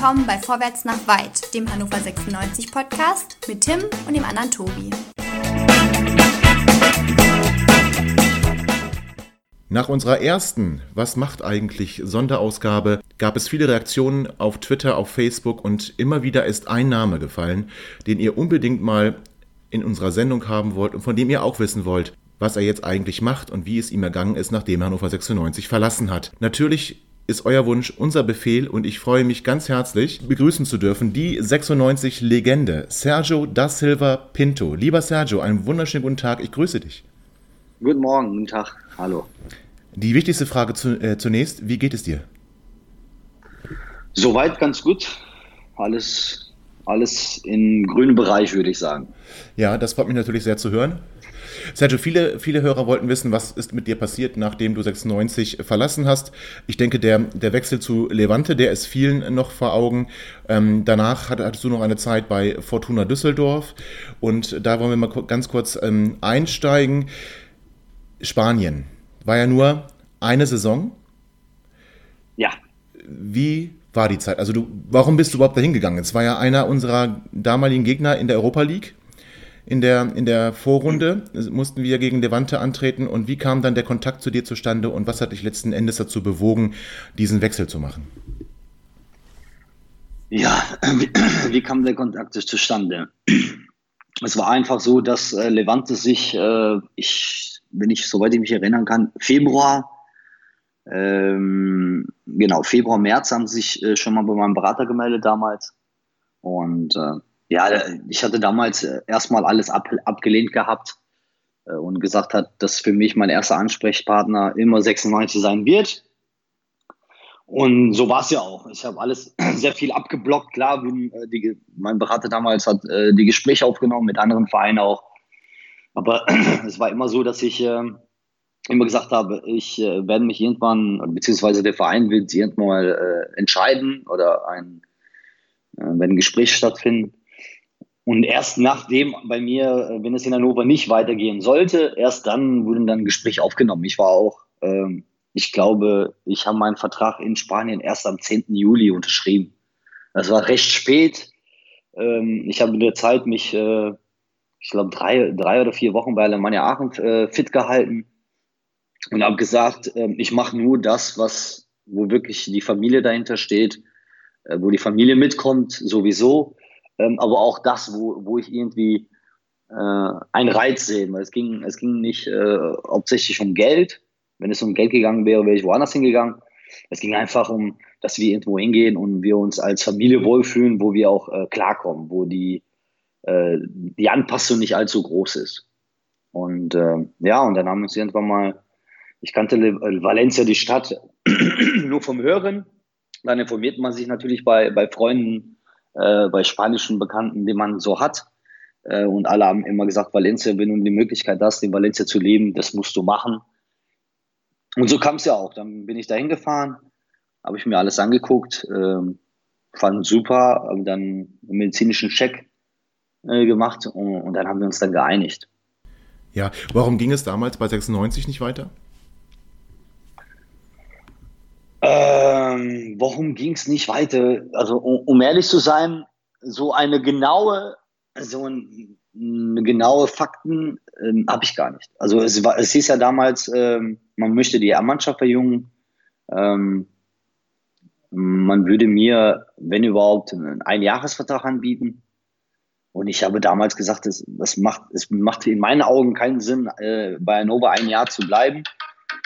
willkommen bei Vorwärts nach Weit, dem Hannover 96 Podcast mit Tim und dem anderen Tobi. Nach unserer ersten Was macht eigentlich Sonderausgabe gab es viele Reaktionen auf Twitter, auf Facebook und immer wieder ist ein Name gefallen, den ihr unbedingt mal in unserer Sendung haben wollt und von dem ihr auch wissen wollt, was er jetzt eigentlich macht und wie es ihm ergangen ist, nachdem er Hannover 96 verlassen hat. Natürlich ist euer Wunsch unser Befehl und ich freue mich ganz herzlich, begrüßen zu dürfen die 96 Legende, Sergio da Silva Pinto. Lieber Sergio, einen wunderschönen guten Tag, ich grüße dich. Guten Morgen, guten Tag, hallo. Die wichtigste Frage zu, äh, zunächst, wie geht es dir? Soweit ganz gut. Alles, alles im grünen Bereich, würde ich sagen. Ja, das freut mich natürlich sehr zu hören. Sergio, viele, viele Hörer wollten wissen, was ist mit dir passiert, nachdem du 96 verlassen hast. Ich denke, der, der Wechsel zu Levante, der ist vielen noch vor Augen. Ähm, danach hattest du noch eine Zeit bei Fortuna Düsseldorf. Und da wollen wir mal ganz kurz ähm, einsteigen. Spanien war ja nur eine Saison. Ja. Wie war die Zeit? Also du, warum bist du überhaupt dahin gegangen? Es war ja einer unserer damaligen Gegner in der Europa League in der, in der Vorrunde mussten wir gegen Levante antreten. Und wie kam dann der Kontakt zu dir zustande und was hat dich letzten Endes dazu bewogen, diesen Wechsel zu machen? Ja, wie, wie kam der Kontakt zustande? Es war einfach so, dass äh, Levante sich, äh, ich, wenn ich, soweit ich mich erinnern kann, Februar, ähm, genau, Februar, März haben sich äh, schon mal bei meinem Berater gemeldet damals. Und äh, ja, ich hatte damals äh, erstmal alles ab, abgelehnt gehabt äh, und gesagt hat, dass für mich mein erster Ansprechpartner immer 96 sein wird. Und so war es ja auch. Ich habe alles sehr viel abgeblockt. Klar, äh, die, mein Berater damals hat die Gespräche aufgenommen mit anderen Vereinen auch. Aber es war immer so, dass ich äh, immer gesagt habe, ich werde mich irgendwann, beziehungsweise der Verein wird irgendwann mal entscheiden oder ein, wenn ein Gespräch stattfindet. Und erst nachdem bei mir, äh, wenn es in Hannover nicht weitergehen sollte, erst dann wurden dann Gespräche aufgenommen. Ich war auch, ähm, ich glaube, ich habe meinen Vertrag in Spanien erst am 10. Juli unterschrieben. Das war recht spät. Ähm, ich habe in der Zeit mich, äh, ich glaube, drei, drei oder vier Wochen bei Alemannia Aachen äh, fit gehalten und habe gesagt, äh, ich mache nur das, was, wo wirklich die Familie dahinter steht, äh, wo die Familie mitkommt, sowieso ähm, aber auch das, wo, wo ich irgendwie äh, einen Reiz sehe. Weil es ging, es ging nicht äh, hauptsächlich um Geld. Wenn es um Geld gegangen wäre, wäre ich woanders hingegangen. Es ging einfach um, dass wir irgendwo hingehen und wir uns als Familie wohlfühlen, wo wir auch äh, klarkommen, wo die, äh, die Anpassung nicht allzu groß ist. Und äh, ja, und dann haben wir uns irgendwann mal, ich kannte Valencia, die Stadt, nur vom Hören. Dann informiert man sich natürlich bei, bei Freunden, äh, bei spanischen Bekannten, die man so hat. Äh, und alle haben immer gesagt, Valencia, wenn du die Möglichkeit hast, in Valencia zu leben, das musst du machen. Und so kam es ja auch. Dann bin ich da hingefahren, habe ich mir alles angeguckt, äh, fand super, habe dann einen medizinischen Check äh, gemacht und, und dann haben wir uns dann geeinigt. Ja, warum ging es damals bei 96 nicht weiter? Ähm, warum ging es nicht weiter? Also, um, um, ehrlich zu sein, so eine genaue, so ein, eine genaue Fakten ähm, habe ich gar nicht. Also es, war, es hieß ja damals, ähm, man möchte die mannschaft verjüngen. Ähm, man würde mir, wenn überhaupt, einen Einjahresvertrag anbieten. Und ich habe damals gesagt, es, das macht, es macht in meinen Augen keinen Sinn, äh, bei Nova ein Jahr zu bleiben,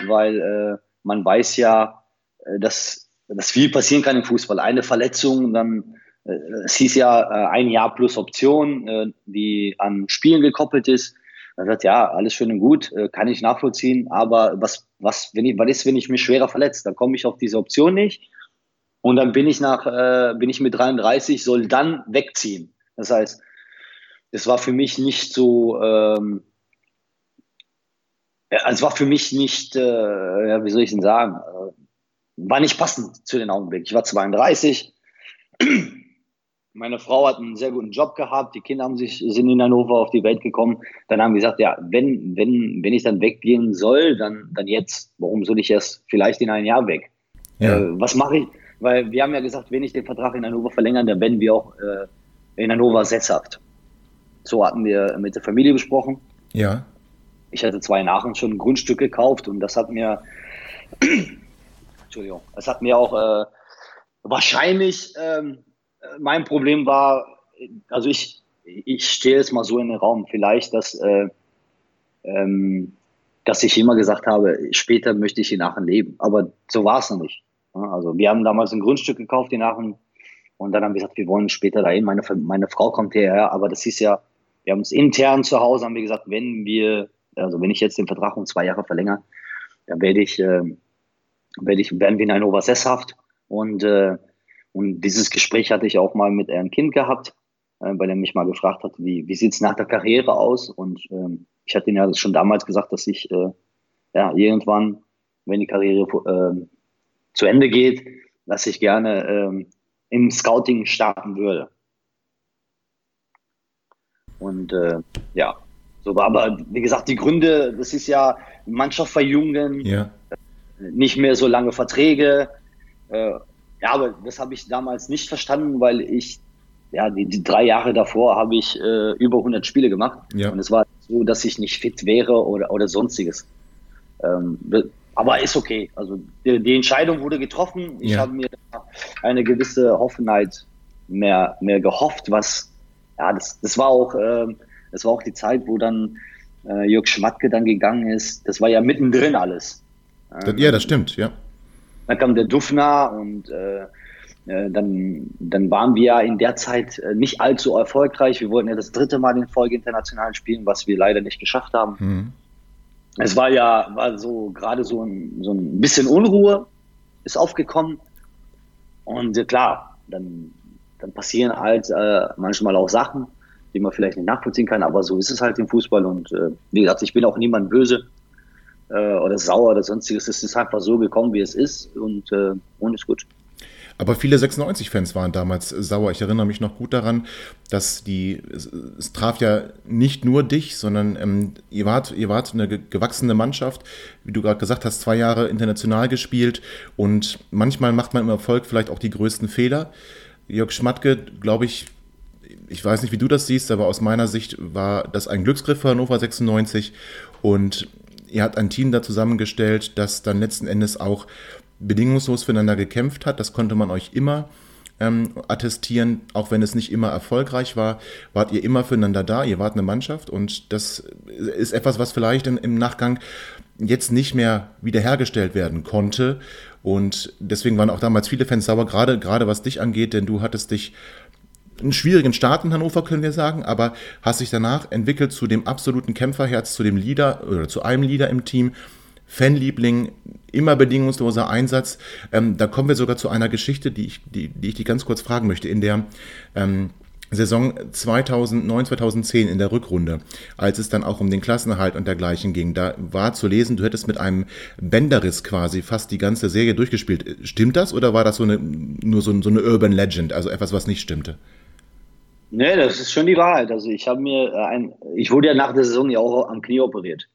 weil äh, man weiß ja, äh, dass, dass viel passieren kann im Fußball. Eine Verletzung, dann, äh, es hieß ja äh, ein Jahr plus Option, die an Spielen gekoppelt ist. Dann sagt ja, alles schön und gut, kann ich nachvollziehen, aber was, was, wenn ich, was ist, wenn ich mich schwerer verletzt? Dann komme ich auf diese Option nicht. Und dann bin ich nach, äh, bin ich mit 33, soll dann wegziehen. Das heißt, es war für mich nicht so, ähm, es war für mich nicht, äh, ja, wie soll ich denn sagen, war nicht passend zu den Augenblick. Ich war 32. Meine Frau hat einen sehr guten Job gehabt. Die Kinder haben sich, sind in Hannover auf die Welt gekommen. Dann haben wir gesagt, ja, wenn, wenn, wenn ich dann weggehen soll, dann, dann jetzt. Warum soll ich erst vielleicht in ein Jahr weg? Ja. Äh, was mache ich? weil wir haben ja gesagt, wenn ich den Vertrag in Hannover verlängern, dann werden wir auch äh, in Hannover sesshaft. So hatten wir mit der Familie besprochen. Ja. Ich hatte zwei Nachen schon ein Grundstück gekauft und das hat mir, Entschuldigung, das hat mir auch äh, wahrscheinlich, ähm, mein Problem war, also ich, ich stehe jetzt mal so in den Raum, vielleicht, dass, äh, ähm, dass ich immer gesagt habe, später möchte ich in Aachen leben. Aber so war es noch nicht. Also wir haben damals ein Grundstück gekauft in Aachen und dann haben wir gesagt, wir wollen später dahin. Meine, meine Frau kommt hierher, aber das hieß ja, wir haben uns intern zu Hause, haben wir gesagt, wenn wir, also wenn ich jetzt den Vertrag um zwei Jahre verlängere, dann werde ich, äh, werde ich, werden wir in Hannover sesshaft. Und, äh, und dieses Gespräch hatte ich auch mal mit einem Kind gehabt, äh, weil er mich mal gefragt hat, wie, wie sieht es nach der Karriere aus? Und ähm, ich hatte ihm ja schon damals gesagt, dass ich äh, ja, irgendwann, wenn die Karriere äh, zu Ende geht, dass ich gerne ähm, im Scouting starten würde. Und äh, ja, so aber, wie gesagt, die Gründe, das ist ja Mannschaft verjüngen, ja. Nicht mehr so lange Verträge. Äh, ja, aber das habe ich damals nicht verstanden, weil ich, ja, die, die drei Jahre davor habe ich äh, über 100 Spiele gemacht. Ja. Und es war so, dass ich nicht fit wäre oder, oder sonstiges. Ähm, aber ist okay. Also die, die Entscheidung wurde getroffen. Ich ja. habe mir eine gewisse Hoffenheit mehr, mehr gehofft, was ja, das, das war auch, äh, das war auch die Zeit, wo dann äh, Jörg Schmatke dann gegangen ist. Das war ja mittendrin alles. Ähm, ja, das stimmt, ja. Dann kam der Dufner und äh, äh, dann, dann waren wir ja in der Zeit äh, nicht allzu erfolgreich. Wir wollten ja das dritte Mal in Folge international spielen, was wir leider nicht geschafft haben. Mhm. Es war ja war so gerade so ein, so ein bisschen Unruhe ist aufgekommen. Und äh, klar, dann dann passieren halt äh, manchmal auch Sachen, die man vielleicht nicht nachvollziehen kann, aber so ist es halt im Fußball und äh, wie gesagt, ich bin auch niemand böse äh, oder sauer oder sonstiges. Es ist einfach so gekommen, wie es ist und, äh, und ist gut. Aber viele 96-Fans waren damals sauer. Ich erinnere mich noch gut daran, dass die, es, es traf ja nicht nur dich, sondern ähm, ihr, wart, ihr wart eine gewachsene Mannschaft, wie du gerade gesagt hast, zwei Jahre international gespielt und manchmal macht man im Erfolg vielleicht auch die größten Fehler. Jörg Schmatke, glaube ich, ich weiß nicht, wie du das siehst, aber aus meiner Sicht war das ein Glücksgriff für Hannover 96 und ihr habt ein Team da zusammengestellt, das dann letzten Endes auch bedingungslos füreinander gekämpft hat. Das konnte man euch immer ähm, attestieren, auch wenn es nicht immer erfolgreich war, wart ihr immer füreinander da, ihr wart eine Mannschaft und das ist etwas, was vielleicht in, im Nachgang jetzt nicht mehr wiederhergestellt werden konnte. Und deswegen waren auch damals viele Fans sauer, gerade, gerade was dich angeht, denn du hattest dich einen schwierigen Start in Hannover, können wir sagen, aber hast dich danach entwickelt zu dem absoluten Kämpferherz, zu dem Leader oder zu einem Leader im Team. Fanliebling, immer bedingungsloser Einsatz. Ähm, da kommen wir sogar zu einer Geschichte, die ich, die, die ich dich ganz kurz fragen möchte. In der ähm, Saison 2009, 2010 in der Rückrunde, als es dann auch um den Klassenerhalt und dergleichen ging, da war zu lesen, du hättest mit einem Bänderriss quasi fast die ganze Serie durchgespielt. Stimmt das oder war das so eine, nur so, so eine Urban Legend, also etwas, was nicht stimmte? Nee, das ist schon die Wahrheit. Also ich habe mir äh, ein, ich wurde ja nach der Saison ja auch am Knie operiert.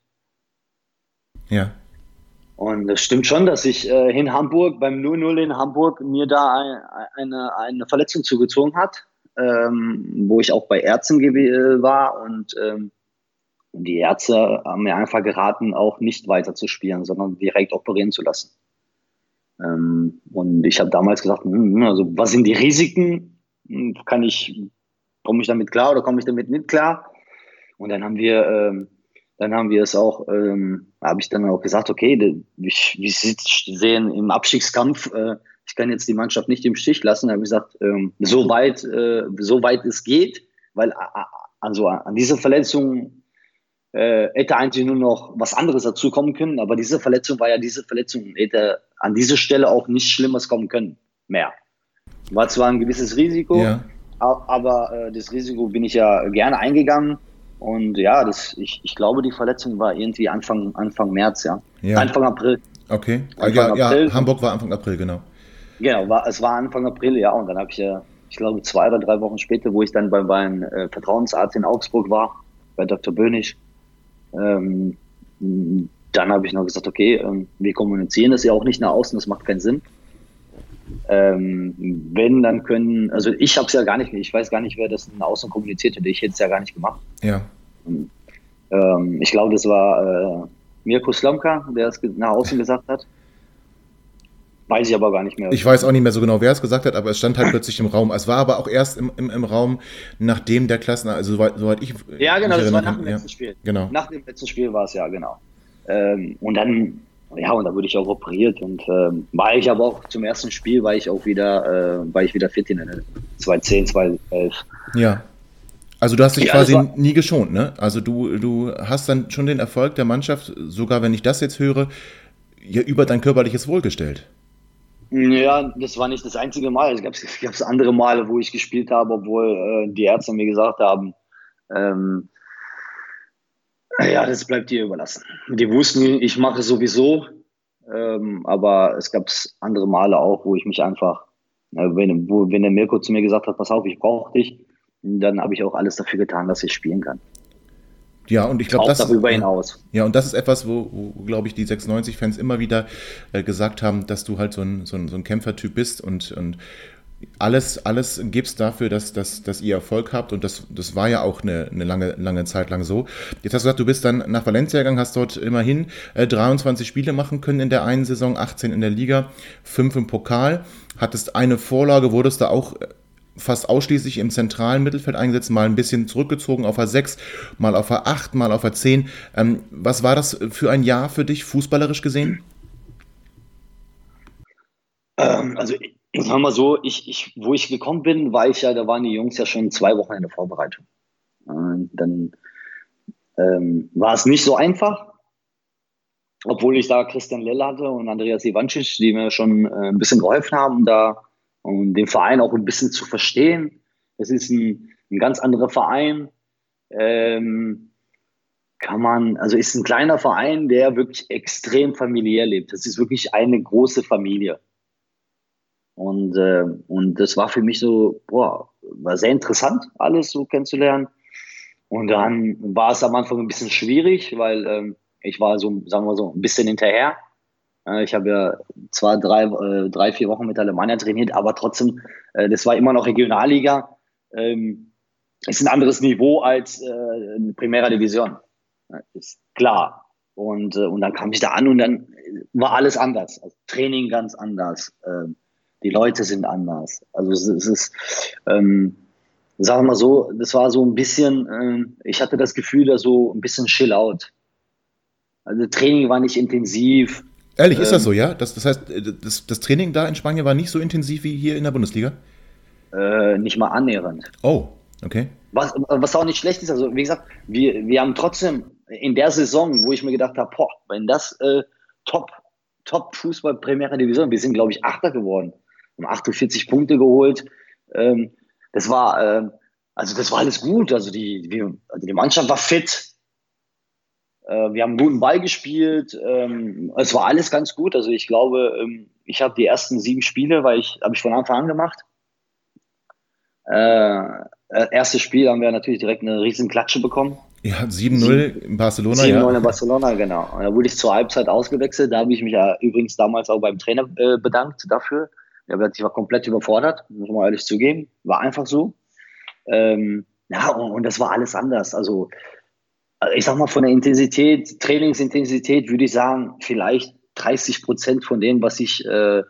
Ja. Und es stimmt schon, dass ich äh, in Hamburg, beim 0-0 in Hamburg, mir da ein, eine, eine Verletzung zugezogen hat ähm, wo ich auch bei Ärzten äh, war und ähm, die Ärzte haben mir einfach geraten, auch nicht weiter zu spielen, sondern direkt operieren zu lassen. Ähm, und ich habe damals gesagt, hm, also was sind die Risiken? Hm, kann ich, komme ich damit klar oder komme ich damit nicht klar? Und dann haben wir, ähm, dann haben wir es auch, ähm, habe ich dann auch gesagt, okay, wie, wie sehen im Abstiegskampf äh, ich kann jetzt die Mannschaft nicht im Stich lassen. Da habe ich gesagt, ähm, so weit, äh, so weit es geht, weil also an diese Verletzung äh, hätte eigentlich nur noch was anderes dazu kommen können, aber diese Verletzung war ja diese Verletzung, hätte an dieser Stelle auch nichts Schlimmes kommen können, mehr. War zwar ein gewisses Risiko, ja. Aber äh, das Risiko bin ich ja gerne eingegangen. Und ja, das, ich, ich glaube, die Verletzung war irgendwie Anfang, Anfang März, ja. ja. Anfang April. Okay, Anfang ja, April. ja, Hamburg war Anfang April, genau. Genau, war, es war Anfang April, ja, und dann habe ich ja, ich glaube, zwei oder drei Wochen später, wo ich dann bei meinem äh, Vertrauensarzt in Augsburg war, bei Dr. Bönig, ähm, dann habe ich noch gesagt, okay, ähm, wir kommunizieren das ja auch nicht nach außen, das macht keinen Sinn. Ähm, wenn, dann können, also ich habe es ja gar nicht, ich weiß gar nicht, wer das nach außen kommuniziert hätte. Ich hätte es ja gar nicht gemacht. Ja. Ähm, ich glaube, das war äh, Mirko Slomka, der es nach außen gesagt hat. Weiß ich aber gar nicht mehr. Ich weiß auch nicht mehr so genau, wer es gesagt hat, aber es stand halt plötzlich im Raum. Es war aber auch erst im, im, im Raum, nachdem der Klassen, also soweit, soweit ich. Ja, genau, das war nach dem letzten ja, Spiel. Genau. Nach dem letzten Spiel war es ja, genau. Ähm, und dann, ja, und da wurde ich auch operiert und ähm, war ich aber auch zum ersten Spiel, war ich auch wieder, äh, war ich wieder fit in der 2010, 2011. Ja. Also du hast dich ja, quasi nie geschont, ne? Also du, du hast dann schon den Erfolg der Mannschaft, sogar wenn ich das jetzt höre, ja, über dein körperliches Wohlgestellt. Ja, das war nicht das einzige Mal. Es gab es andere Male, wo ich gespielt habe, obwohl äh, die Ärzte mir gesagt haben, ähm, ja, das bleibt dir überlassen. Die wussten, ich mache es sowieso, ähm, aber es gab andere Male auch, wo ich mich einfach, äh, wenn, wo, wenn der Mirko zu mir gesagt hat, pass auf, ich brauche dich, dann habe ich auch alles dafür getan, dass ich spielen kann. Ja, und ich glaube, das darüber hinaus. Ja, und das ist etwas, wo, wo glaube ich, die 96-Fans immer wieder äh, gesagt haben, dass du halt so ein, so ein, so ein Kämpfertyp bist und, und alles, alles gibst dafür, dass, dass, dass ihr Erfolg habt und das, das war ja auch eine, eine lange, lange Zeit lang so. Jetzt hast du gesagt, du bist dann nach Valencia gegangen, hast dort immerhin äh, 23 Spiele machen können in der einen Saison, 18 in der Liga, 5 im Pokal, hattest eine Vorlage, wurdest da auch fast ausschließlich im zentralen Mittelfeld eingesetzt, mal ein bisschen zurückgezogen auf A6, mal auf A8, mal auf A10. Ähm, was war das für ein Jahr für dich, fußballerisch gesehen? Ähm, also, ich sag mal so, ich, ich, wo ich gekommen bin, war ich ja, da waren die Jungs ja schon zwei Wochen in der Vorbereitung. Und dann ähm, war es nicht so einfach, obwohl ich da Christian Lell hatte und Andreas Ivancic, die mir schon äh, ein bisschen geholfen haben, da und den Verein auch ein bisschen zu verstehen. Es ist ein, ein ganz anderer Verein. Ähm, kann man, also ist ein kleiner Verein, der wirklich extrem familiär lebt. Das ist wirklich eine große Familie. Und, äh, und das war für mich so, boah, war sehr interessant, alles so kennenzulernen. Und dann war es am Anfang ein bisschen schwierig, weil ähm, ich war so, sagen wir so, ein bisschen hinterher. Äh, ich habe ja zwar drei, äh, drei, vier Wochen mit Alemannia trainiert, aber trotzdem, äh, das war immer noch Regionalliga. Ähm, ist ein anderes Niveau als äh, Primera Division. Ist klar. Und, äh, und dann kam ich da an und dann war alles anders. Also Training ganz anders. Ähm, die Leute sind anders. Also es, es ist, ähm, sagen wir mal so, das war so ein bisschen, ähm, ich hatte das Gefühl, da so ein bisschen chill out. Also Training war nicht intensiv. Ehrlich, ist das ähm, so, ja? Das, das heißt, äh, das, das, Training da in Spanien war nicht so intensiv wie hier in der Bundesliga? Äh, nicht mal annähernd. Oh, okay. Was, was auch nicht schlecht ist, also wie gesagt, wir, wir haben trotzdem in der Saison, wo ich mir gedacht habe, boah, wenn das äh, Top, Top Fußball Primera Division, wir sind glaube ich Achter geworden, haben 48 Punkte geholt. Ähm, das war, äh, also das war alles gut. Also die, die, also die Mannschaft war fit. Äh, wir haben einen guten Ball gespielt. Ähm, es war alles ganz gut. Also ich glaube, ähm, ich habe die ersten sieben Spiele, weil ich habe ich von Anfang an gemacht. Äh, äh erstes Spiel haben wir natürlich direkt eine riesen Klatsche bekommen. Ja, 7-0 in Barcelona. 7-0 ja. in Barcelona, genau. Und da wurde ich zur Halbzeit ausgewechselt. Da habe ich mich ja übrigens damals auch beim Trainer äh, bedankt dafür. Ich war komplett überfordert, muss man ehrlich zugeben. War einfach so. Ähm, ja, und, und, das war alles anders. Also also ich sag mal, von der Intensität, Trainingsintensität würde ich sagen, vielleicht 30 Prozent von dem, was ich äh,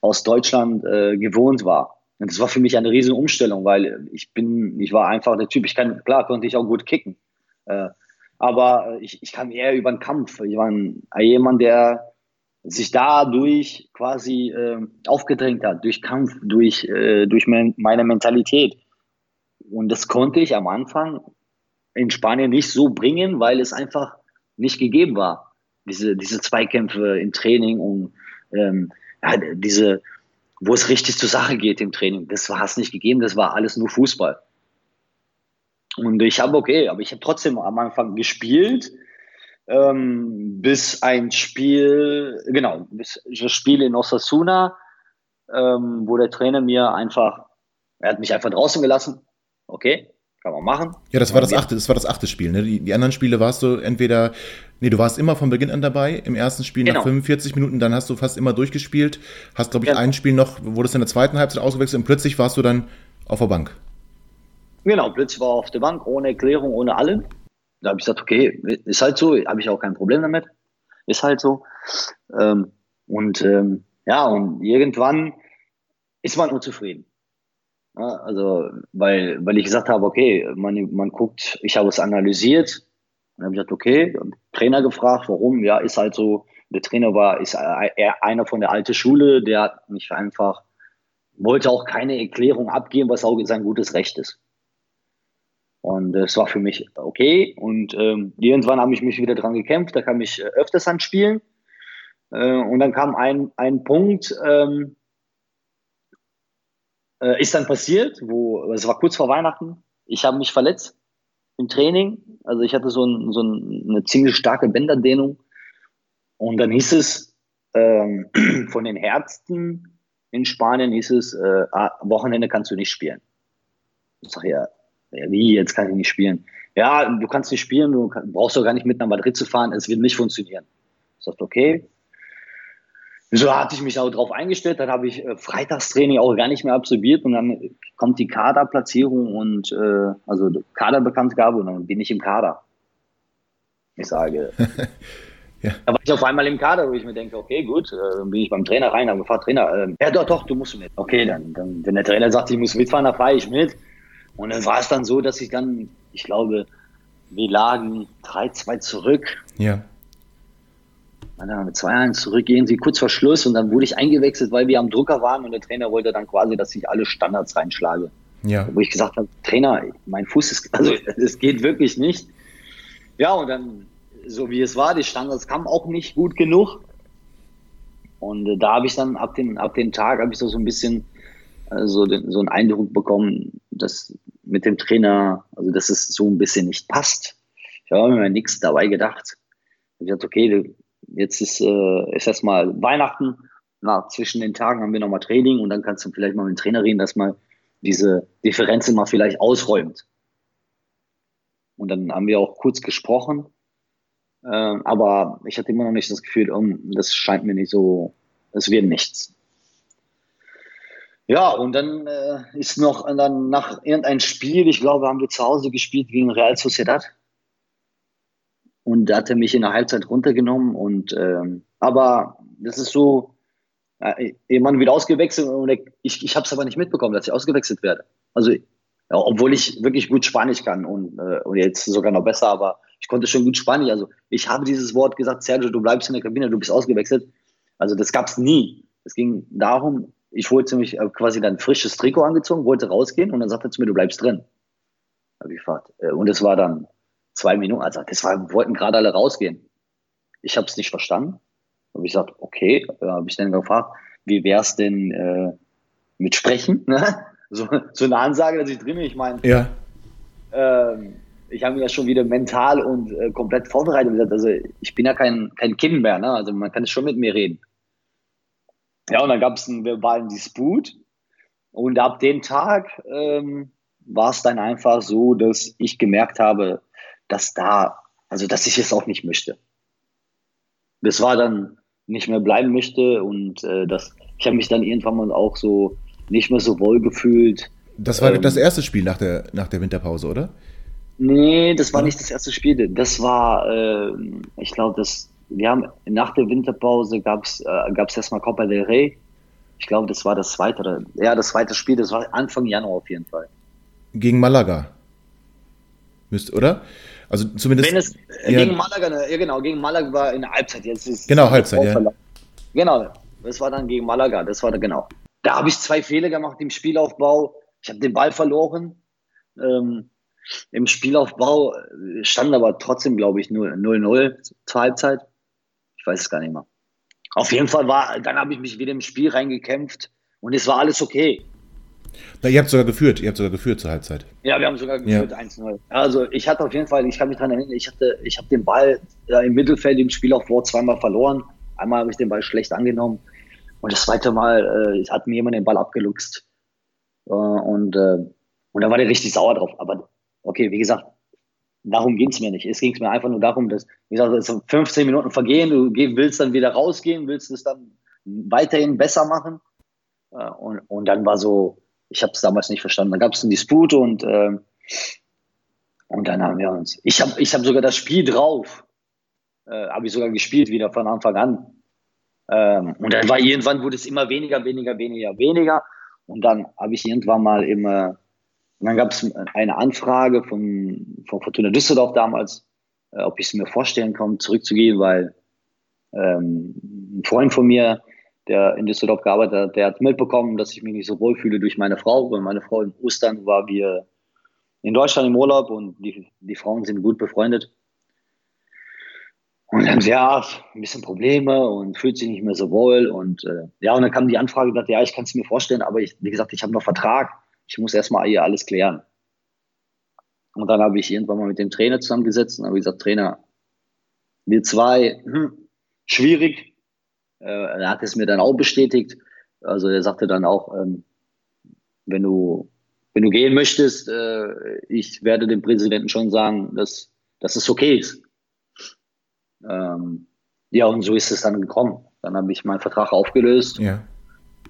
aus Deutschland äh, gewohnt war. Und das war für mich eine riesen Umstellung, weil ich bin, ich war einfach der Typ, ich kann, klar konnte ich auch gut kicken. Äh, aber ich, ich kam eher über den Kampf. Ich war ein, jemand, der sich dadurch quasi äh, aufgedrängt hat, durch Kampf, durch, äh, durch mein, meine Mentalität. Und das konnte ich am Anfang in Spanien nicht so bringen, weil es einfach nicht gegeben war. Diese, diese Zweikämpfe im Training und ähm, ja, diese, wo es richtig zur Sache geht im Training, das war es nicht gegeben, das war alles nur Fußball. Und ich habe, okay, aber ich habe trotzdem am Anfang gespielt, ähm, bis ein Spiel, genau, bis das Spiel in Osasuna, ähm, wo der Trainer mir einfach, er hat mich einfach draußen gelassen, okay, kann man machen. Ja, das war das achte, das war das achte Spiel. Ne? Die, die anderen Spiele warst du entweder, nee, du warst immer von Beginn an dabei. Im ersten Spiel genau. nach 45 Minuten, dann hast du fast immer durchgespielt. Hast, glaube ich, ja. ein Spiel noch, wurdest in der zweiten Halbzeit ausgewechselt und plötzlich warst du dann auf der Bank. Genau, plötzlich war auf der Bank, ohne Erklärung, ohne alle. Da habe ich gesagt, okay, ist halt so, habe ich auch kein Problem damit. Ist halt so. Ähm, und ähm, ja, und irgendwann ist man unzufrieden. Ja, also, weil, weil ich gesagt habe, okay, man, man guckt, ich habe es analysiert. Und habe ich gesagt, okay, Trainer gefragt, warum? Ja, ist halt so, der Trainer war, ist eher einer von der alten Schule, der hat mich einfach, wollte auch keine Erklärung abgeben, was auch sein gutes Recht ist. Und das war für mich okay. Und ähm, irgendwann habe ich mich wieder dran gekämpft, da kam ich äh, öfters an Spielen. Äh, und dann kam ein, ein Punkt, ähm, äh, ist dann passiert, wo es war kurz vor Weihnachten. Ich habe mich verletzt im Training. Also ich hatte so, ein, so ein, eine ziemlich starke Bänderdehnung. Und dann hieß es ähm, von den Ärzten in Spanien hieß es, äh, ah, Wochenende kannst du nicht spielen. Ich sage ja, ja, wie, jetzt kann ich nicht spielen. Ja, du kannst nicht spielen, du brauchst doch gar nicht mit nach Madrid zu fahren, es wird nicht funktionieren. Ich sagte, okay, so hatte ich mich auch darauf eingestellt. Dann habe ich äh, Freitagstraining auch gar nicht mehr absolviert und dann kommt die Kaderplatzierung und äh, also Kaderbekanntgabe und dann bin ich im Kader. Ich sage, ja. da war ich auf einmal im Kader, wo ich mir denke, okay, gut, äh, dann bin ich beim Trainer rein, habe gefragt, Trainer, äh, ja doch, doch, du musst mit. Okay, dann, dann, wenn der Trainer sagt, ich muss mitfahren, dann fahre ich mit. Und dann war es dann so, dass ich dann, ich glaube, wir lagen 3-2 zurück. Ja. Und dann mit 2-1 zurückgehen sie kurz vor Schluss und dann wurde ich eingewechselt, weil wir am Drucker waren und der Trainer wollte dann quasi, dass ich alle Standards reinschlage. Ja. Wo ich gesagt habe, Trainer, mein Fuß ist, also das geht wirklich nicht. Ja, und dann, so wie es war, die Standards kamen auch nicht gut genug. Und äh, da habe ich dann ab dem, ab dem Tag habe ich so, so ein bisschen äh, so, den, so einen Eindruck bekommen, dass mit dem Trainer, also dass es so ein bisschen nicht passt. Ich habe mir nichts dabei gedacht. Ich habe gesagt, okay, jetzt ist, äh, ist erstmal Weihnachten. Na, zwischen den Tagen haben wir nochmal Training und dann kannst du vielleicht mal mit dem Trainer reden, dass man diese Differenzen mal vielleicht ausräumt. Und dann haben wir auch kurz gesprochen. Äh, aber ich hatte immer noch nicht das Gefühl, um, das scheint mir nicht so, es wird nichts. Ja, und dann äh, ist noch dann nach irgendein Spiel, ich glaube, haben wir zu Hause gespielt gegen Real Sociedad. Und da hat er mich in der Halbzeit runtergenommen. Und ähm, aber das ist so, äh, jemand wird ausgewechselt und ich, ich habe es aber nicht mitbekommen, dass ich ausgewechselt werde. Also, ja, obwohl ich wirklich gut Spanisch kann und, äh, und jetzt sogar noch besser, aber ich konnte schon gut Spanisch. Also ich habe dieses Wort gesagt, Sergio, du bleibst in der Kabine, du bist ausgewechselt. Also das gab es nie. Es ging darum, ich wollte mich äh, quasi dann frisches Trikot angezogen, wollte rausgehen und dann sagte er zu mir, du bleibst drin. Hab ich gefragt. Äh, und es war dann zwei Minuten, also das war, wollten gerade alle rausgehen. Ich habe es nicht verstanden. Habe ich gesagt, okay, äh, habe ich dann gefragt, wie wäre es denn äh, mit Sprechen? Ne? so, so eine Ansage, dass ich drin bin. Ich meine, ja. ähm, ich habe mich ja schon wieder mental und äh, komplett vorbereitet. Also ich bin ja kein, kein Kind mehr, ne? also man kann schon mit mir reden. Ja, und dann gab es einen verbalen Disput. Und ab dem Tag ähm, war es dann einfach so, dass ich gemerkt habe, dass da, also dass ich es auch nicht möchte. Das war dann nicht mehr bleiben möchte und äh, das, ich habe mich dann irgendwann mal auch so nicht mehr so wohl gefühlt. Das war ähm, das erste Spiel nach der, nach der Winterpause, oder? Nee, das war nicht das erste Spiel. Das war, äh, ich glaube, das, wir haben nach der Winterpause gab es äh, gab's erstmal Copa del Rey. Ich glaube, das war das zweite, ja, das zweite Spiel, das war Anfang Januar auf jeden Fall. Gegen Malaga. Müsste, oder? Also zumindest. Wenn es äh, ja, gegen Malaga, ne, ja genau, gegen Malaga war in der Halbzeit. Jetzt ist genau, Halbzeit, ja. Genau, das war dann gegen Malaga, das war da genau. Da habe ich zwei Fehler gemacht im Spielaufbau. Ich habe den Ball verloren. Ähm, Im Spielaufbau stand aber trotzdem, glaube ich, nur 0-0 zur Halbzeit. Ich weiß es gar nicht mehr. Auf jeden Fall war, dann habe ich mich wieder im Spiel reingekämpft und es war alles okay. Na, ihr habt sogar geführt, ihr habt sogar geführt zur Halbzeit. Ja, wir haben sogar geführt, ja. 1-0. Also ich hatte auf jeden Fall, ich kann mich daran erinnern, ich hatte, ich habe den Ball ja, im Mittelfeld im Spiel auf Wort zweimal verloren. Einmal habe ich den Ball schlecht angenommen und das zweite Mal äh, hat mir jemand den Ball abgeluchst. Äh, und, äh, und da war der richtig sauer drauf. Aber okay, wie gesagt, darum ging es mir nicht. Es ging mir einfach nur darum, dass, wie gesagt, es 15 Minuten vergehen, du willst dann wieder rausgehen, willst es dann weiterhin besser machen. Äh, und, und dann war so, ich habe es damals nicht verstanden. Dann gab es einen Disput und, äh, und dann haben wir uns, ich habe ich hab sogar das Spiel drauf, äh, habe ich sogar gespielt wieder von Anfang an. Ähm, und dann war irgendwann, wurde es immer weniger, weniger, weniger, weniger. Und dann habe ich irgendwann mal immer, und dann gab es eine Anfrage von, von Fortuna Düsseldorf damals, äh, ob ich es mir vorstellen kann, zurückzugehen, weil ähm, ein Freund von mir, der in Düsseldorf gearbeitet hat, der hat mitbekommen, dass ich mich nicht so wohl fühle durch meine Frau, weil meine Frau in Ostern war wir in Deutschland im Urlaub und die, die Frauen sind gut befreundet. Und dann, ja, ein bisschen Probleme und fühlt sich nicht mehr so wohl. Und äh, ja, und dann kam die Anfrage, dachte, ja, ich kann es mir vorstellen, aber ich, wie gesagt, ich habe noch Vertrag. Ich muss erstmal hier alles klären. Und dann habe ich irgendwann mal mit dem Trainer zusammengesetzt und habe gesagt, Trainer, wir zwei, hm, schwierig. Äh, er hat es mir dann auch bestätigt. Also er sagte dann auch, ähm, wenn du wenn du gehen möchtest, äh, ich werde dem Präsidenten schon sagen, dass, dass es okay ist. Ähm, ja, und so ist es dann gekommen. Dann habe ich meinen Vertrag aufgelöst. Ja.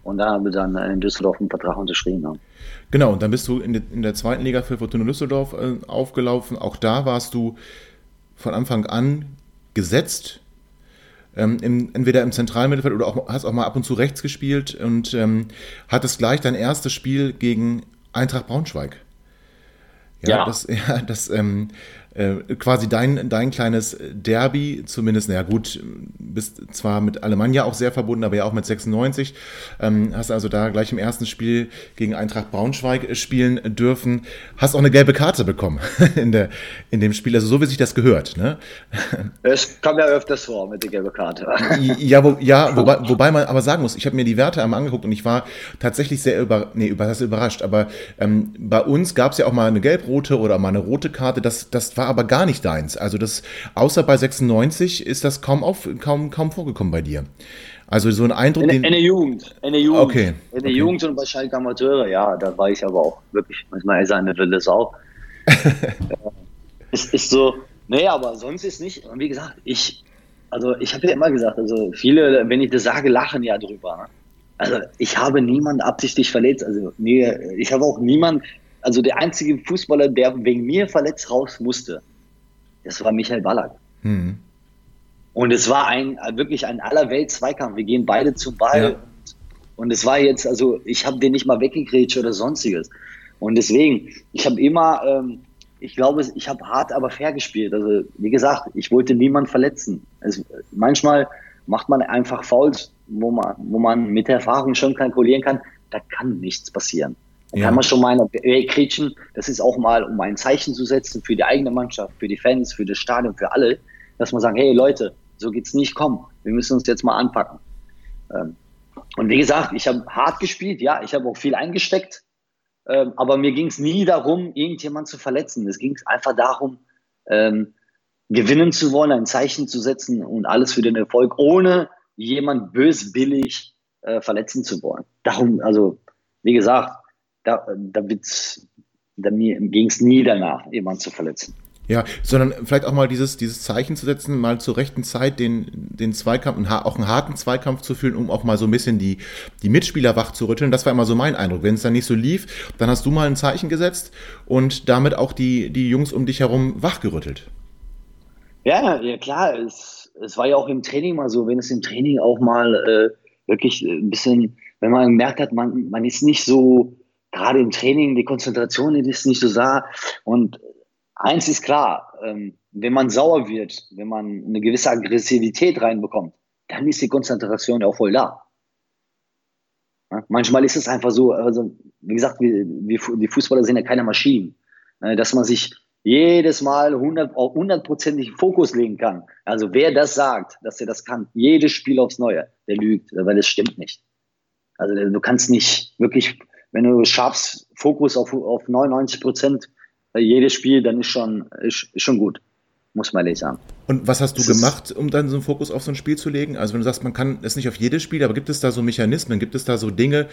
Und dann habe ich dann in Düsseldorf einen Vertrag unterschrieben. Ja. Genau, und dann bist du in, de, in der zweiten Liga für Fortuna Düsseldorf äh, aufgelaufen. Auch da warst du von Anfang an gesetzt. Ähm, im, entweder im Zentralmittelfeld oder auch, hast auch mal ab und zu rechts gespielt und ähm, hattest gleich dein erstes Spiel gegen Eintracht Braunschweig. Ja, ja. das, ja, das ähm, äh, quasi dein, dein kleines Derby, zumindest, naja gut, bist zwar mit Alemannia auch sehr verbunden, aber ja auch mit 96. Ähm, hast also da gleich im ersten Spiel gegen Eintracht Braunschweig spielen dürfen. Hast auch eine gelbe Karte bekommen in, der, in dem Spiel, also so wie sich das gehört. Ne? Es kommt ja öfters vor mit der gelben Karte. ja, wo, ja wobei, wobei man aber sagen muss, ich habe mir die Werte einmal angeguckt und ich war tatsächlich sehr über, nee, über, das überrascht, aber ähm, bei uns gab es ja auch mal eine gelb-rote oder mal eine rote Karte, das, das war war aber gar nicht deins. Also das, außer bei 96 ist das kaum, auf, kaum, kaum vorgekommen bei dir. Also so ein Eindruck, in, den... In der Jugend. In der Jugend. Okay. In der okay. Jugend und bei Schalke Amateure, ja, da war ich aber auch wirklich, manchmal ist eine wilde Sau. es ist so, nee, aber sonst ist nicht, und wie gesagt, ich, also ich habe ja immer gesagt, also viele, wenn ich das sage, lachen ja drüber. Ne? Also ich habe niemanden absichtlich verletzt, also nee, ich habe auch niemanden, also der einzige Fußballer, der wegen mir verletzt raus musste, das war Michael Ballack. Mhm. Und es war ein wirklich ein allerwelt Zweikampf. Wir gehen beide zum Ball. Ja. Und, es war jetzt, also ich habe den nicht mal weggekriegt oder sonstiges. Und deswegen, ich habe immer, ähm, ich glaube, ich habe hart, aber fair gespielt. Also wie gesagt, ich wollte niemanden verletzen. Es, manchmal macht man einfach Fouls, wo man, wo man mit der Erfahrung schon kalkulieren kann, da kann nichts passieren. Da ja. kann man schon mal kriechen. Das ist auch mal, um ein Zeichen zu setzen für die eigene Mannschaft, für die Fans, für das Stadion, für alle, dass man sagt, hey Leute, so geht's nicht, komm, wir müssen uns jetzt mal anpacken. Ähm, und wie gesagt, ich habe hart gespielt, ja, ich habe auch viel eingesteckt, ähm, aber mir ging es nie darum, irgendjemanden zu verletzen. Es ging einfach darum, ähm, gewinnen zu wollen, ein Zeichen zu setzen und alles für den Erfolg, ohne jemand bösbillig äh, verletzen zu wollen. Darum, also, wie gesagt, da, da, da ging es nie danach, jemanden zu verletzen. Ja, sondern vielleicht auch mal dieses, dieses Zeichen zu setzen, mal zur rechten Zeit den, den Zweikampf, auch einen harten Zweikampf zu fühlen, um auch mal so ein bisschen die, die Mitspieler wach zu rütteln. Das war immer so mein Eindruck. Wenn es dann nicht so lief, dann hast du mal ein Zeichen gesetzt und damit auch die, die Jungs um dich herum wachgerüttelt. Ja, ja klar. Es, es war ja auch im Training mal so, wenn es im Training auch mal äh, wirklich ein bisschen, wenn man gemerkt hat, man, man ist nicht so gerade im Training, die Konzentration ist nicht so da. Und eins ist klar, ähm, wenn man sauer wird, wenn man eine gewisse Aggressivität reinbekommt, dann ist die Konzentration auch voll da. Manchmal ist es einfach so, also wie gesagt, wir, wir, die Fußballer sind ja keine Maschinen, äh, dass man sich jedes Mal hundertprozentig Fokus legen kann. Also wer das sagt, dass er das kann, jedes Spiel aufs Neue, der lügt, weil es stimmt nicht. Also du kannst nicht wirklich wenn du schaffst, Fokus auf, auf 99 Prozent jedes Spiel, dann ist schon, ist, ist schon gut. muss man ehrlich sagen. Und was hast du gemacht, um dann so einen Fokus auf so ein Spiel zu legen? Also wenn du sagst, man kann es nicht auf jedes Spiel, aber gibt es da so Mechanismen, gibt es da so Dinge,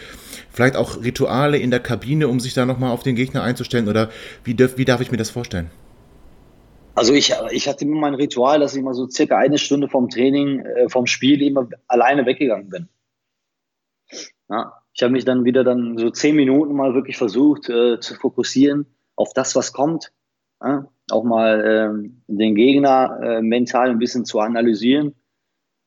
vielleicht auch Rituale in der Kabine, um sich da nochmal auf den Gegner einzustellen? Oder wie, darf, wie darf ich mir das vorstellen? Also ich, ich hatte immer mein Ritual, dass ich immer so circa eine Stunde vom Training, äh, vom Spiel immer alleine weggegangen bin. Ja, ich habe mich dann wieder dann so zehn Minuten mal wirklich versucht äh, zu fokussieren auf das, was kommt. Ja, auch mal äh, den Gegner äh, mental ein bisschen zu analysieren.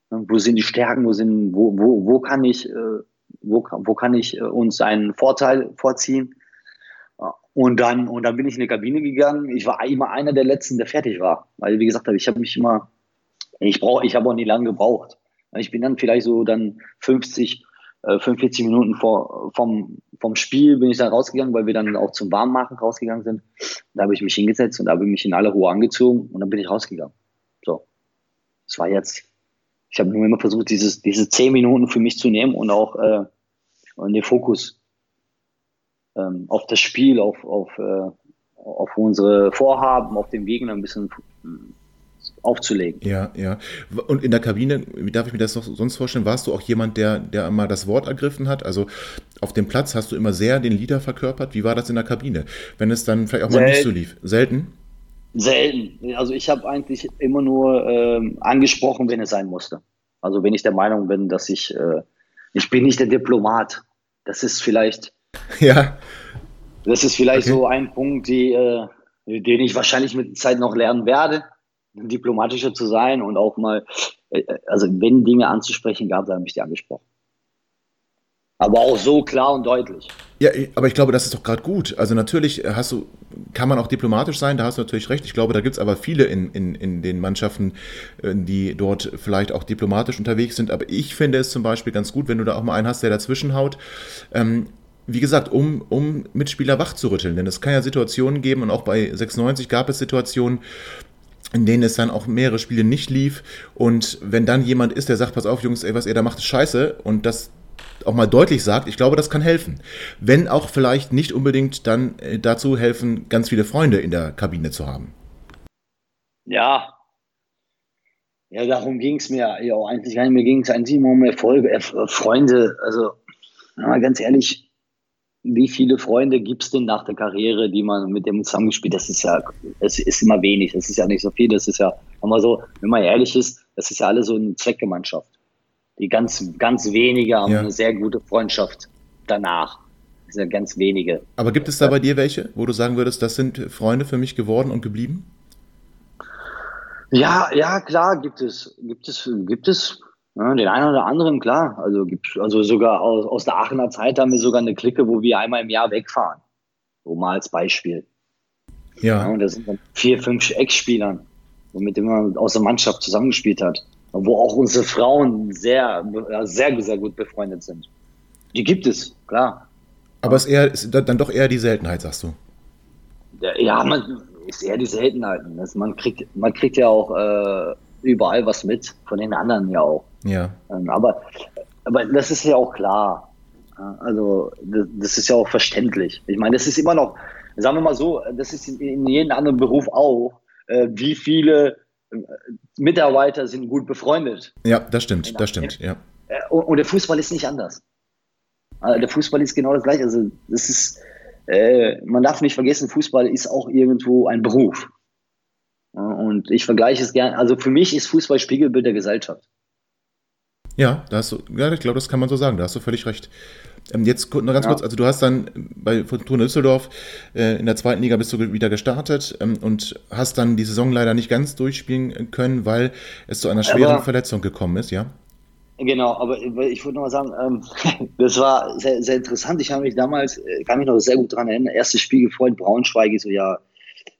Wo sind die Stärken? Wo sind, wo, wo, wo kann ich, äh, wo, wo kann ich äh, uns einen Vorteil vorziehen? Und dann, und dann bin ich in die Kabine gegangen. Ich war immer einer der Letzten, der fertig war. Weil, wie gesagt, ich habe mich immer, ich brauche, ich habe auch nie lange gebraucht. Ich bin dann vielleicht so dann 50, 45 äh, Minuten vor, vom, vom Spiel bin ich dann rausgegangen, weil wir dann auch zum Warmmachen rausgegangen sind. Da habe ich mich hingesetzt und da habe ich mich in aller Ruhe angezogen und dann bin ich rausgegangen. So. Das war jetzt, ich habe nur immer versucht, dieses, diese 10 Minuten für mich zu nehmen und auch äh, den Fokus ähm, auf das Spiel, auf, auf, äh, auf unsere Vorhaben, auf den Gegner ein bisschen aufzulegen. Ja, ja. Und in der Kabine, wie darf ich mir das noch sonst vorstellen? Warst du auch jemand, der, der mal das Wort ergriffen hat? Also auf dem Platz hast du immer sehr den Leader verkörpert. Wie war das in der Kabine? Wenn es dann vielleicht auch Selten. mal nicht so lief. Selten? Selten. Also ich habe eigentlich immer nur ähm, angesprochen, wenn es sein musste. Also wenn ich der Meinung bin, dass ich, äh, ich bin nicht der Diplomat. Das ist vielleicht, ja. Das ist vielleicht okay. so ein Punkt, die, äh, den ich wahrscheinlich mit der Zeit noch lernen werde diplomatischer zu sein und auch mal, äh, also wenn Dinge anzusprechen gab, dann habe ich die angesprochen. Aber auch so klar und deutlich. Ja, aber ich glaube, das ist doch gerade gut. Also natürlich hast du, kann man auch diplomatisch sein, da hast du natürlich recht. Ich glaube, da gibt es aber viele in, in, in den Mannschaften, äh, die dort vielleicht auch diplomatisch unterwegs sind. Aber ich finde es zum Beispiel ganz gut, wenn du da auch mal einen hast, der dazwischen haut. Ähm, wie gesagt, um, um Mitspieler wach zu rütteln. Denn es kann ja Situationen geben, und auch bei 96 gab es Situationen, in denen es dann auch mehrere Spiele nicht lief. Und wenn dann jemand ist, der sagt, pass auf, Jungs, ey, was ihr da macht, ist scheiße und das auch mal deutlich sagt, ich glaube, das kann helfen. Wenn auch vielleicht nicht unbedingt dann äh, dazu helfen, ganz viele Freunde in der Kabine zu haben. Ja. Ja, darum ging es mir ja eigentlich gar nicht. Mir ging es eigentlich immer um Erfolge, Freunde. Also, ganz ehrlich, wie viele Freunde gibt es denn nach der Karriere, die man mit dem zusammengespielt Das ist ja, es ist immer wenig, das ist ja nicht so viel, das ist ja, wenn man so, wenn man ehrlich ist, das ist ja alles so eine Zweckgemeinschaft. Die ganz, ganz wenige haben ja. eine sehr gute Freundschaft danach. Das sind ganz wenige. Aber gibt es da bei dir welche, wo du sagen würdest, das sind Freunde für mich geworden und geblieben? Ja, ja, klar, gibt es, gibt es, gibt es ja, den einen oder anderen, klar. Also, also sogar aus, aus der Aachener Zeit haben wir sogar eine Clique, wo wir einmal im Jahr wegfahren. So mal als Beispiel. Ja. ja und da sind dann vier, fünf Ex-Spielern, mit denen man aus der Mannschaft zusammengespielt hat. Wo auch unsere Frauen sehr, sehr, sehr gut befreundet sind. Die gibt es, klar. Aber es ist, eher, ist dann doch eher die Seltenheit, sagst du? Ja, man, ist eher die Seltenheit. man, kriegt, man kriegt ja auch äh, überall was mit, von den anderen ja auch. Ja. Ähm, aber, aber das ist ja auch klar. Also das ist ja auch verständlich. Ich meine, das ist immer noch, sagen wir mal so, das ist in jedem anderen Beruf auch. Äh, wie viele äh, Mitarbeiter sind gut befreundet? Ja, das stimmt, das stimmt, ja. Äh, und der Fußball ist nicht anders. Der Fußball ist genau das gleiche. Also das ist, man darf nicht vergessen, Fußball ist auch irgendwo ein Beruf. Und ich vergleiche es gern. Also für mich ist Fußball Spiegelbild der Gesellschaft. Ja, da hast du, ja, ich glaube, das kann man so sagen, da hast du völlig recht. Ähm, jetzt noch ganz ja. kurz, also du hast dann bei Fortuna Düsseldorf äh, in der zweiten Liga bist du wieder gestartet ähm, und hast dann die Saison leider nicht ganz durchspielen können, weil es zu einer schweren aber, Verletzung gekommen ist, ja? Genau, aber ich würde noch mal sagen, ähm, das war sehr, sehr interessant. Ich habe mich damals, äh, kann mich noch sehr gut daran erinnern, erstes Spiel gefreut, Braunschweig, ich so, ja,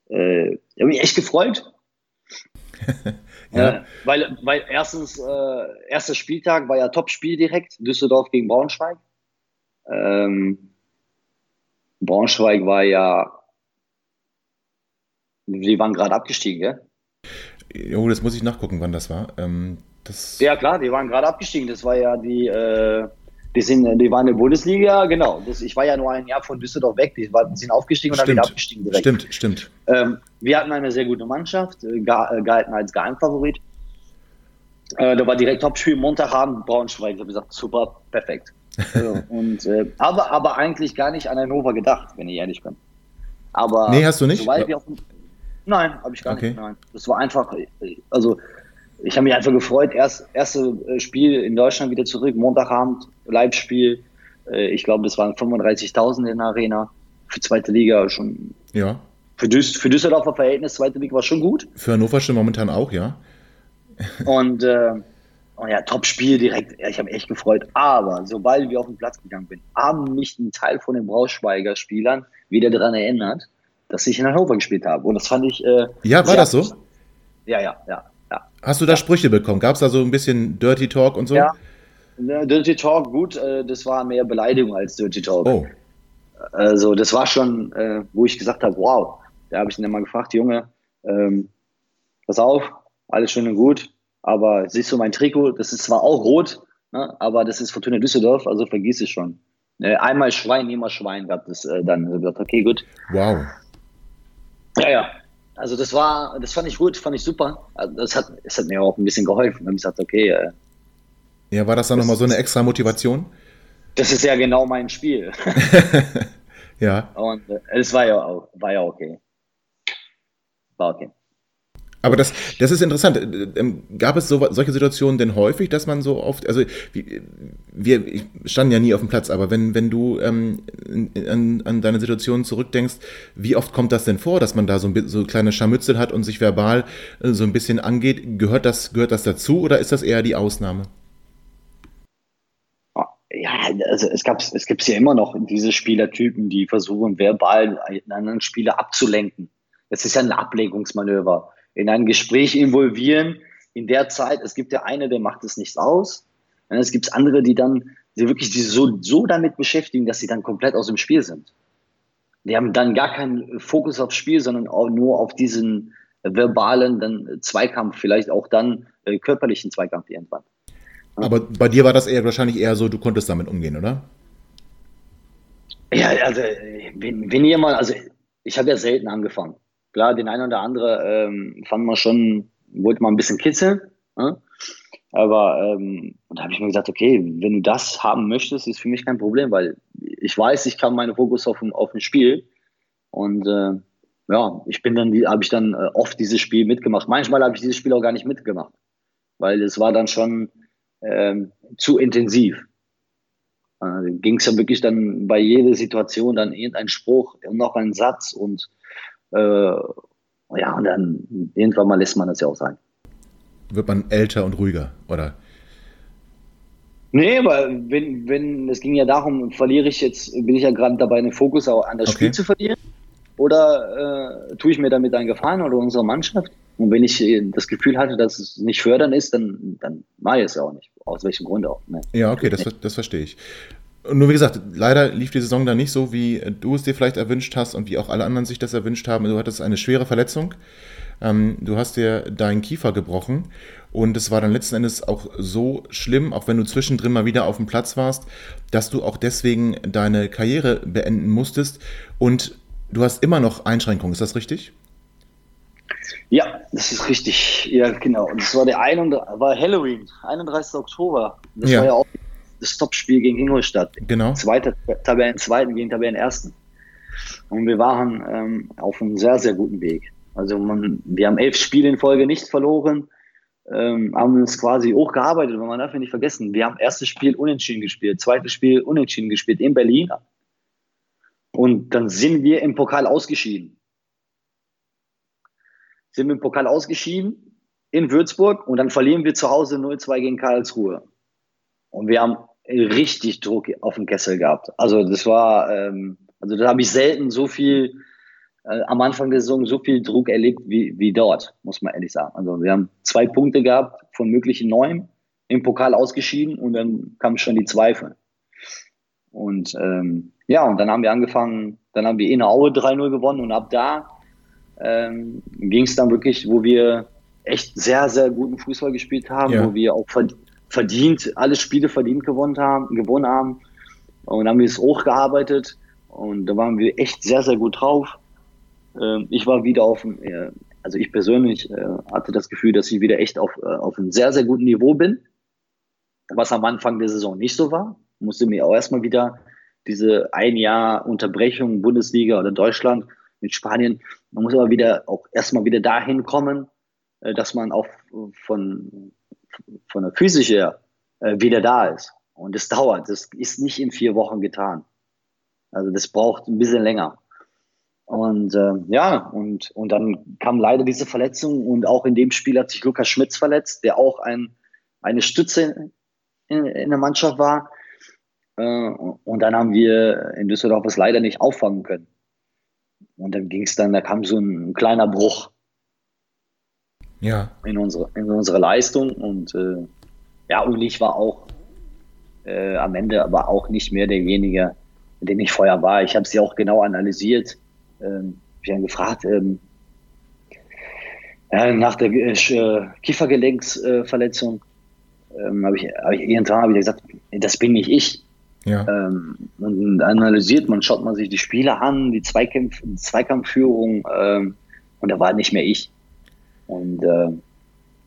äh, ich habe mich echt gefreut. ja. äh, weil, weil erstens, äh, erster Spieltag war ja Top-Spiel direkt, Düsseldorf gegen Braunschweig. Ähm, Braunschweig war ja, die waren gerade abgestiegen, gell? Jo, das muss ich nachgucken, wann das war. Ähm, das ja, klar, die waren gerade abgestiegen. Das war ja die, äh, die, sind, die waren in der Bundesliga, genau. Das, ich war ja nur ein Jahr von Düsseldorf weg. Die, war, die sind aufgestiegen und stimmt, dann wieder abgestiegen direkt. Stimmt, stimmt. Ähm, wir hatten eine sehr gute Mannschaft, äh, gehalten als Geheimfavorit. Äh, da war direkt Topspiel, Montagabend, Braunschweig. Ich habe gesagt, super, perfekt. und, äh, aber, aber eigentlich gar nicht an Hannover gedacht, wenn ich ehrlich bin. Aber nee, hast du nicht? Auf, nein, habe ich gar okay. nicht. Nein. Das war einfach, also ich habe mich einfach gefreut. Erst, erste äh, Spiel in Deutschland wieder zurück, Montagabend, Live-Spiel. Äh, ich glaube, das waren 35.000 in der Arena. Für zweite Liga schon. Ja. Für, Düs für Düsseldorfer Verhältnis, zweite Liga war schon gut. Für Hannover schon momentan auch, ja. Und, äh, oh ja, Top-Spiel direkt. Ja, ich habe mich echt gefreut. Aber sobald wir auf den Platz gegangen sind, haben mich ein Teil von den Braunschweiger-Spielern wieder daran erinnert, dass ich in Hannover gespielt habe. Und das fand ich. Äh, ja, war das so? Ja, ja, ja. Ja. Hast du da ja. Sprüche bekommen? Gab es da so ein bisschen Dirty Talk und so? Ja. Dirty Talk, gut, äh, das war mehr Beleidigung als Dirty Talk. Oh. Also, das war schon, äh, wo ich gesagt habe: Wow. Da habe ich ihn dann mal gefragt, Junge, ähm, pass auf, alles schön und gut, aber siehst du mein Trikot, das ist zwar auch rot, ne, aber das ist Fortuna Düsseldorf, also vergiss es schon. Äh, einmal Schwein, immer Schwein gab es äh, dann. Gesagt, okay, gut. Wow. Ja, ja. Also das war, das fand ich gut, fand ich super. Also das hat, das hat mir auch ein bisschen geholfen. Habe ich gesagt, okay. Äh, ja, war das dann nochmal so eine extra Motivation? Das ist ja genau mein Spiel. ja. Und äh, es war ja auch, war ja okay. War okay. Aber das, das ist interessant. Ähm, gab es so, solche Situationen denn häufig, dass man so oft, also wir standen ja nie auf dem Platz, aber wenn, wenn du ähm, an, an deine Situation zurückdenkst, wie oft kommt das denn vor, dass man da so, ein, so kleine Scharmützel hat und sich verbal äh, so ein bisschen angeht? Gehört das, gehört das dazu oder ist das eher die Ausnahme? Ja, also es gab es gibt ja immer noch diese Spielertypen, die versuchen, verbal einen anderen Spieler abzulenken. Das ist ja ein Ablenkungsmanöver in ein Gespräch involvieren. In der Zeit, es gibt ja eine, der macht es nichts aus. Es gibt andere, die dann die wirklich die so, so damit beschäftigen, dass sie dann komplett aus dem Spiel sind. Die haben dann gar keinen Fokus aufs Spiel, sondern auch nur auf diesen verbalen dann Zweikampf, vielleicht auch dann äh, körperlichen Zweikampf irgendwann. Ja. Aber bei dir war das eher wahrscheinlich eher so, du konntest damit umgehen, oder? Ja, also wenn, wenn ihr mal, also ich habe ja selten angefangen. Klar, den einen oder anderen ähm, fand man schon, wollte man ein bisschen kitzeln. Ne? Aber ähm, da habe ich mir gesagt, okay, wenn du das haben möchtest, ist für mich kein Problem, weil ich weiß, ich kann meinen Fokus auf, auf ein Spiel. Und äh, ja, ich bin dann, habe ich dann äh, oft dieses Spiel mitgemacht. Manchmal habe ich dieses Spiel auch gar nicht mitgemacht, weil es war dann schon ähm, zu intensiv. Äh, Ging es ja wirklich dann bei jeder Situation dann irgendein Spruch und noch ein Satz und äh, ja, und dann irgendwann mal lässt man das ja auch sein. Wird man älter und ruhiger, oder? Nee, aber wenn, wenn, es ging ja darum, verliere ich jetzt, bin ich ja gerade dabei, den Fokus auch an das okay. Spiel zu verlieren? Oder äh, tue ich mir damit einen Gefallen oder unserer Mannschaft? Und wenn ich äh, das Gefühl hatte, dass es nicht fördern ist, dann, dann mache ich es ja auch nicht. Aus welchem Grund auch. Ne? Ja, okay, das, das verstehe ich. Nur wie gesagt, leider lief die Saison da nicht so, wie du es dir vielleicht erwünscht hast und wie auch alle anderen sich das erwünscht haben. Du hattest eine schwere Verletzung. Ähm, du hast dir deinen Kiefer gebrochen und es war dann letzten Endes auch so schlimm, auch wenn du zwischendrin mal wieder auf dem Platz warst, dass du auch deswegen deine Karriere beenden musstest und du hast immer noch Einschränkungen. Ist das richtig? Ja, das ist richtig. Ja, genau. Und es war der 31, war Halloween, 31. Oktober. Das ja. war ja auch das Topspiel gegen Ingolstadt. Genau. Zweite, Tabellen zweiten gegen Tabellen ersten. Und wir waren ähm, auf einem sehr, sehr guten Weg. Also man, wir haben elf Spiele in Folge nicht verloren, ähm, haben uns quasi hochgearbeitet, aber man darf ja nicht vergessen, wir haben erstes Spiel unentschieden gespielt, zweites Spiel unentschieden gespielt in Berlin. Und dann sind wir im Pokal ausgeschieden. Sind wir im Pokal ausgeschieden in Würzburg und dann verlieren wir zu Hause 0-2 gegen Karlsruhe. Und wir haben richtig Druck auf dem Kessel gehabt. Also das war, ähm, also da habe ich selten so viel äh, am Anfang der Saison so viel Druck erlebt wie, wie dort, muss man ehrlich sagen. Also wir haben zwei Punkte gehabt von möglichen neun, im Pokal ausgeschieden und dann kamen schon die Zweifel. Und ähm, ja, und dann haben wir angefangen, dann haben wir in Aue 3-0 gewonnen und ab da ähm, ging es dann wirklich, wo wir echt sehr, sehr guten Fußball gespielt haben, ja. wo wir auch verdient, alle Spiele verdient gewonnen haben, gewonnen haben. Und dann haben wir es hochgearbeitet und da waren wir echt sehr, sehr gut drauf. Ähm, ich war wieder auf, äh, also ich persönlich äh, hatte das Gefühl, dass ich wieder echt auf, äh, auf einem sehr, sehr guten Niveau bin, was am Anfang der Saison nicht so war. Musste mir auch erstmal wieder diese ein Jahr Unterbrechung Bundesliga oder Deutschland mit Spanien, man muss aber wieder auch erstmal wieder dahin kommen, dass man auch von, von der Physis her wieder da ist. Und das dauert. Das ist nicht in vier Wochen getan. Also das braucht ein bisschen länger. Und äh, ja, und, und dann kam leider diese Verletzung und auch in dem Spiel hat sich Lukas Schmitz verletzt, der auch ein, eine Stütze in, in der Mannschaft war. Äh, und dann haben wir in Düsseldorf es leider nicht auffangen können. Und dann ging es dann, da kam so ein, ein, kleiner Bruch ja. in, unsere, in unsere Leistung. Und äh, ja, und ich war auch äh, am Ende aber auch nicht mehr derjenige, den ich vorher war. Ich habe sie auch genau analysiert ähm, ich habe gefragt, ähm, äh, nach der äh, Kiefergelenksverletzung ähm, habe ich, hab ich irgendwann hab ich gesagt, das bin nicht ich. Ja. Ähm, und analysiert man, schaut man sich die Spiele an, die Zweikampf, Zweikampfführung ähm, und da war nicht mehr ich. Und äh,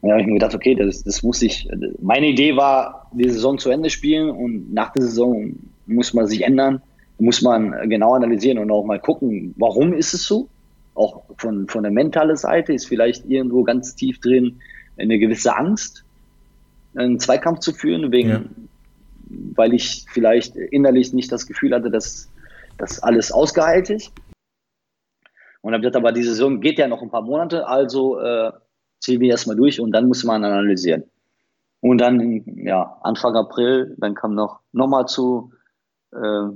dann habe ich mir gedacht, okay, das, das muss ich. Meine Idee war, die Saison zu Ende spielen und nach der Saison muss man sich ändern muss man genau analysieren und auch mal gucken, warum ist es so? Auch von, von der mentalen Seite ist vielleicht irgendwo ganz tief drin eine gewisse Angst, einen Zweikampf zu führen, wegen, ja. weil ich vielleicht innerlich nicht das Gefühl hatte, dass das alles ausgeheilt ist. Und habe gesagt, aber die Saison geht ja noch ein paar Monate, also äh, ziehen wir erstmal durch und dann muss man analysieren. Und dann, ja, Anfang April, dann kam noch, noch mal zu, äh,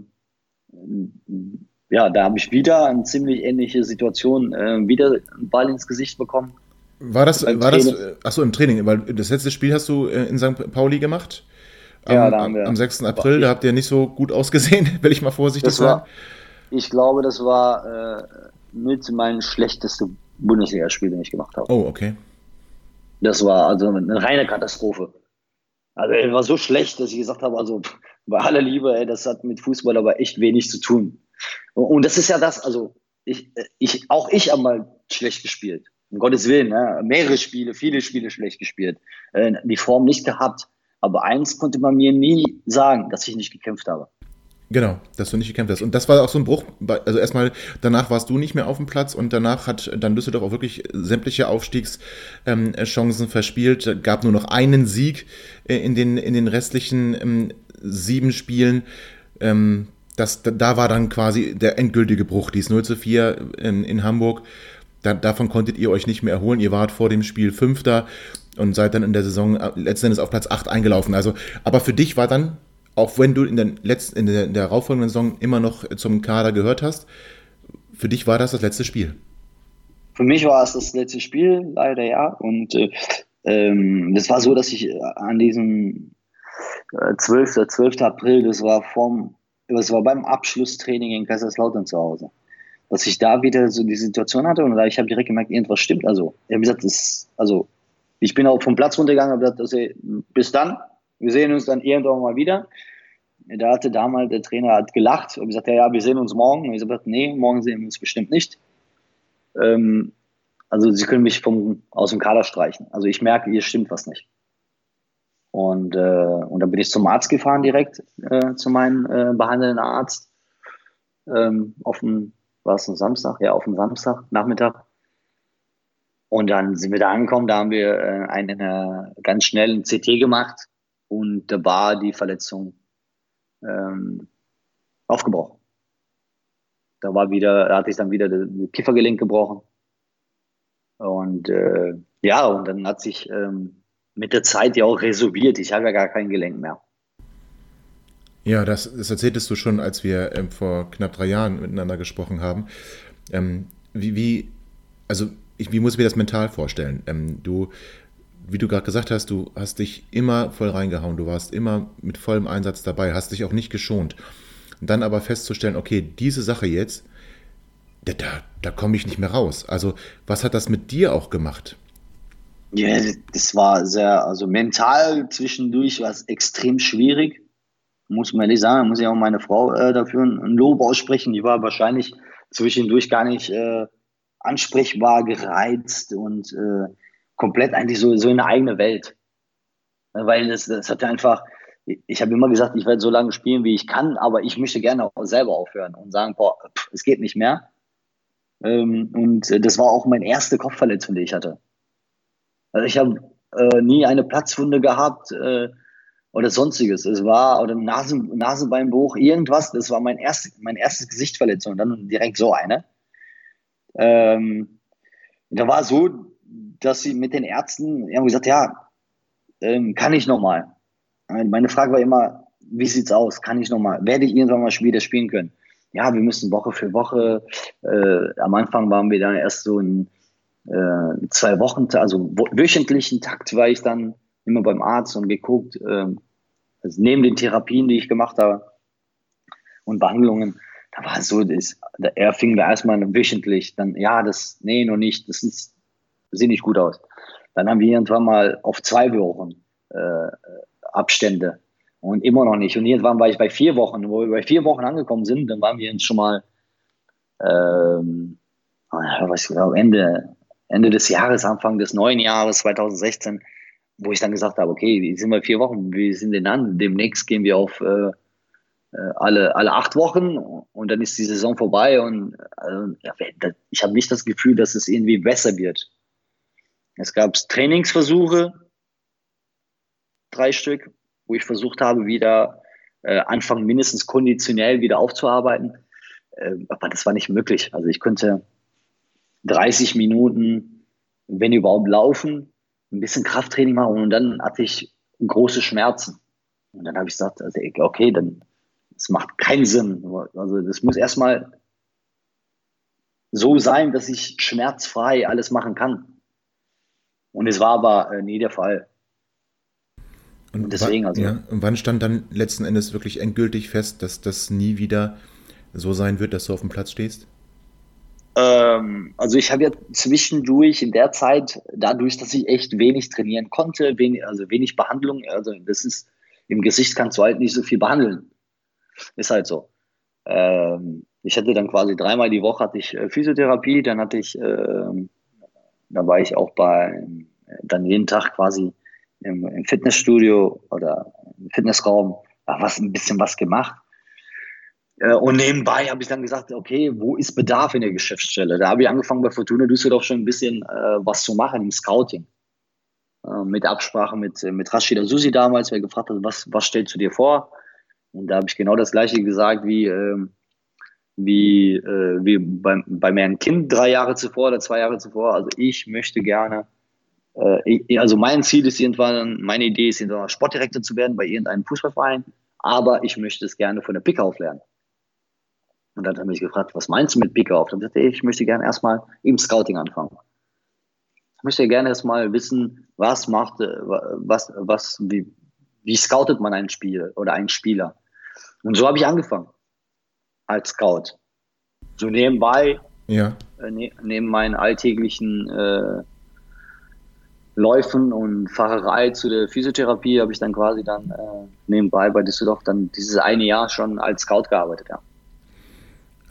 ja, da habe ich wieder eine ziemlich ähnliche Situation, äh, wieder einen Ball ins Gesicht bekommen. War das, war das, achso, im Training, weil das letzte Spiel hast du äh, in St. Pauli gemacht? Am, ja, da haben wir, am 6. April, da habt ihr nicht so gut ausgesehen, will ich mal vorsichtig das sagen. ich glaube, das war äh, mit mein schlechtestes Bundesligaspiel, den ich gemacht habe. Oh, okay. Das war also eine reine Katastrophe. Also er war so schlecht, dass ich gesagt habe, also bei aller Liebe, ey, das hat mit Fußball aber echt wenig zu tun. Und das ist ja das, also ich, ich, auch ich habe mal schlecht gespielt. Um Gottes Willen, ne? mehrere Spiele, viele Spiele schlecht gespielt, äh, die Form nicht gehabt. Aber eins konnte man mir nie sagen, dass ich nicht gekämpft habe. Genau, dass du nicht gekämpft hast. Und das war auch so ein Bruch. Also erstmal, danach warst du nicht mehr auf dem Platz und danach hat dann Düsseldorf auch wirklich sämtliche Aufstiegschancen verspielt. Gab nur noch einen Sieg äh, in den, in den restlichen ähm, sieben Spielen. Ähm, das, da war dann quasi der endgültige Bruch, dies 0 zu 4 in, in Hamburg. Da, davon konntet ihr euch nicht mehr erholen. Ihr wart vor dem Spiel Fünfter und seid dann in der Saison äh, letztendlich auf Platz 8 eingelaufen. Also, aber für dich war dann auch wenn du in der letzten, in der, in der darauffolgenden Saison immer noch zum Kader gehört hast, für dich war das das letzte Spiel? Für mich war es das letzte Spiel, leider ja. Und äh, ähm, das war so, dass ich an diesem äh, 12. 12. April, das war vom, das war beim Abschlusstraining in Kaiserslautern zu Hause, dass ich da wieder so die Situation hatte und da ich habe direkt gemerkt, irgendwas stimmt. Also, ich habe gesagt, das, also ich bin auch vom Platz runtergegangen habe gesagt, also, bis dann, wir sehen uns dann irgendwann mal wieder. Da hatte damals der Trainer hat gelacht und gesagt, ja, ja, wir sehen uns morgen. Und ich habe gesagt, nee, morgen sehen wir uns bestimmt nicht. Ähm, also sie können mich vom, aus dem Kader streichen. Also ich merke, hier stimmt was nicht. Und, äh, und dann bin ich zum Arzt gefahren direkt, äh, zu meinem äh, behandelnden Arzt. Ähm, auf dem, war es ein Samstag? Ja, auf dem Samstag, Nachmittag. Und dann sind wir da angekommen, da haben wir äh, einen äh, ganz schnellen CT gemacht und da war die Verletzung ähm, aufgebrochen. Da war wieder, da hatte ich dann wieder das Kiefergelenk gebrochen. Und äh, ja, und dann hat sich ähm, mit der Zeit ja auch resorbiert. Ich habe ja gar kein Gelenk mehr. Ja, das, das erzähltest du schon, als wir ähm, vor knapp drei Jahren miteinander gesprochen haben. Ähm, wie, wie, also ich, wie muss ich mir das mental vorstellen? Ähm, du wie du gerade gesagt hast, du hast dich immer voll reingehauen, du warst immer mit vollem Einsatz dabei, hast dich auch nicht geschont. Und dann aber festzustellen, okay, diese Sache jetzt, da, da, da komme ich nicht mehr raus. Also, was hat das mit dir auch gemacht? Ja, das war sehr, also mental zwischendurch war es extrem schwierig. Muss man ehrlich sagen, muss ich auch meine Frau äh, dafür ein Lob aussprechen. Die war wahrscheinlich zwischendurch gar nicht äh, ansprechbar, gereizt und äh, komplett eigentlich so, so in eine eigene Welt. Weil das, das hat einfach, ich habe immer gesagt, ich werde so lange spielen, wie ich kann, aber ich möchte gerne auch selber aufhören und sagen, boah, pff, es geht nicht mehr. Ähm, und das war auch meine erste Kopfverletzung, die ich hatte. Also ich habe äh, nie eine Platzwunde gehabt äh, oder sonstiges. Es war oder Nasen, Nasenbeinbruch, irgendwas. Das war mein erstes, mein erstes Gesichtverletzung und dann direkt so eine. Ähm, da war so, dass sie mit den Ärzten haben gesagt, ja, ähm, kann ich nochmal. Meine Frage war immer, wie sieht's aus? Kann ich nochmal? Werde ich irgendwann mal wieder spielen können? Ja, wir müssen Woche für Woche. Äh, am Anfang waren wir dann erst so in äh, zwei Wochen, also wöchentlichen Takt war ich dann immer beim Arzt und geguckt, äh, also neben den Therapien, die ich gemacht habe und Behandlungen, da war es so, das, er fing da erstmal wöchentlich, dann, ja, das, nee, noch nicht, das ist, sieht nicht gut aus. Dann haben wir irgendwann mal auf zwei Wochen äh, Abstände und immer noch nicht. Und irgendwann war ich bei vier Wochen, wo wir bei vier Wochen angekommen sind, dann waren wir jetzt schon mal ähm, was, Ende, Ende des Jahres, Anfang des neuen Jahres 2016, wo ich dann gesagt habe, okay, wie sind wir vier Wochen, wie sind denn dann? Demnächst gehen wir auf äh, äh, alle, alle acht Wochen und dann ist die Saison vorbei und also, ja, ich habe nicht das Gefühl, dass es irgendwie besser wird. Es gab Trainingsversuche, drei Stück, wo ich versucht habe, wieder äh, anfangen, mindestens konditionell wieder aufzuarbeiten. Äh, aber das war nicht möglich. Also ich könnte 30 Minuten, wenn überhaupt, laufen, ein bisschen Krafttraining machen und dann hatte ich große Schmerzen. Und dann habe ich gesagt, also, okay, dann das macht keinen Sinn. Also das muss erstmal so sein, dass ich schmerzfrei alles machen kann. Und es war aber äh, nie der Fall. Und, und deswegen also. Ja, und wann stand dann letzten Endes wirklich endgültig fest, dass das nie wieder so sein wird, dass du auf dem Platz stehst? Ähm, also ich habe ja zwischendurch in der Zeit, dadurch, dass ich echt wenig trainieren konnte, wenig, also wenig Behandlung, also das ist, im Gesicht kannst du halt nicht so viel behandeln. Ist halt so. Ähm, ich hatte dann quasi dreimal die Woche hatte ich äh, Physiotherapie, dann hatte ich, äh, da war ich auch bei, dann jeden Tag quasi im, im Fitnessstudio oder im Fitnessraum, was ein bisschen was gemacht. Äh, und nebenbei habe ich dann gesagt, okay, wo ist Bedarf in der Geschäftsstelle? Da habe ich angefangen bei Fortuna Düsseldorf schon ein bisschen äh, was zu machen im Scouting. Äh, mit Absprache mit, mit Rashida Susi damals, wer gefragt hat, was, was stellst du dir vor? Und da habe ich genau das gleiche gesagt wie, äh, wie, äh, wie bei, bei meinem Kind drei Jahre zuvor oder zwei Jahre zuvor. Also ich möchte gerne, äh, ich, also mein Ziel ist irgendwann, meine Idee ist irgendwann Sportdirektor zu werden bei irgendeinem Fußballverein, aber ich möchte es gerne von der Picke auf lernen. Und dann hat er mich gefragt, was meinst du mit Picke auf? Dann sagte ich, ich möchte gerne erstmal im Scouting anfangen. Ich möchte gerne erstmal wissen, was macht, äh, was, was, wie, wie scoutet man ein Spiel oder einen Spieler? Und so habe ich angefangen als Scout. So nebenbei, ja. äh, ne, neben meinen alltäglichen äh, Läufen und Fahrerei zu der Physiotherapie habe ich dann quasi dann äh, nebenbei bei Düsseldorf dann dieses eine Jahr schon als Scout gearbeitet, ja.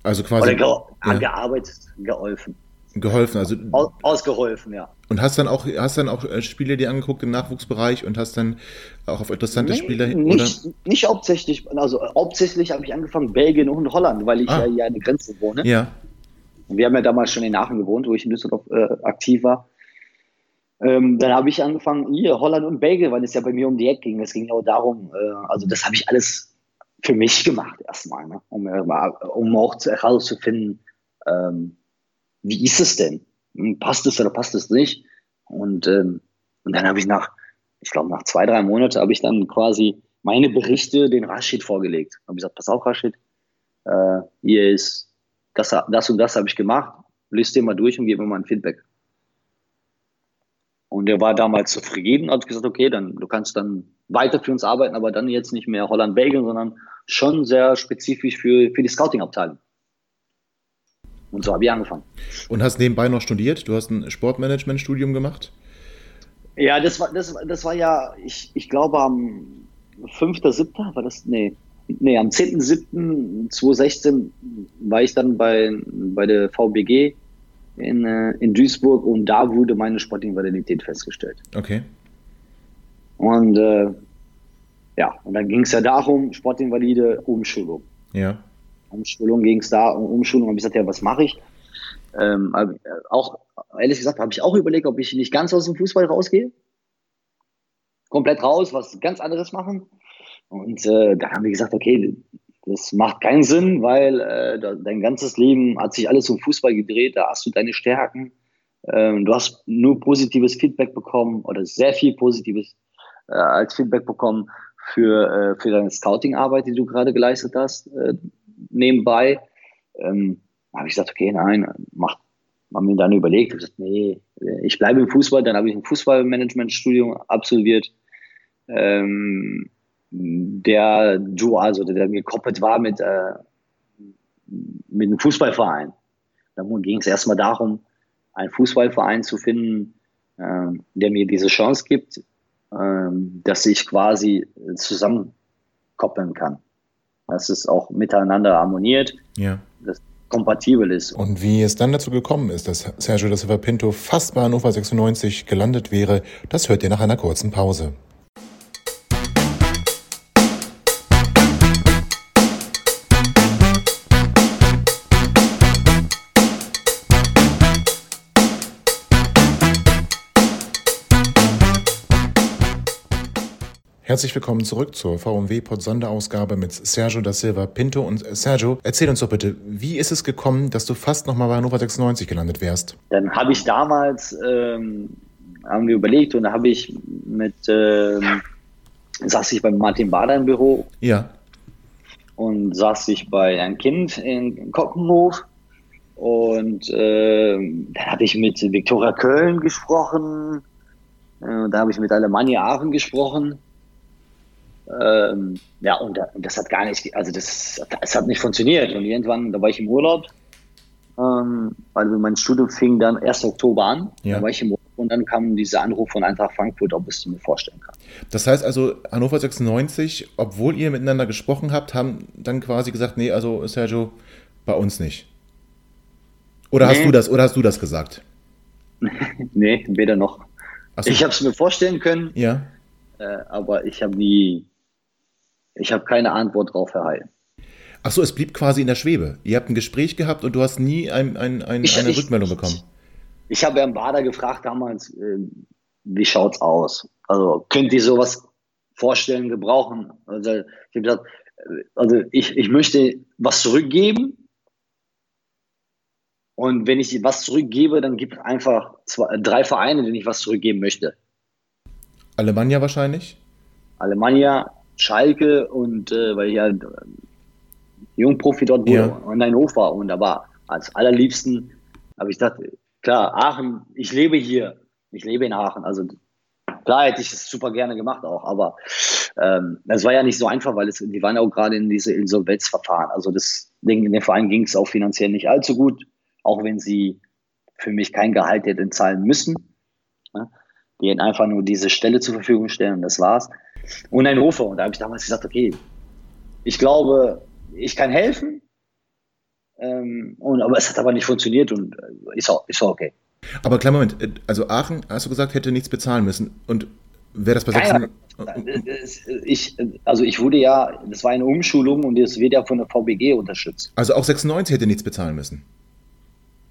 Also quasi. Oder ge ja. gearbeitet, geholfen. Geholfen, also. Aus, ausgeholfen, ja. Und hast dann auch, hast dann auch äh, Spiele dir angeguckt im Nachwuchsbereich und hast dann auch auf interessante nee, Spieler nicht, oder? Nicht hauptsächlich, also hauptsächlich habe ich angefangen Belgien und Holland, weil ich ah. ja hier an der Grenze wohne. Ja. Wir haben ja damals schon in Aachen gewohnt, wo ich in Düsseldorf äh, aktiv war. Ähm, dann habe ich angefangen, hier Holland und Belgien, weil es ja bei mir um die Ecke ging. Es ging ja auch darum, äh, also das habe ich alles für mich gemacht erstmal, ne? um, äh, um auch herauszufinden, ähm, wie ist es denn? Hm, passt es oder passt es nicht? Und, ähm, und dann habe ich nach, ich glaube, nach zwei, drei Monaten habe ich dann quasi meine Berichte den Rashid vorgelegt. Habe gesagt, pass auf, Rashid, äh, hier ist das, das und das habe ich gemacht, lest dir mal durch und gib mir mal ein Feedback. Und er war damals zufrieden, hat gesagt, okay, dann du kannst dann weiter für uns arbeiten, aber dann jetzt nicht mehr Holland-Belgien, sondern schon sehr spezifisch für, für die Scouting-Abteilung. Und so habe ich angefangen. Und hast nebenbei noch studiert? Du hast ein Sportmanagement-Studium gemacht? Ja, das war, das, das war ja, ich, ich glaube am 5.7. war das, nee, nee, am 10.7.2016 war ich dann bei, bei der VBG in, äh, in Duisburg und da wurde meine Sportinvalidität festgestellt. Okay. Und äh, ja, und dann ging es ja darum, Sportinvalide, Umschulung. Ja. Umschulung ging es da, um Umschulung habe ich gesagt, ja, was mache ich? Ähm, äh, auch, ehrlich gesagt, habe ich auch überlegt, ob ich nicht ganz aus dem Fußball rausgehe. Komplett raus, was ganz anderes machen. Und äh, da haben wir gesagt, okay, das macht keinen Sinn, weil äh, dein ganzes Leben hat sich alles um Fußball gedreht, da hast du deine Stärken. Ähm, du hast nur positives Feedback bekommen oder sehr viel positives äh, als Feedback bekommen für, äh, für deine Scouting-Arbeit, die du gerade geleistet hast, äh, nebenbei. Ähm, habe ich gesagt, okay, nein, mach, haben mir dann überlegt, ich gesagt, nee, ich bleibe im Fußball, dann habe ich ein Fußballmanagement-Studium absolviert. Ähm, der dual, also der, der gekoppelt war mit, äh, mit einem Fußballverein. Da ging es erstmal darum, einen Fußballverein zu finden, äh, der mir diese Chance gibt, äh, dass ich quasi zusammenkoppeln kann. Dass es auch miteinander harmoniert, ja. dass kompatibel ist. Und wie es dann dazu gekommen ist, dass Sergio da Silva Pinto fast bei Hannover 96 gelandet wäre, das hört ihr nach einer kurzen Pause. Herzlich willkommen zurück zur VMW Pod Sonderausgabe mit Sergio da Silva Pinto. Und äh, Sergio, erzähl uns doch bitte, wie ist es gekommen, dass du fast nochmal bei Hannover 96 gelandet wärst? Dann habe ich damals, ähm, haben wir überlegt und da habe ich mit, ähm, saß ich beim Martin Bader im Büro. Ja. Und saß ich bei einem Kind in Kockenhof. Und äh, dann habe ich mit Viktoria Köln gesprochen. Äh, da habe ich mit Alemannia Aachen gesprochen. Ähm, ja, und, und, das hat gar nicht, also das, das hat nicht funktioniert. Und irgendwann, da war ich im Urlaub, ähm, also mein Studium fing dann 1. Oktober an, ja. da war ich im Urlaub und dann kam dieser Anruf von Eintracht Frankfurt, ob es mir vorstellen kann. Das heißt also, Hannover 96, obwohl ihr miteinander gesprochen habt, haben dann quasi gesagt, nee, also Sergio, bei uns nicht. Oder nee. hast du das, oder hast du das gesagt? nee, weder noch. So. Ich habe es mir vorstellen können, ja. Äh, aber ich habe nie ich habe keine Antwort darauf erhalten. Ach so, es blieb quasi in der Schwebe. Ihr habt ein Gespräch gehabt und du hast nie ein, ein, ein, ich, eine ich, Rückmeldung bekommen. Ich, ich habe Herrn Bader gefragt damals, äh, wie schaut's aus? Also könnt ihr sowas vorstellen, gebrauchen? Also ich habe gesagt, äh, also ich, ich möchte was zurückgeben. Und wenn ich was zurückgebe, dann gibt es einfach zwei, drei Vereine, denen ich was zurückgeben möchte. Alemannia wahrscheinlich? Alemannia, Schalke und äh, weil ich ja Jungprofi dort wurde ja. und ein Hof war und da war als allerliebsten habe ich gedacht, klar, Aachen, ich lebe hier, ich lebe in Aachen, also klar hätte ich es super gerne gemacht auch, aber ähm, das war ja nicht so einfach, weil es, die waren ja auch gerade in diese Insolvenzverfahren, also das Ding, in dem Verein ging es auch finanziell nicht allzu gut, auch wenn sie für mich kein Gehalt hätten zahlen müssen. Ne? Hätten einfach nur diese Stelle zur Verfügung stellen und das war's und ein Hofer. Und da habe ich damals gesagt, okay, ich glaube, ich kann helfen. Ähm, und, aber es hat aber nicht funktioniert und äh, ist auch, ist auch okay. Aber kleiner Moment, äh, also Aachen, hast du gesagt, hätte nichts bezahlen müssen. Und wäre das bei Sachsen? Ich, also ich wurde ja, das war eine Umschulung und das wird ja von der VBG unterstützt. Also auch 96 hätte nichts bezahlen müssen?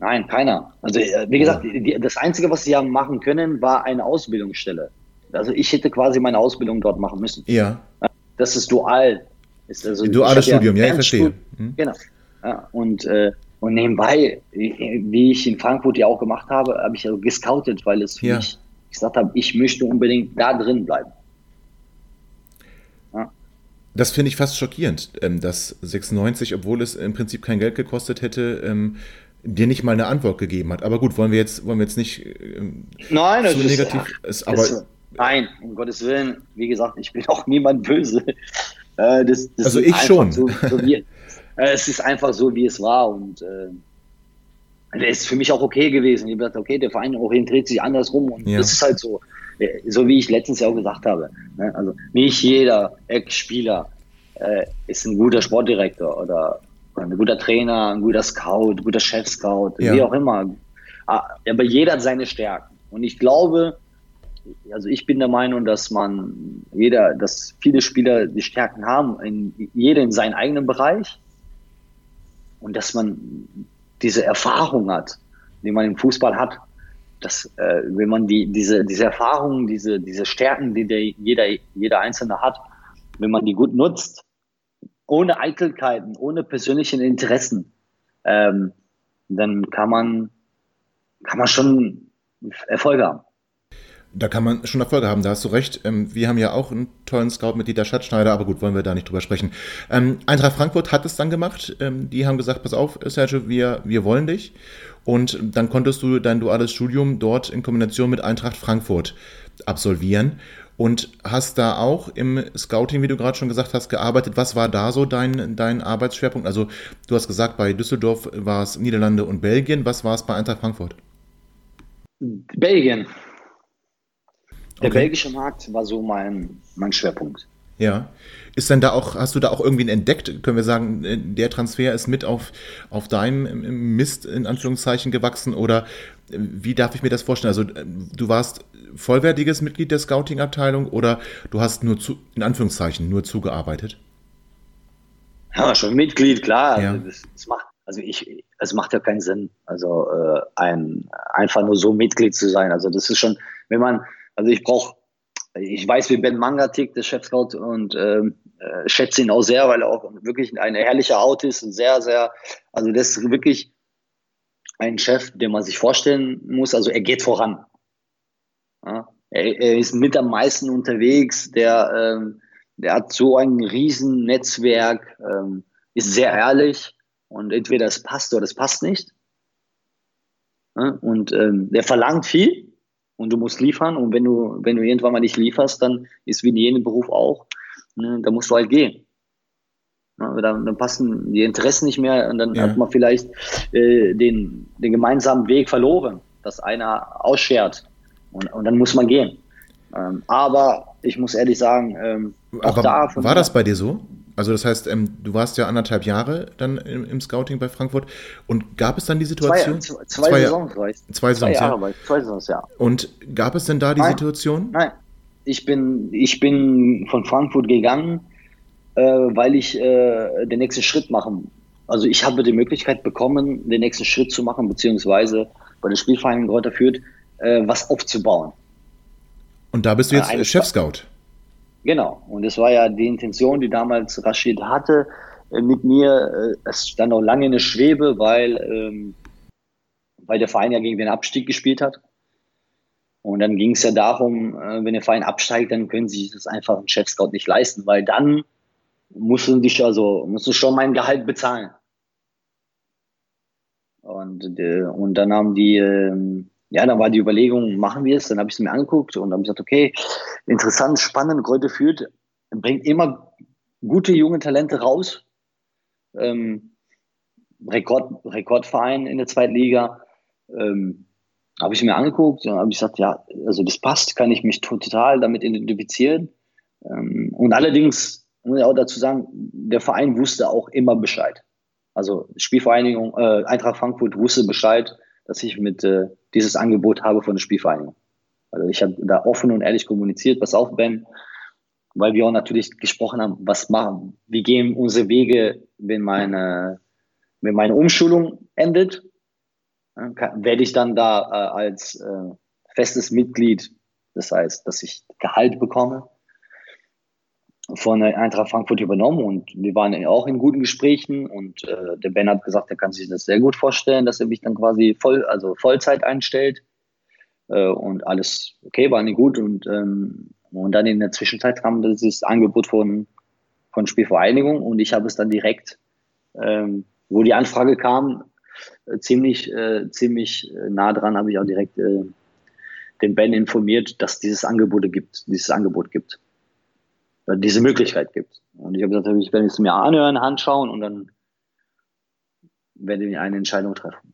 Nein, keiner. Also äh, wie gesagt, die, das Einzige, was sie haben machen können, war eine Ausbildungsstelle. Also ich hätte quasi meine Ausbildung dort machen müssen. Ja. Das ist dual. Ist also, Duales Studium, ja, ich verstehe. Hm. Genau. Ja, und, äh, und nebenbei, wie ich in Frankfurt ja auch gemacht habe, habe ich ja gescoutet, weil es für ja. mich gesagt habe, ich möchte unbedingt da drin bleiben. Ja. Das finde ich fast schockierend, ähm, dass 96, obwohl es im Prinzip kein Geld gekostet hätte, ähm, dir nicht mal eine Antwort gegeben hat. Aber gut, wollen wir jetzt, wollen wir jetzt nicht ähm, Nein, so negativ. Ist, aber ist, Nein, um Gottes Willen. Wie gesagt, ich bin auch niemand böse. Äh, das, das also ich schon. So, so wie, äh, es ist einfach so, wie es war und äh, ist für mich auch okay gewesen. Ich habe gesagt, okay, der Verein orientiert sich andersrum und ja. das ist halt so. Äh, so wie ich letztens ja auch gesagt habe. Ne? Also nicht jeder Ex-Spieler äh, ist ein guter Sportdirektor oder ein guter Trainer, ein guter Scout, ein guter Chef-Scout, ja. wie auch immer. ah, aber jeder hat seine Stärken. Und ich glaube, also ich bin der Meinung, dass man jeder, dass viele Spieler die Stärken haben, in, jeder in seinem eigenen Bereich und dass man diese Erfahrung hat, die man im Fußball hat, dass äh, wenn man die, diese, diese Erfahrungen, diese, diese Stärken, die der, jeder, jeder Einzelne hat, wenn man die gut nutzt, ohne Eitelkeiten, ohne persönlichen Interessen, ähm, dann kann man, kann man schon Erfolge haben. Da kann man schon Erfolge haben, da hast du recht. Ähm, wir haben ja auch einen tollen Scout mit Dieter Schatzschneider, aber gut, wollen wir da nicht drüber sprechen. Ähm, Eintracht Frankfurt hat es dann gemacht. Ähm, die haben gesagt, pass auf, Sergio, wir, wir wollen dich. Und dann konntest du dein duales Studium dort in Kombination mit Eintracht Frankfurt absolvieren und hast da auch im Scouting, wie du gerade schon gesagt hast, gearbeitet. Was war da so dein, dein Arbeitsschwerpunkt? Also du hast gesagt, bei Düsseldorf war es Niederlande und Belgien. Was war es bei Eintracht Frankfurt? Belgien. Der okay. belgische Markt war so mein, mein Schwerpunkt. Ja. Ist denn da auch, hast du da auch irgendwie entdeckt? Können wir sagen, äh, der Transfer ist mit auf, auf deinem Mist in Anführungszeichen gewachsen oder äh, wie darf ich mir das vorstellen? Also äh, du warst vollwertiges Mitglied der Scouting-Abteilung oder du hast nur zu, in Anführungszeichen nur zugearbeitet? Ja, schon Mitglied, klar. Ja. Also das, das, macht, also ich, es macht ja keinen Sinn, also äh, ein, einfach nur so Mitglied zu sein. Also das ist schon, wenn man, also ich brauche, ich weiß, wie Ben Manga tickt, der Chef-Scout, und ähm, äh, schätze ihn auch sehr, weil er auch wirklich ein herrlicher Haut ist, sehr, sehr, also das ist wirklich ein Chef, den man sich vorstellen muss. Also er geht voran. Ja? Er, er, ist mit am meisten unterwegs, der, ähm, der hat so ein riesen Netzwerk, ähm, ist sehr ehrlich und entweder es passt oder es passt nicht. Ja? Und ähm, der verlangt viel, und du musst liefern und wenn du, wenn du irgendwann mal nicht lieferst, dann ist wie in jedem Beruf auch, ne, da musst du halt gehen. Ja, dann, dann, passen die Interessen nicht mehr und dann ja. hat man vielleicht äh, den, den gemeinsamen Weg verloren, dass einer ausschert und, und dann muss man gehen. Ähm, aber ich muss ehrlich sagen, ähm, auch aber da. War das bei dir so? Also das heißt, ähm, du warst ja anderthalb Jahre dann im, im, Scouting bei Frankfurt und gab es dann die Situation? Zwei, zwei, zwei Saisons war ich. Zwei Saisons, zwei Jahre, ja. Zwei Saisons, ja. Und gab es denn da die nein, Situation? Nein, ich bin, ich bin von Frankfurt gegangen, äh, weil ich äh, den nächsten Schritt machen. Also ich habe die Möglichkeit bekommen, den nächsten Schritt zu machen, beziehungsweise bei der Spielvereinigung Greuther führt, äh, was aufzubauen. Und da bist du jetzt äh, Chef-Scout? Genau. Und das war ja die Intention, die damals Rashid hatte äh, mit mir. Äh, es stand noch lange in der Schwebe, weil, ähm, weil der Verein ja gegen den Abstieg gespielt hat. Und dann ging es ja darum, äh, wenn der Verein absteigt, dann können sie das einfach einen Chef-Scout nicht leisten, weil dann mussten die also mussten schon mein Gehalt bezahlen. Und, äh, und dann haben die, äh, ja, dann war die Überlegung, machen wir es? Dann habe ich es mir angeguckt und habe gesagt, okay, interessant, spannend, Kräuter führt, bringt immer gute junge Talente raus. Ähm, Rekord, Rekordverein in der zweiten Liga. Ähm, habe ich mir angeguckt und habe gesagt, ja, also das passt, kann ich mich total damit identifizieren. Ähm, und allerdings muss ich auch dazu sagen, der Verein wusste auch immer Bescheid. Also Spielvereinigung, äh, Eintracht Frankfurt wusste Bescheid, dass ich mit äh, dieses Angebot habe von der Spielvereinigung. Also ich habe da offen und ehrlich kommuniziert, was auch Ben, weil wir auch natürlich gesprochen haben, was machen, wie gehen unsere Wege, wenn meine, wenn meine Umschulung endet, kann, werde ich dann da äh, als äh, festes Mitglied, das heißt, dass ich Gehalt bekomme, von Eintracht Frankfurt übernommen und wir waren auch in guten Gesprächen und äh, der Ben hat gesagt, er kann sich das sehr gut vorstellen, dass er mich dann quasi voll, also Vollzeit einstellt. Äh, und alles okay, war nicht gut und, ähm, und dann in der Zwischenzeit kam dieses Angebot von, von Spielvereinigung und ich habe es dann direkt, ähm, wo die Anfrage kam, äh, ziemlich, äh, ziemlich nah dran, habe ich auch direkt äh, den Ben informiert, dass dieses Angebot gibt, dieses Angebot gibt diese Möglichkeit gibt. Und ich habe gesagt, ich werde es mir anhören, anschauen und dann werde ich eine Entscheidung treffen.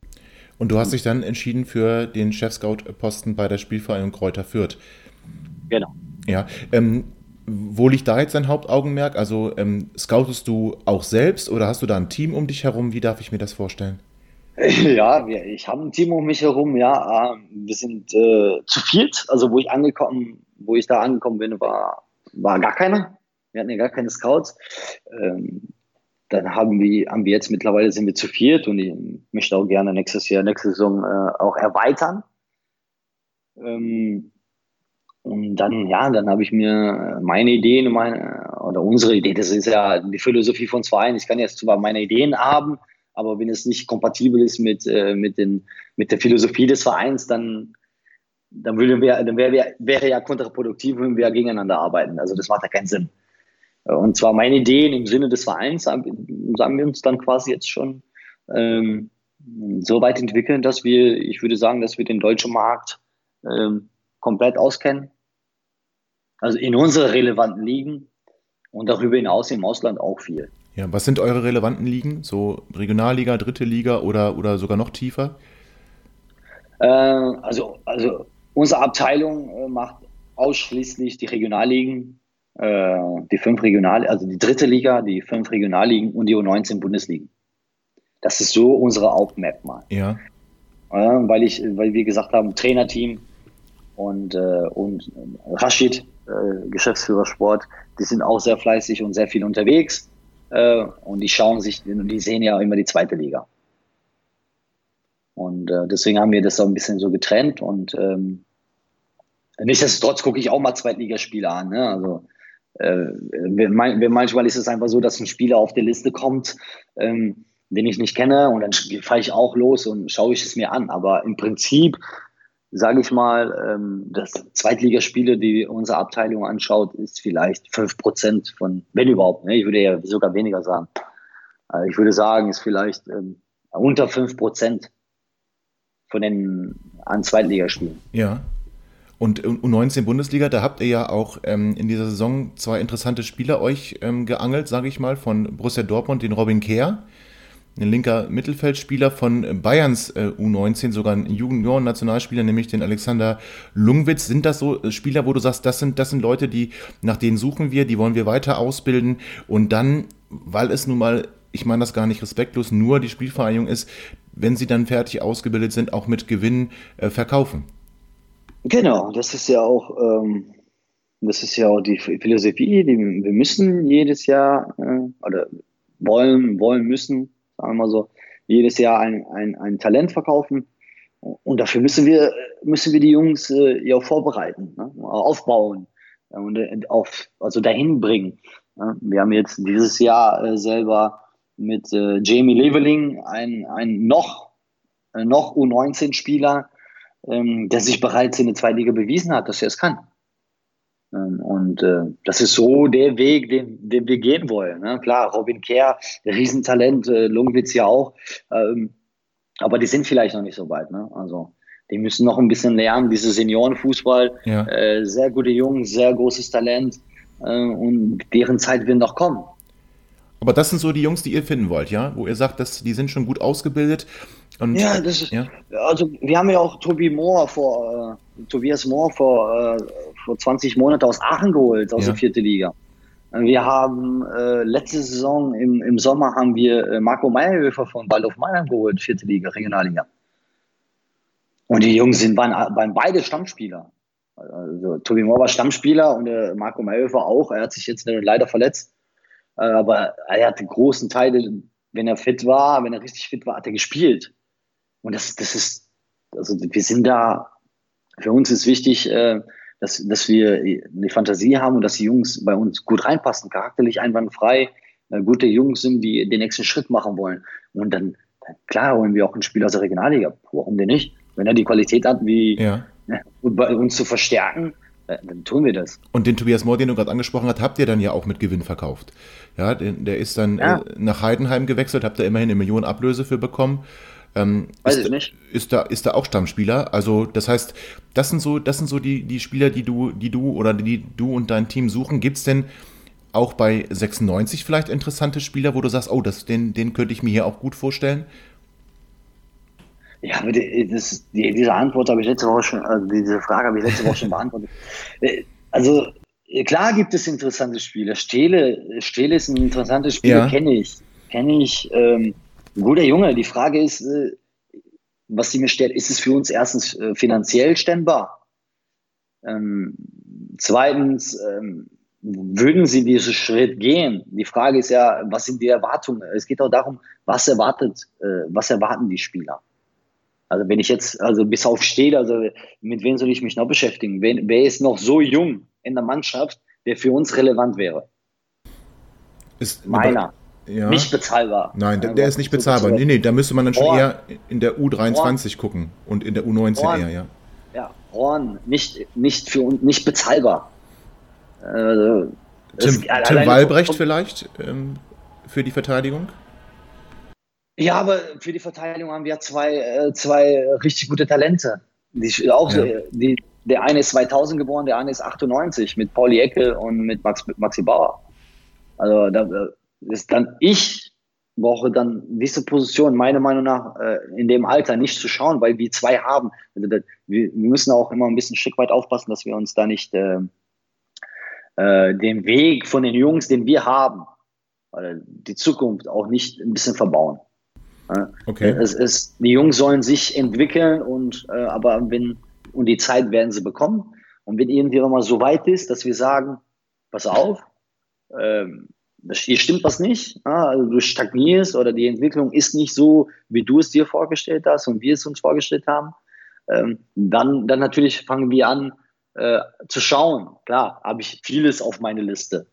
Und du hast dich dann entschieden für den Chef-Scout-Posten bei der Spielvereinigung Kräuter Fürth. Genau. Ja. Ähm, wo liegt da jetzt dein Hauptaugenmerk? Also ähm, scoutest du auch selbst oder hast du da ein Team um dich herum? Wie darf ich mir das vorstellen? Ja, wir, ich habe ein Team um mich herum, ja. Ähm, wir sind äh, zu viert. Also wo ich angekommen, wo ich da angekommen bin, war, war gar keiner. Wir hatten ja gar keine Scouts. Ähm, dann haben wir, haben wir jetzt mittlerweile sind wir zu viert und ich möchte auch gerne nächstes Jahr, nächste Saison äh, auch erweitern. Ähm, und dann, ja, dann habe ich mir meine Ideen, meine, oder unsere Idee, das ist ja die Philosophie von Verein. Ich kann jetzt zwar meine Ideen haben, aber wenn es nicht kompatibel ist mit, äh, mit, den, mit der Philosophie des Vereins, dann, dann, würden wir, dann wäre, wäre ja kontraproduktiv, wenn wir gegeneinander arbeiten. Also das macht ja keinen Sinn. Und zwar meine Ideen im Sinne des Vereins haben wir uns dann quasi jetzt schon ähm, so weit entwickeln, dass wir, ich würde sagen, dass wir den deutschen Markt ähm, komplett auskennen also in unsere relevanten Ligen und darüber hinaus im Ausland auch viel. Ja, was sind eure relevanten Ligen? So Regionalliga, dritte Liga oder, oder sogar noch tiefer? Äh, also, also unsere Abteilung äh, macht ausschließlich die Regionalligen, äh, die fünf Regional, also die dritte Liga, die fünf Regionalligen und die U19 Bundesligen. Das ist so unsere Hauptmap mal. Ja. weil ich, weil wir gesagt haben, Trainerteam und, äh, und Rashid, Geschäftsführer Sport, die sind auch sehr fleißig und sehr viel unterwegs. Und die schauen sich, die sehen ja immer die zweite Liga. Und deswegen haben wir das so ein bisschen so getrennt und ähm, nichtsdestotrotz gucke ich auch mal Zweitligaspiele an. Ne? Also äh, manchmal ist es einfach so, dass ein Spieler auf der Liste kommt, ähm, den ich nicht kenne und dann fahre ich auch los und schaue ich es mir an. Aber im Prinzip sage ich mal, ähm, das Zweitligaspiele, die unsere Abteilung anschaut, ist vielleicht 5% von, wenn überhaupt, ne? ich würde ja sogar weniger sagen. Also ich würde sagen, ist vielleicht ähm, unter 5% von den an Zweitligaspielen. Ja. Und U19 Bundesliga, da habt ihr ja auch ähm, in dieser Saison zwei interessante Spieler euch ähm, geangelt, sage ich mal, von Borussia Dortmund, den Robin Kehr ein linker Mittelfeldspieler von Bayerns äh, U19, sogar ein Junioren-Nationalspieler, nämlich den Alexander Lungwitz. Sind das so äh, Spieler, wo du sagst, das sind, das sind Leute, die, nach denen suchen wir, die wollen wir weiter ausbilden und dann, weil es nun mal, ich meine das gar nicht respektlos, nur die Spielvereinigung ist, wenn sie dann fertig ausgebildet sind, auch mit Gewinn äh, verkaufen? Genau, das ist ja auch, ähm, das ist ja auch die Philosophie, die wir müssen jedes Jahr äh, oder wollen, wollen müssen sagen wir mal so, jedes Jahr ein, ein, ein Talent verkaufen. Und dafür müssen wir, müssen wir die Jungs äh, ja vorbereiten, ne? aufbauen und äh, auf, also dahin bringen. Ne? Wir haben jetzt dieses Jahr äh, selber mit äh, Jamie Leveling einen, einen noch, äh, noch U19-Spieler, ähm, der sich bereits in der Zweitliga bewiesen hat, dass er es kann. Ähm, und äh, das ist so der Weg, den, den wir gehen wollen. Ne? Klar, Robin Kerr, Riesentalent, äh, Lungwitz ja auch. Ähm, aber die sind vielleicht noch nicht so weit. Ne? Also die müssen noch ein bisschen lernen, diese Seniorenfußball. Ja. Äh, sehr gute Jungs, sehr großes Talent. Äh, und deren Zeit wird noch kommen. Aber das sind so die Jungs, die ihr finden wollt, ja? Wo ihr sagt, dass die sind schon gut ausgebildet. Und, ja, das ist, ja? also wir haben ja auch Tobi Moore vor, äh, Tobias Moore vor, äh, vor 20 Monaten aus Aachen geholt, aus ja. der vierten Liga. Wir haben äh, letzte Saison im, im Sommer haben wir äh, Marco Meyerhöfer von Waldorf Mannheim geholt, vierte Liga, Regionalliga. Und die Jungs sind, waren, waren beide Stammspieler. Also Tobi Moore war Stammspieler und äh, Marco Meyerhöfer auch. Er hat sich jetzt leider verletzt. Äh, aber er hat den großen Teil, wenn er fit war, wenn er richtig fit war, hat er gespielt. Und das, das ist, also wir sind da, für uns ist wichtig, äh, dass, dass wir eine Fantasie haben und dass die Jungs bei uns gut reinpassen, charakterlich einwandfrei, äh, gute Jungs sind, die den nächsten Schritt machen wollen. Und dann, klar, holen wir auch einen Spieler aus der Regionalliga. Warum denn nicht? Wenn er die Qualität hat, wie ja. ne, bei uns zu verstärken, äh, dann tun wir das. Und den Tobias Mohr, den du gerade angesprochen hast, habt ihr dann ja auch mit Gewinn verkauft. Ja, der ist dann ja. Äh, nach Heidenheim gewechselt, habt ihr immerhin eine Million Ablöse für bekommen. Ähm, Weiß ist, ich nicht. Ist da, ist da auch Stammspieler? Also, das heißt, das sind so, das sind so die, die Spieler, die du, die du oder die du und dein Team suchen. Gibt es denn auch bei 96 vielleicht interessante Spieler, wo du sagst, oh, das, den, den könnte ich mir hier auch gut vorstellen? Ja, aber die, das, die, diese Antwort habe ich letzte Woche schon, also diese Frage habe ich letzte Woche schon beantwortet. Äh, also klar gibt es interessante Spieler. Stele, Stele ist ein interessantes Spieler, ja. kenne ich. Kenne ich. Ähm, guter Junge. Die Frage ist, äh, was sie mir stellt, ist es für uns erstens äh, finanziell stemmbar? Ähm, zweitens, ähm, würden sie diesen Schritt gehen? Die Frage ist ja, was sind die Erwartungen? Es geht auch darum, was erwartet, äh, was erwarten die Spieler? Also wenn ich jetzt, also bis auf steht, also mit wem soll ich mich noch beschäftigen? Wen, wer ist noch so jung in der Mannschaft, der für uns relevant wäre? Ist Meiner. Ja. Nicht bezahlbar. Nein, der, der ist nicht bezahlbar. Nee, nee, da müsste man dann schon Horn. eher in der U23 gucken und in der U19 Horn. eher, ja. Ja, Horn, nicht, nicht für nicht bezahlbar. Also, Tim, Tim Wallbrecht vielleicht ähm, für die Verteidigung? Ja, aber für die Verteidigung haben wir zwei, äh, zwei richtig gute Talente. Die, auch, Ja. die, der eine ist 2000 geboren, der andere ist 98 mit Pauli Eckel und mit, Max, Maxi Bauer. Also da äh, ist dann ich brauche dann diese Position meiner Meinung nach äh, in dem Alter nicht zu schauen, weil wir zwei haben. Also wir, wir müssen auch immer ein bisschen ein Stück weit aufpassen, dass wir uns da nicht äh, äh, den Weg von den Jungs, den wir haben, oder die Zukunft auch nicht ein bisschen verbauen. Okay. Es ist, die Jungs sollen sich entwickeln und äh, aber wenn und die Zeit werden sie bekommen. Und wenn irgendwie mal so weit ist, dass wir sagen, pass auf, ähm, hier stimmt was nicht, ja, also du stagnierst oder die Entwicklung ist nicht so, wie du es dir vorgestellt hast und wir es uns vorgestellt haben, ähm, dann, dann natürlich fangen wir an äh, zu schauen. Klar, habe ich vieles auf meine Liste.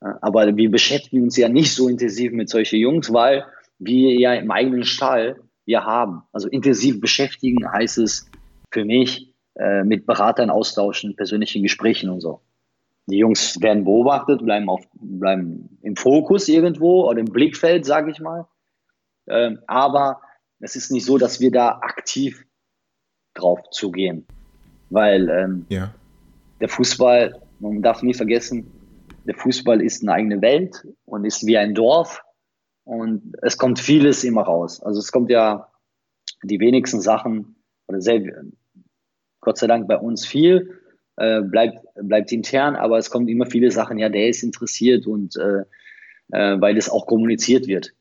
Aber wir beschäftigen uns ja nicht so intensiv mit solchen Jungs, weil wir ja im eigenen Stall ja haben. Also intensiv beschäftigen heißt es für mich äh, mit Beratern austauschen, persönlichen Gesprächen und so. Die Jungs werden beobachtet, bleiben, auf, bleiben im Fokus irgendwo oder im Blickfeld, sage ich mal. Ähm, aber es ist nicht so, dass wir da aktiv drauf zugehen. Weil ähm, Ja. der Fußball, man darf nie vergessen, der Fußball ist eine eigene Welt und ist wie ein Dorf und es kommt vieles immer raus. Also es kommt ja die wenigsten Sachen oder sehr, Gott sei Dank bei uns viel, äh, bleibt, bleibt intern, aber es kommen immer viele Sachen, ja, der ist interessiert und äh, äh, weil es auch kommuniziert wird,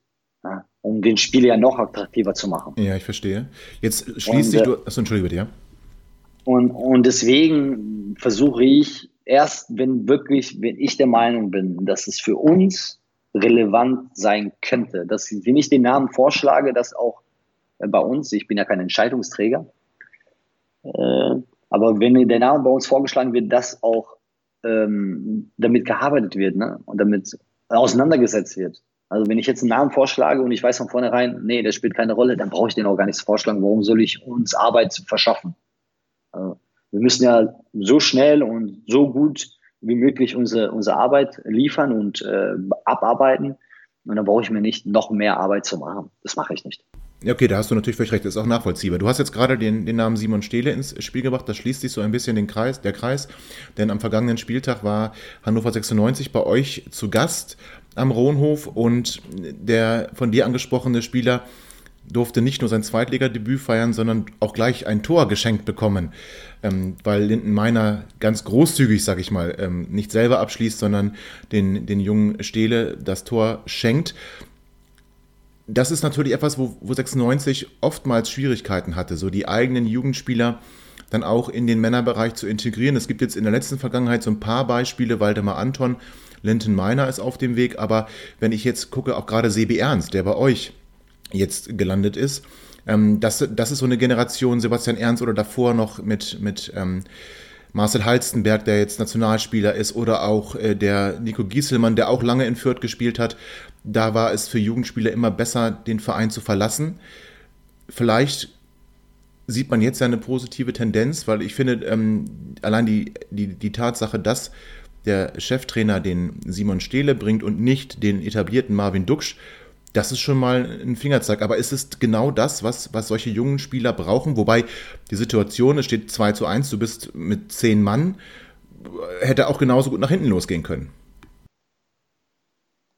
ja, um den Spieler ja noch attraktiver zu machen. Ja, ich verstehe. Jetzt schließt sich äh, du. Achso, entschuldige bitte, ja. Und, und deswegen versuche ich erst, wenn wirklich, wenn ich der Meinung bin, dass es für uns relevant sein könnte, dass wenn ich den Namen vorschlage, dass auch äh, bei uns, ich bin ja kein Entscheidungsträger, äh, aber wenn der Name bei uns vorgeschlagen wird, dass auch ähm, damit gearbeitet wird ne? und damit auseinandergesetzt wird. Also wenn ich jetzt einen Namen vorschlage und ich weiß von vornherein, nee, der spielt keine Rolle, dann brauche ich den auch gar nichts vorschlagen. Warum soll ich uns Arbeit verschaffen? Also, wir müssen ja so schnell und so gut wie möglich unsere, unsere Arbeit liefern und äh, abarbeiten. Und dann brauche ich mir nicht noch mehr Arbeit zu machen. Das mache ich nicht. Ja, okay, da hast du natürlich völlig recht, das ist auch nachvollziehbar. Du hast jetzt gerade den, den Namen Simon Stehle ins Spiel gebracht, das schließt sich so ein bisschen den Kreis, der Kreis, denn am vergangenen Spieltag war Hannover 96 bei euch zu Gast am Rohnhof und der von dir angesprochene Spieler durfte nicht nur sein Zweitligadebüt feiern, sondern auch gleich ein Tor geschenkt bekommen, ähm, weil Linden Meiner ganz großzügig, sag ich mal, ähm, nicht selber abschließt, sondern den, den jungen Stehle das Tor schenkt das ist natürlich etwas, wo, wo 96 oftmals Schwierigkeiten hatte, so die eigenen Jugendspieler dann auch in den Männerbereich zu integrieren. Es gibt jetzt in der letzten Vergangenheit so ein paar Beispiele, Waldemar Anton, Linton Meiner ist auf dem Weg, aber wenn ich jetzt gucke, auch gerade Sebi Ernst, der bei euch jetzt gelandet ist, ähm, das, das ist so eine Generation, Sebastian Ernst oder davor noch mit, mit ähm, Marcel Halstenberg, der jetzt Nationalspieler ist, oder auch äh, der Nico Gieselmann, der auch lange in Fürth gespielt hat. Da war es für Jugendspieler immer besser, den Verein zu verlassen. Vielleicht sieht man jetzt eine positive Tendenz, weil ich finde, ähm, allein die, die, die Tatsache, dass der Cheftrainer den Simon Stehle bringt und nicht den etablierten Marvin Duksch, das ist schon mal ein Fingerzeig. Aber ist es genau das, was, was solche jungen Spieler brauchen? Wobei die Situation, es steht 2 zu 1, du bist mit zehn Mann, hätte auch genauso gut nach hinten losgehen können.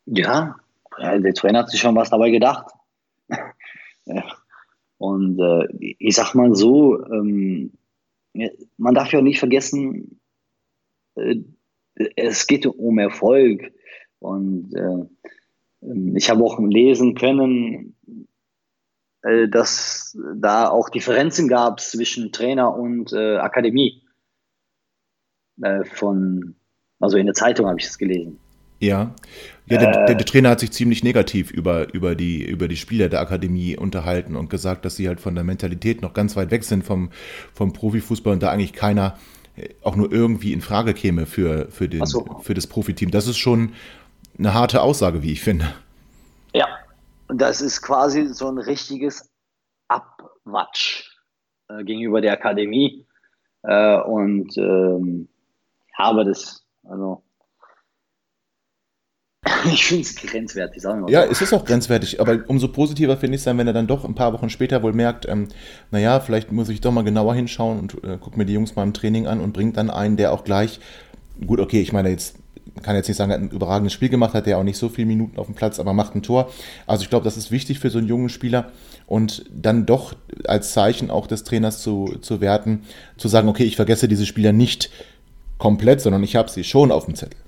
Ja, der Trainer hat sich schon was dabei gedacht. ja. Und äh, ich sag mal so, ähm, man darf ja nicht vergessen, äh, es geht um Erfolg. Und äh, ich habe auch lesen können, äh, dass da auch Differenzen gab zwischen Trainer und äh, Akademie. Äh, von, also in der Zeitung habe ich es gelesen. Ja, ja der, der, der, Trainer hat sich ziemlich negativ über, über, die, über die Spieler der Akademie unterhalten und gesagt, dass sie halt von der Mentalität noch ganz weit weg sind vom, vom Profifußball und da eigentlich keiner auch nur irgendwie in Frage käme für, für, den, so. für das Profiteam. Das ist schon eine harte Aussage, wie ich finde. Ja, und das ist quasi so ein richtiges Abwatsch äh, gegenüber der Akademie. Äh, und ähm, habe das, also ich finde es grenzwertig, sagen wir mal. Ja, es ist auch grenzwertig, aber umso positiver finde ich es dann, wenn er dann doch ein paar Wochen später wohl merkt, ähm, naja, vielleicht muss ich doch mal genauer hinschauen und äh, gucke mir die Jungs mal im Training an und bringt dann einen, der auch gleich, gut, okay, ich meine jetzt, kann jetzt nicht sagen, er hat ein überragendes Spiel gemacht, hat er auch nicht so viele Minuten auf dem Platz, aber macht ein Tor. Also ich glaube, das ist wichtig für so einen jungen Spieler und dann doch als Zeichen auch des Trainers zu, zu werten, zu sagen, okay, ich vergesse diese Spieler nicht komplett, sondern ich habe sie schon auf dem Zettel.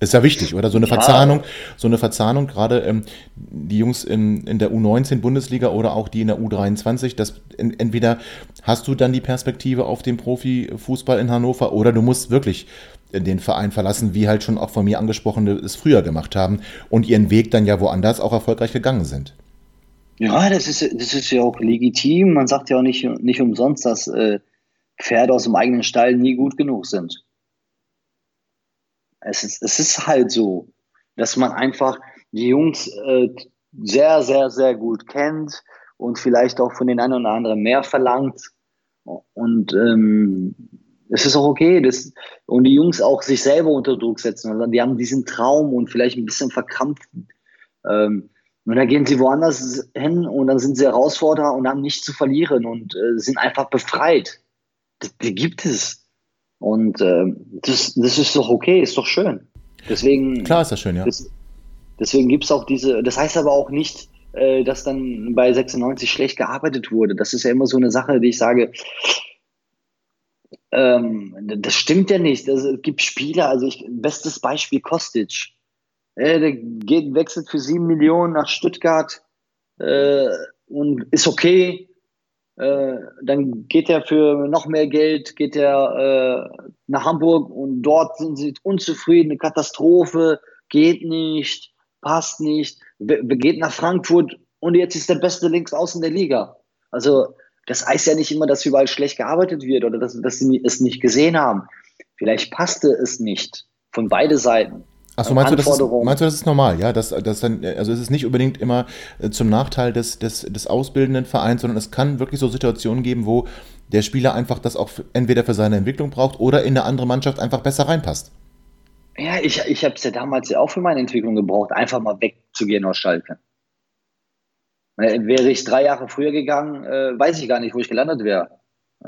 Ist ja wichtig, oder? So eine ja. Verzahnung, so eine Verzahnung, gerade ähm, die Jungs in, in der U19-Bundesliga oder auch die in der U23, das in, entweder hast du dann die Perspektive auf den Profifußball in Hannover oder du musst wirklich den Verein verlassen, wie halt schon auch von mir angesprochene es früher gemacht haben und ihren Weg dann ja woanders auch erfolgreich gegangen sind. Ja, das ist, das ist ja auch legitim. Man sagt ja auch nicht, nicht umsonst, dass äh, Pferde aus dem eigenen Stall nie gut genug sind. Es ist, es ist halt so, dass man einfach die Jungs äh, sehr, sehr, sehr gut kennt und vielleicht auch von den einen oder anderen mehr verlangt. Und ähm, es ist auch okay. Das, und die Jungs auch sich selber unter Druck setzen. Also die haben diesen Traum und vielleicht ein bisschen verkrampfen. Ähm, und dann gehen sie woanders hin und dann sind sie Herausforderer und haben nichts zu verlieren und äh, sind einfach befreit. Das, die gibt es. Und äh, das, das ist doch okay, ist doch schön. Deswegen. Klar ist das schön, ja. Das, deswegen gibt es auch diese. Das heißt aber auch nicht, äh, dass dann bei 96 schlecht gearbeitet wurde. Das ist ja immer so eine Sache, die ich sage. Ähm, das stimmt ja nicht. Also, es gibt Spieler, also ich, bestes Beispiel Kostic. Äh, der geht, wechselt für sieben Millionen nach Stuttgart äh, und ist okay. Äh, dann geht er für noch mehr Geld, geht er äh, nach Hamburg und dort sind sie unzufrieden, eine Katastrophe, geht nicht, passt nicht, geht nach Frankfurt und jetzt ist der beste Linksaußen der Liga. Also das heißt ja nicht immer, dass überall schlecht gearbeitet wird oder dass, dass sie es nicht gesehen haben. Vielleicht passte es nicht von beide Seiten. Achso, meinst, du, das ist, meinst du, das ist normal, ja? Das, das dann, also es ist nicht unbedingt immer äh, zum Nachteil des, des, des ausbildenden Vereins, sondern es kann wirklich so Situationen geben, wo der Spieler einfach das auch entweder für seine Entwicklung braucht oder in eine andere Mannschaft einfach besser reinpasst. Ja, ich, ich habe es ja damals ja auch für meine Entwicklung gebraucht, einfach mal wegzugehen aus Schalke. Äh, wäre ich drei Jahre früher gegangen, äh, weiß ich gar nicht, wo ich gelandet wäre.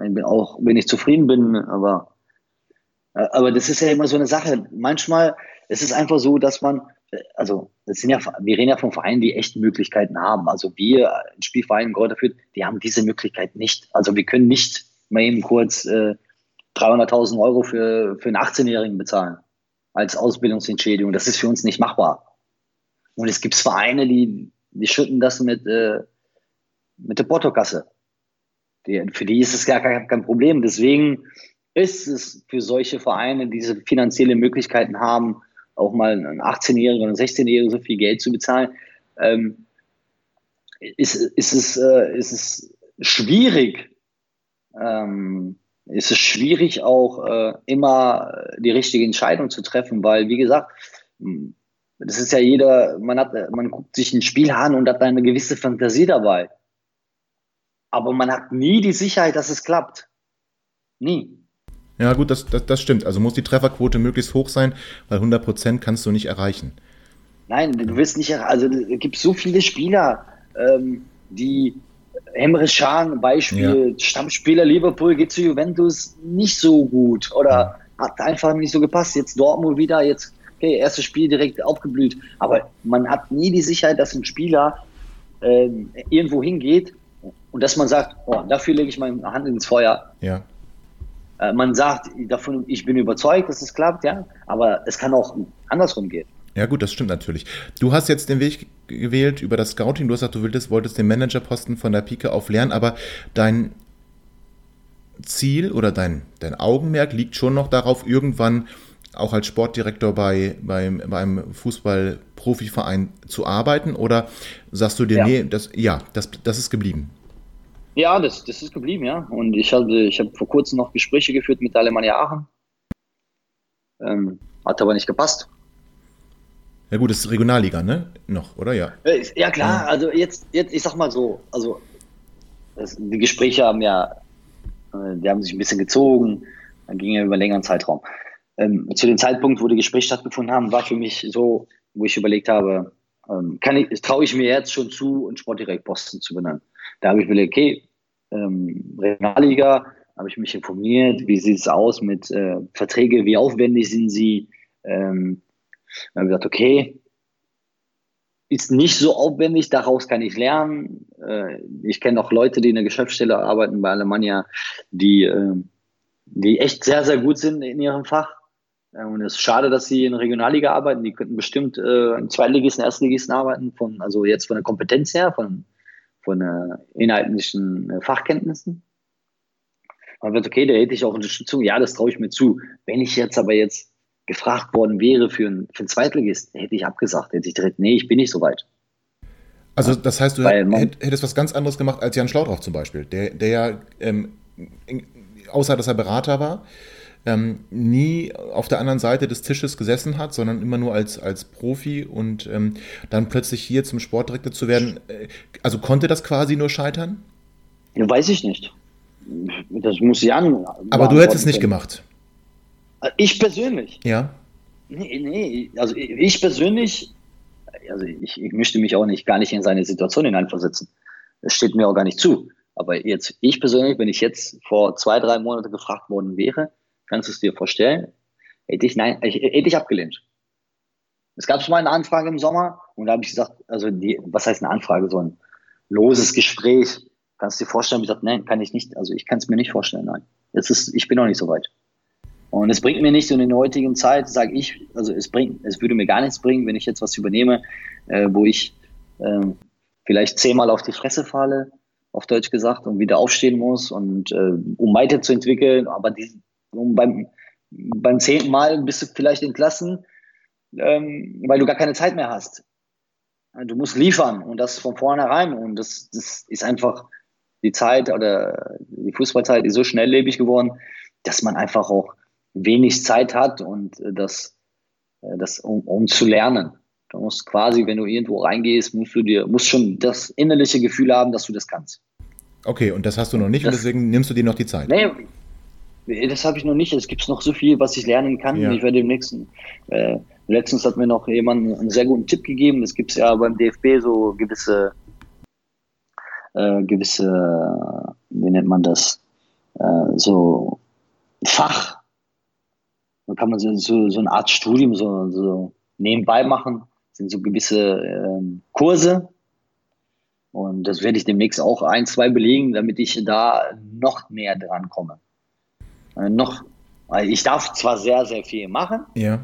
Ich bin auch, wenn ich zufrieden bin, aber, aber das ist ja immer so eine Sache. Manchmal es ist einfach so, dass man, also das sind ja, wir reden ja von Vereinen, die echt Möglichkeiten haben. Also wir, ein Spielverein in Kräuter die haben diese Möglichkeit nicht. Also wir können nicht mal eben kurz äh, 300.000 Euro für, für einen 18-Jährigen bezahlen als Ausbildungsentschädigung. Das ist für uns nicht machbar. Und es gibt Vereine, die, die schütten das mit, äh, mit der Portokasse. Die, für die ist es gar kein, kein Problem. Deswegen ist es für solche Vereine, die diese finanzielle Möglichkeiten haben, auch mal einen 18-Jährigen oder einen 16-Jährigen so viel Geld zu bezahlen, ähm, ist, ist, es, äh, ist es schwierig, ähm, ist es schwierig auch äh, immer die richtige Entscheidung zu treffen, weil wie gesagt, hm, das ist ja jeder, man hat, man guckt sich ein Spiel an und hat eine gewisse Fantasie dabei. Aber man hat nie die Sicherheit, dass es klappt. Nie. Ja, gut, das, das, das stimmt. Also muss die Trefferquote möglichst hoch sein, weil 100% kannst du nicht erreichen. Nein, du wirst nicht erreichen. Also es gibt so viele Spieler, ähm, die Emre Can, Beispiel, ja. Stammspieler Liverpool geht zu Juventus nicht so gut oder hat einfach nicht so gepasst. Jetzt Dortmund wieder, jetzt, okay, erstes Spiel direkt aufgeblüht. Aber man hat nie die Sicherheit, dass ein Spieler ähm, irgendwo hingeht und dass man sagt, oh, dafür lege ich meine Hand ins Feuer. Ja. Äh, man sagt davon, ich bin überzeugt, dass es klappt, ja, aber es kann auch andersrum gehen. Ja gut, das stimmt natürlich. Du hast jetzt den Weg gewählt über das Scouting. Du hast gesagt, du wolltest, wolltest den Managerposten von der Pike auf lernen, aber dein Ziel oder dein, dein Augenmerk liegt schon noch darauf, irgendwann auch als Sportdirektor bei, beim, beim Fußball-Profiverein zu arbeiten? Oder sagst du dir, ja. nee, das, ja, das, das ist geblieben? Ja, das, das ist geblieben, ja. Und ich habe ich hab vor kurzem noch Gespräche geführt mit Alemannia Aachen. Ähm, hat aber nicht gepasst. Ja gut, das ist Regionalliga, ne? Noch, oder? Ja. Äh, ja klar, also jetzt, jetzt ich sag mal so, also das, die Gespräche haben ja, äh, die haben sich ein bisschen gezogen, dann ging ja über einen längeren Zeitraum. Ähm, zu dem Zeitpunkt, wo die Gespräche stattgefunden haben, war für mich so, wo ich überlegt habe, ähm, kann ich, traue ich mir jetzt schon zu, einen Sportdirektposten zu benennen. Da habe ich überlegt, okay, ähm, Regionalliga, habe ich mich informiert, wie sieht es aus mit äh, Verträge, wie aufwendig sind sie. Ähm, dann habe ich gesagt, okay, ist nicht so aufwendig, daraus kann ich lernen. Äh, ich kenne auch Leute, die in der Geschäftsstelle arbeiten bei Alemannia, die, äh, die echt sehr, sehr gut sind in ihrem Fach. Äh, und es ist schade, dass sie in der Regionalliga arbeiten. Die könnten bestimmt äh, in Zweitligisten, Erstligisten arbeiten, von, also jetzt von der Kompetenz her, von, von äh, inhaltlichen äh, Fachkenntnissen. Man wird, okay, da hätte ich auch Unterstützung. Ja, das traue ich mir zu. Wenn ich jetzt aber jetzt gefragt worden wäre für einen, für einen Zweitligist, hätte ich abgesagt. Hätte ich direkt, nee, ich bin nicht so weit. Also das heißt, du hättest was ganz anderes gemacht als Jan Schlaudrauf zum Beispiel, der, der ja, ähm, außer dass er Berater war, ähm, nie auf der anderen Seite des Tisches gesessen hat, sondern immer nur als, als Profi und ähm, dann plötzlich hier zum Sportdirektor zu werden. Äh, also konnte das quasi nur scheitern? Ja, weiß ich nicht. Das muss Jan. Aber du hättest es nicht gemacht. Ich persönlich? Ja. Nee, nee, also ich persönlich, also ich, ich möchte mich auch nicht gar nicht in seine Situation hineinversetzen. Das steht mir auch gar nicht zu. Aber jetzt, ich persönlich, wenn ich jetzt vor zwei, drei Monaten gefragt worden wäre, kannst du es dir vorstellen, hätte ich nein, hätte ich abgelehnt. Es gab schon mal eine Anfrage im Sommer und da habe ich gesagt, also die, was heißt eine Anfrage, so ein loses Gespräch. Kannst du dir vorstellen? Ich gesagt, nein, kann ich nicht. Also ich kann es mir nicht vorstellen, nein. Jetzt ist, ich bin noch nicht so weit. Und es bringt mir nichts in der heutigen Zeit, sage ich, also es bringt, es würde mir gar nichts bringen, wenn ich jetzt was übernehme, äh, wo ich äh, vielleicht zehnmal auf die Fresse falle, auf Deutsch gesagt, und wieder aufstehen muss und äh, um weiterzuentwickeln, aber die, um beim, beim zehnten Mal bist du vielleicht entlassen, ähm, weil du gar keine Zeit mehr hast. Du musst liefern und das von vornherein und das, das ist einfach die Zeit oder die Fußballzeit ist so schnelllebig geworden, dass man einfach auch wenig Zeit hat und äh, das, äh, das um, um zu lernen. Du musst quasi, wenn du irgendwo reingehst, musst du dir, musst schon das innerliche Gefühl haben, dass du das kannst. Okay, und das hast du noch nicht das, und deswegen nimmst du dir noch die Zeit. Nee, das habe ich noch nicht. Es gibt noch so viel, was ich lernen kann. Ja. Ich werde im nächsten, äh, letztens hat mir noch jemand einen sehr guten Tipp gegeben. Es gibt ja beim DFB so gewisse äh, gewisse, wie nennt man das, äh, so Fach. Da kann man so, so, so eine Art Studium so, so nebenbei machen. Das sind so gewisse ähm, Kurse. Und das werde ich demnächst auch ein, zwei belegen, damit ich da noch näher dran komme. Äh, noch, ich darf zwar sehr, sehr viel machen. Ja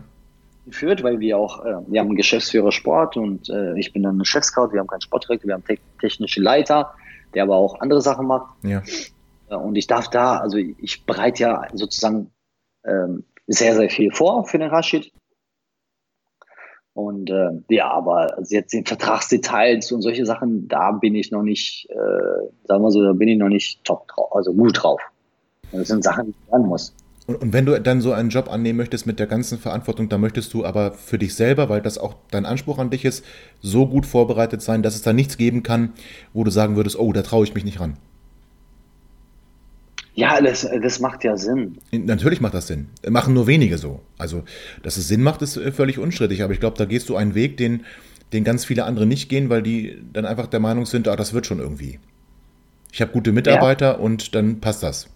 geführt, weil wir auch, äh, wir haben einen Geschäftsführer Sport und äh, ich bin dann ein Chefscout, wir haben keinen Sportdirektor, wir haben te technische Leiter, der aber auch andere Sachen macht. Ja. Und ich darf da, also ich bereite ja sozusagen ähm, sehr, sehr viel vor für den Rashid. Und äh, ja, aber jetzt den Vertragsdetails und solche Sachen, da bin ich noch nicht, äh, sagen wir so, da bin ich noch nicht top drauf, also gut drauf. Das sind Sachen, die ich lernen muss. Und, und, wenn du dann so einen Job annehmen möchtest mit der ganzen Verantwortung, dann möchtest du aber für dich selber, weil das auch dein Anspruch an dich ist, so gut vorbereitet sein, dass es da nichts geben kann, wo du sagen würdest, oh, da traue ich mich nicht ran. Ja, das, das macht ja Sinn. Natürlich macht das Sinn. Machen nur wenige so. Also, dass es Sinn macht, ist äh, völlig unstrittig. Aber ich glaube, da gehst du einen Weg, den, den ganz viele andere nicht gehen, weil die dann einfach der Meinung sind, ah, das wird schon irgendwie. Ich habe gute Mitarbeiter ja. und dann passt das.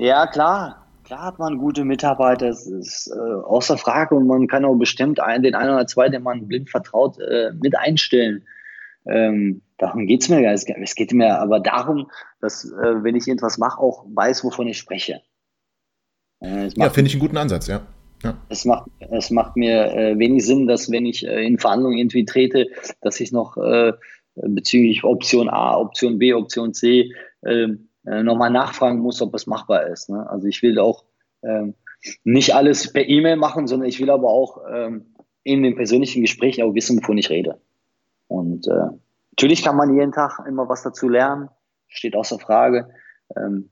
Ja, klar. Klar hat man gute Mitarbeiter, das ist äh, außer Frage und man kann auch bestimmt einen, den einen oder zwei, den man blind vertraut, äh, mit einstellen. Ähm, darum geht es mir gar nicht. Es geht mir aber darum, dass, äh, wenn ich irgendwas mache, auch weiß, wovon ich spreche. Äh, ja, finde ich einen guten Ansatz, ja. Ja. Es, macht, es macht mir äh, wenig Sinn, dass wenn ich äh, in Verhandlungen irgendwie trete, dass ich noch bezüglich Option A, Option B, Option C ähm, äh, nochmal nachfragen muss, ob es machbar ist. Ne? Also ich will auch ähm, nicht alles per E-Mail machen, sondern ich will aber auch ähm, in den persönlichen Gesprächen auch wissen, wovon ich rede. Und äh, natürlich kann man jeden Tag immer was dazu lernen, steht außer Frage. Ähm,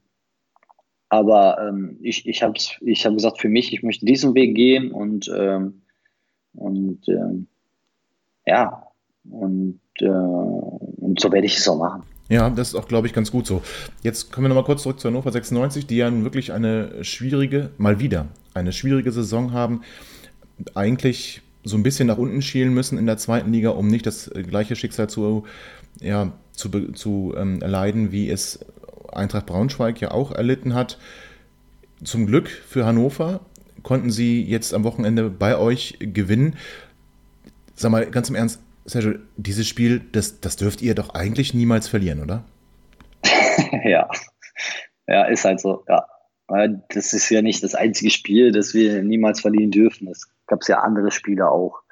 aber ähm, ich, ich habe ich hab gesagt, für mich, ich möchte diesen Weg gehen und, ähm, und ähm, ja, und, äh, und so werde ich es auch machen. Ja, das ist auch, glaube ich, ganz gut so. Jetzt kommen wir nochmal kurz zurück zu Hannover 96, die ja wirklich eine schwierige, mal wieder, eine schwierige Saison haben. Eigentlich so ein bisschen nach unten schielen müssen in der zweiten Liga, um nicht das gleiche Schicksal zu, ja, zu, zu ähm, erleiden, wie es Eintracht Braunschweig ja auch erlitten hat. Zum Glück für Hannover konnten sie jetzt am Wochenende bei euch gewinnen. Sag mal ganz im Ernst, Sergio, dieses Spiel, das, das dürft ihr doch eigentlich niemals verlieren, oder? ja. Ja, ist halt so, ja. Das ist ja nicht das einzige Spiel, das wir niemals verlieren dürfen. Es gab ja andere Spiele auch.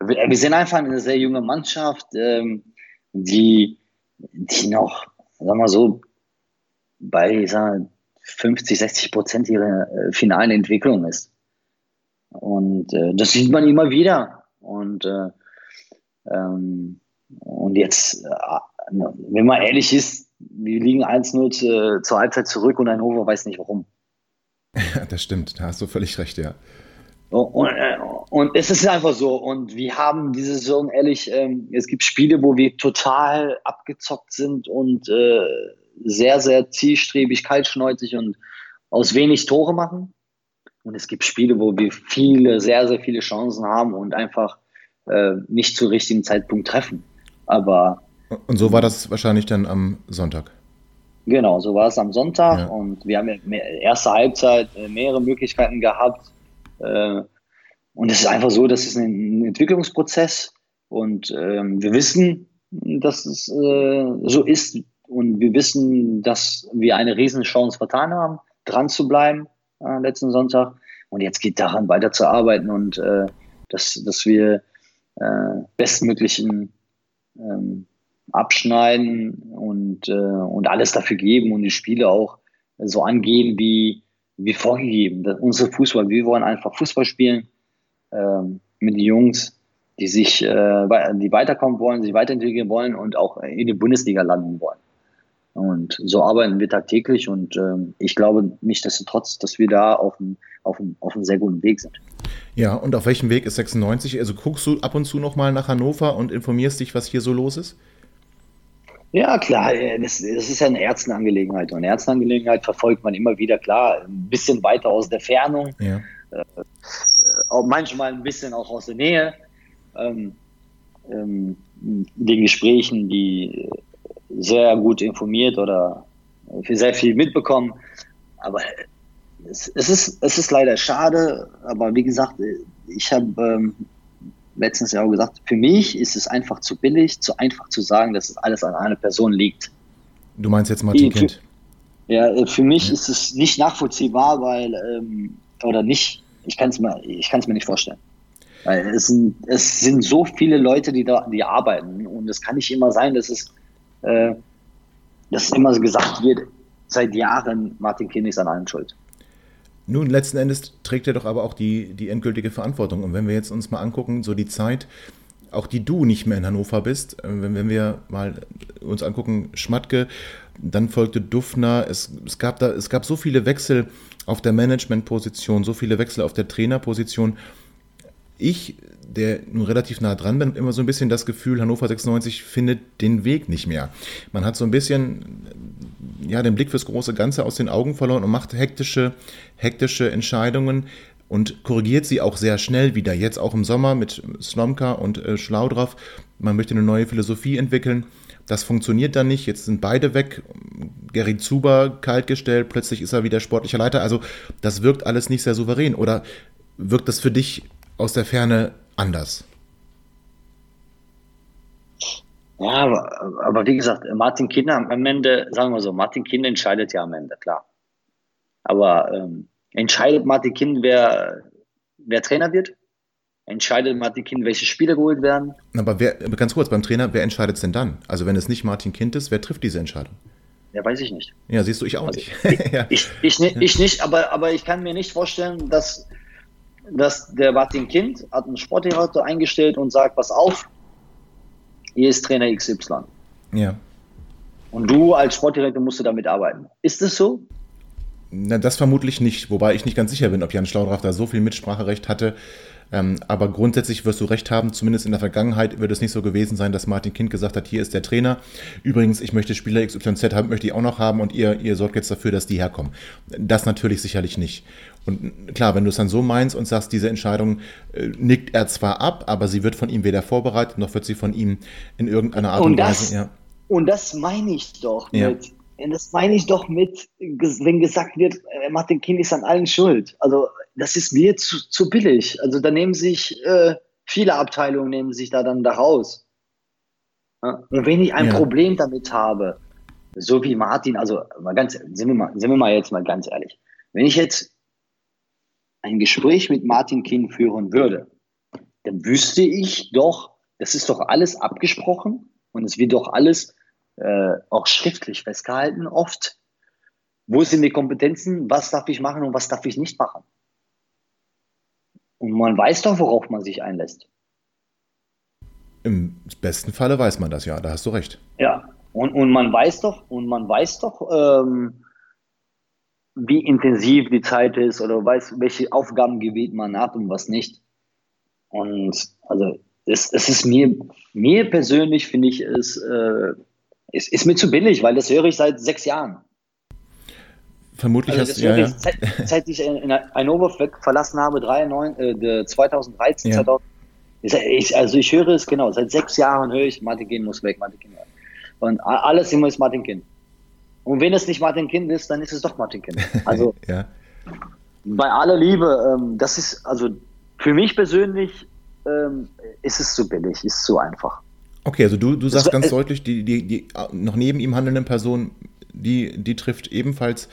Wir, sind einfach eine sehr junge Mannschaft, ähm, die, die noch, sagen wir so, bei sagen 50, 60 Prozent ihrer äh, finalen Entwicklung ist. Und äh, das sieht man immer wieder. Und, äh, ähm, und jetzt, äh, wenn man ehrlich ist, wir liegen 1-0 zu, zur Halbzeit zurück und Hannover weiß nicht warum. Ja, das stimmt, da hast du völlig recht, ja. Und, und, es ist einfach so. Und wir haben diese Saison, ehrlich, ähm, es gibt Spiele, wo wir total abgezockt sind und äh, sehr, sehr zielstrebig, kaltschnäuzig und aus wenig Tore machen. Und es gibt Spiele, wo wir viele, sehr, sehr viele Chancen haben und einfach äh, nicht zu richtigen Zeitpunkt treffen. Aber. Und so war das wahrscheinlich dann am Sonntag. Genau, so war es am Sonntag. Ja. Und wir haben ja erste Halbzeit äh, mehrere Möglichkeiten gehabt. Äh, und es ist einfach so, das ist ein Entwicklungsprozess. Und ähm, wir wissen, dass es äh, so ist, und wir wissen, dass wir eine Riesenchance vertan haben, dran zu bleiben äh, letzten Sonntag. Und jetzt geht daran weiter zu arbeiten und äh, dass, dass wir äh, bestmöglichen ähm, abschneiden und, äh, und alles dafür geben und die Spiele auch so angehen wie, wie vorgegeben. Das, unsere Fußball, wir wollen einfach Fußball spielen ähm, mit den Jungs, die sich, äh, die weiterkommen wollen, sich weiterentwickeln wollen und auch in die Bundesliga landen wollen. Und so arbeiten wir tagtäglich und ähm, ich glaube nichtsdestotrotz, dass wir da auf einem, auf, einem, auf einem sehr guten Weg sind. Ja, und auf welchem Weg ist 96? Also guckst du ab und zu nochmal nach Hannover und informierst dich, was hier so los ist? Ja, klar, äh, das, das ist ja eine Ärztenangelegenheit. Und eine Ärztenangelegenheit verfolgt man immer wieder, klar, ein bisschen weiter aus der Fernung, ja. äh, auch manchmal ein bisschen auch aus der Nähe. Ähm, ähm, den Gesprächen, die sehr gut informiert oder sehr viel mitbekommen. Aber es, es, ist, es ist leider schade, aber wie gesagt, ich habe ähm, letztens ja auch gesagt, für mich ist es einfach zu billig, zu einfach zu sagen, dass es alles an einer Person liegt. Du meinst jetzt Martin Kind? Ja, äh, für mich ja. ist es nicht nachvollziehbar, weil, ähm, oder nicht, ich kann es mir, mir nicht vorstellen. Weil es sind, es sind so viele Leute, die da, die arbeiten und es kann nicht immer sein, dass es äh, dass immer gesagt wird, seit Jahren Martin Kind ist an allem schuld. Nun, letzten Endes trägt er doch aber auch die, die endgültige Verantwortung. Und wenn wir jetzt uns mal angucken, so die Zeit, auch die du nicht mehr in Hannover bist, äh, wenn, wenn wir mal uns angucken, Schmatke, dann folgte Dufner, es, es, gab da, es gab so viele Wechsel auf der Managementposition, so viele Wechsel auf der Trainerposition. Ich der nun relativ nah dran bin, immer so ein bisschen das Gefühl, Hannover 96 findet den Weg nicht mehr. Man hat so ein bisschen ja, den Blick fürs große Ganze aus den Augen verloren und macht hektische, hektische Entscheidungen und korrigiert sie auch sehr schnell wieder. Jetzt auch im Sommer mit Slomka und äh, Schlaudraff. Man möchte eine neue Philosophie entwickeln. Das funktioniert dann nicht. Jetzt sind beide weg. Gary Zuber kaltgestellt. Plötzlich ist er wieder sportlicher Leiter. Also das wirkt alles nicht sehr souverän. Oder wirkt das für dich aus der Ferne anders. Ja, aber, aber wie gesagt, Martin Kinder am Ende, sagen wir so, Martin Kinder entscheidet ja am Ende, klar. Aber ähm, entscheidet Martin Kind, wer, wer Trainer wird, entscheidet Martin Kind, welche Spieler geholt werden. Aber wer, ganz kurz, beim Trainer, wer entscheidet es denn dann? Also wenn es nicht Martin Kind ist, wer trifft diese Entscheidung? Ja, weiß ich nicht. Ja, siehst du, ich auch also, nicht. Ich, ich, ich, ich, nicht, aber, aber ich kann mir nicht vorstellen, dass, dass der Martin Kind hat einen Sportdirektor eingestellt und sagt, pass auf, hier ist Trainer XY. Ja. Und du als Sportdirektor musst du damit arbeiten. Ist es so? Na, das vermutlich nicht, wobei ich nicht ganz sicher bin, ob Jan Schlaudraff da so viel Mitspracherecht hatte, ähm, aber grundsätzlich wirst du recht haben, zumindest in der Vergangenheit wird es nicht so gewesen sein, dass Martin Kind gesagt hat, hier ist der Trainer. Übrigens, ich möchte Spieler XYZ haben, möchte ich auch noch haben und ihr, ihr sorgt jetzt dafür, dass die herkommen. Das natürlich sicherlich nicht. Und klar, wenn du es dann so meinst und sagst, diese Entscheidung äh, nickt er zwar ab, aber sie wird von ihm weder vorbereitet, noch wird sie von ihm in irgendeiner Art und, und das, Weise. Ja. Und das meine ich doch ja. mit. Das meine ich doch mit, wenn gesagt wird, Martin Kind ist an allen schuld. Also das ist mir zu, zu billig. Also da nehmen sich äh, viele Abteilungen nehmen sich da dann da raus. Ja? Und wenn ich ein ja. Problem damit habe, so wie Martin, also mal ganz, sind wir mal, sind wir mal jetzt mal ganz ehrlich, wenn ich jetzt ein Gespräch mit Martin Kind führen würde, dann wüsste ich doch, das ist doch alles abgesprochen und es wird doch alles äh, auch schriftlich festgehalten, oft. Wo sind die Kompetenzen? Was darf ich machen und was darf ich nicht machen? Und man weiß doch, worauf man sich einlässt. Im besten Falle weiß man das ja, da hast du recht. Ja, und, und man weiß doch, und man weiß doch, ähm, wie intensiv die Zeit ist oder weiß, welche Aufgabengebiet man hat und was nicht. Und also es, es ist mir, mir persönlich finde ich, es äh, ist, ist mir zu billig, weil das höre ich seit sechs Jahren. Vermutlich also hast du ja, ja. Seit, seit ich in Hannover verlassen habe, 93, äh, 2013, ja. 2000, ich, also ich höre es genau, seit sechs Jahren höre ich, Martin Kind muss weg, Martin Kind. Und alles immer ist Martin Kind. Und wenn es nicht Martin Kind ist, dann ist es doch Martin Kind. Also ja. bei aller Liebe, ähm, das ist, also für mich persönlich ähm, ist es zu billig, ist zu einfach. Okay, also du, du sagst das, ganz äh, deutlich, die, die, die noch neben ihm handelnden Person, die, die trifft ebenfalls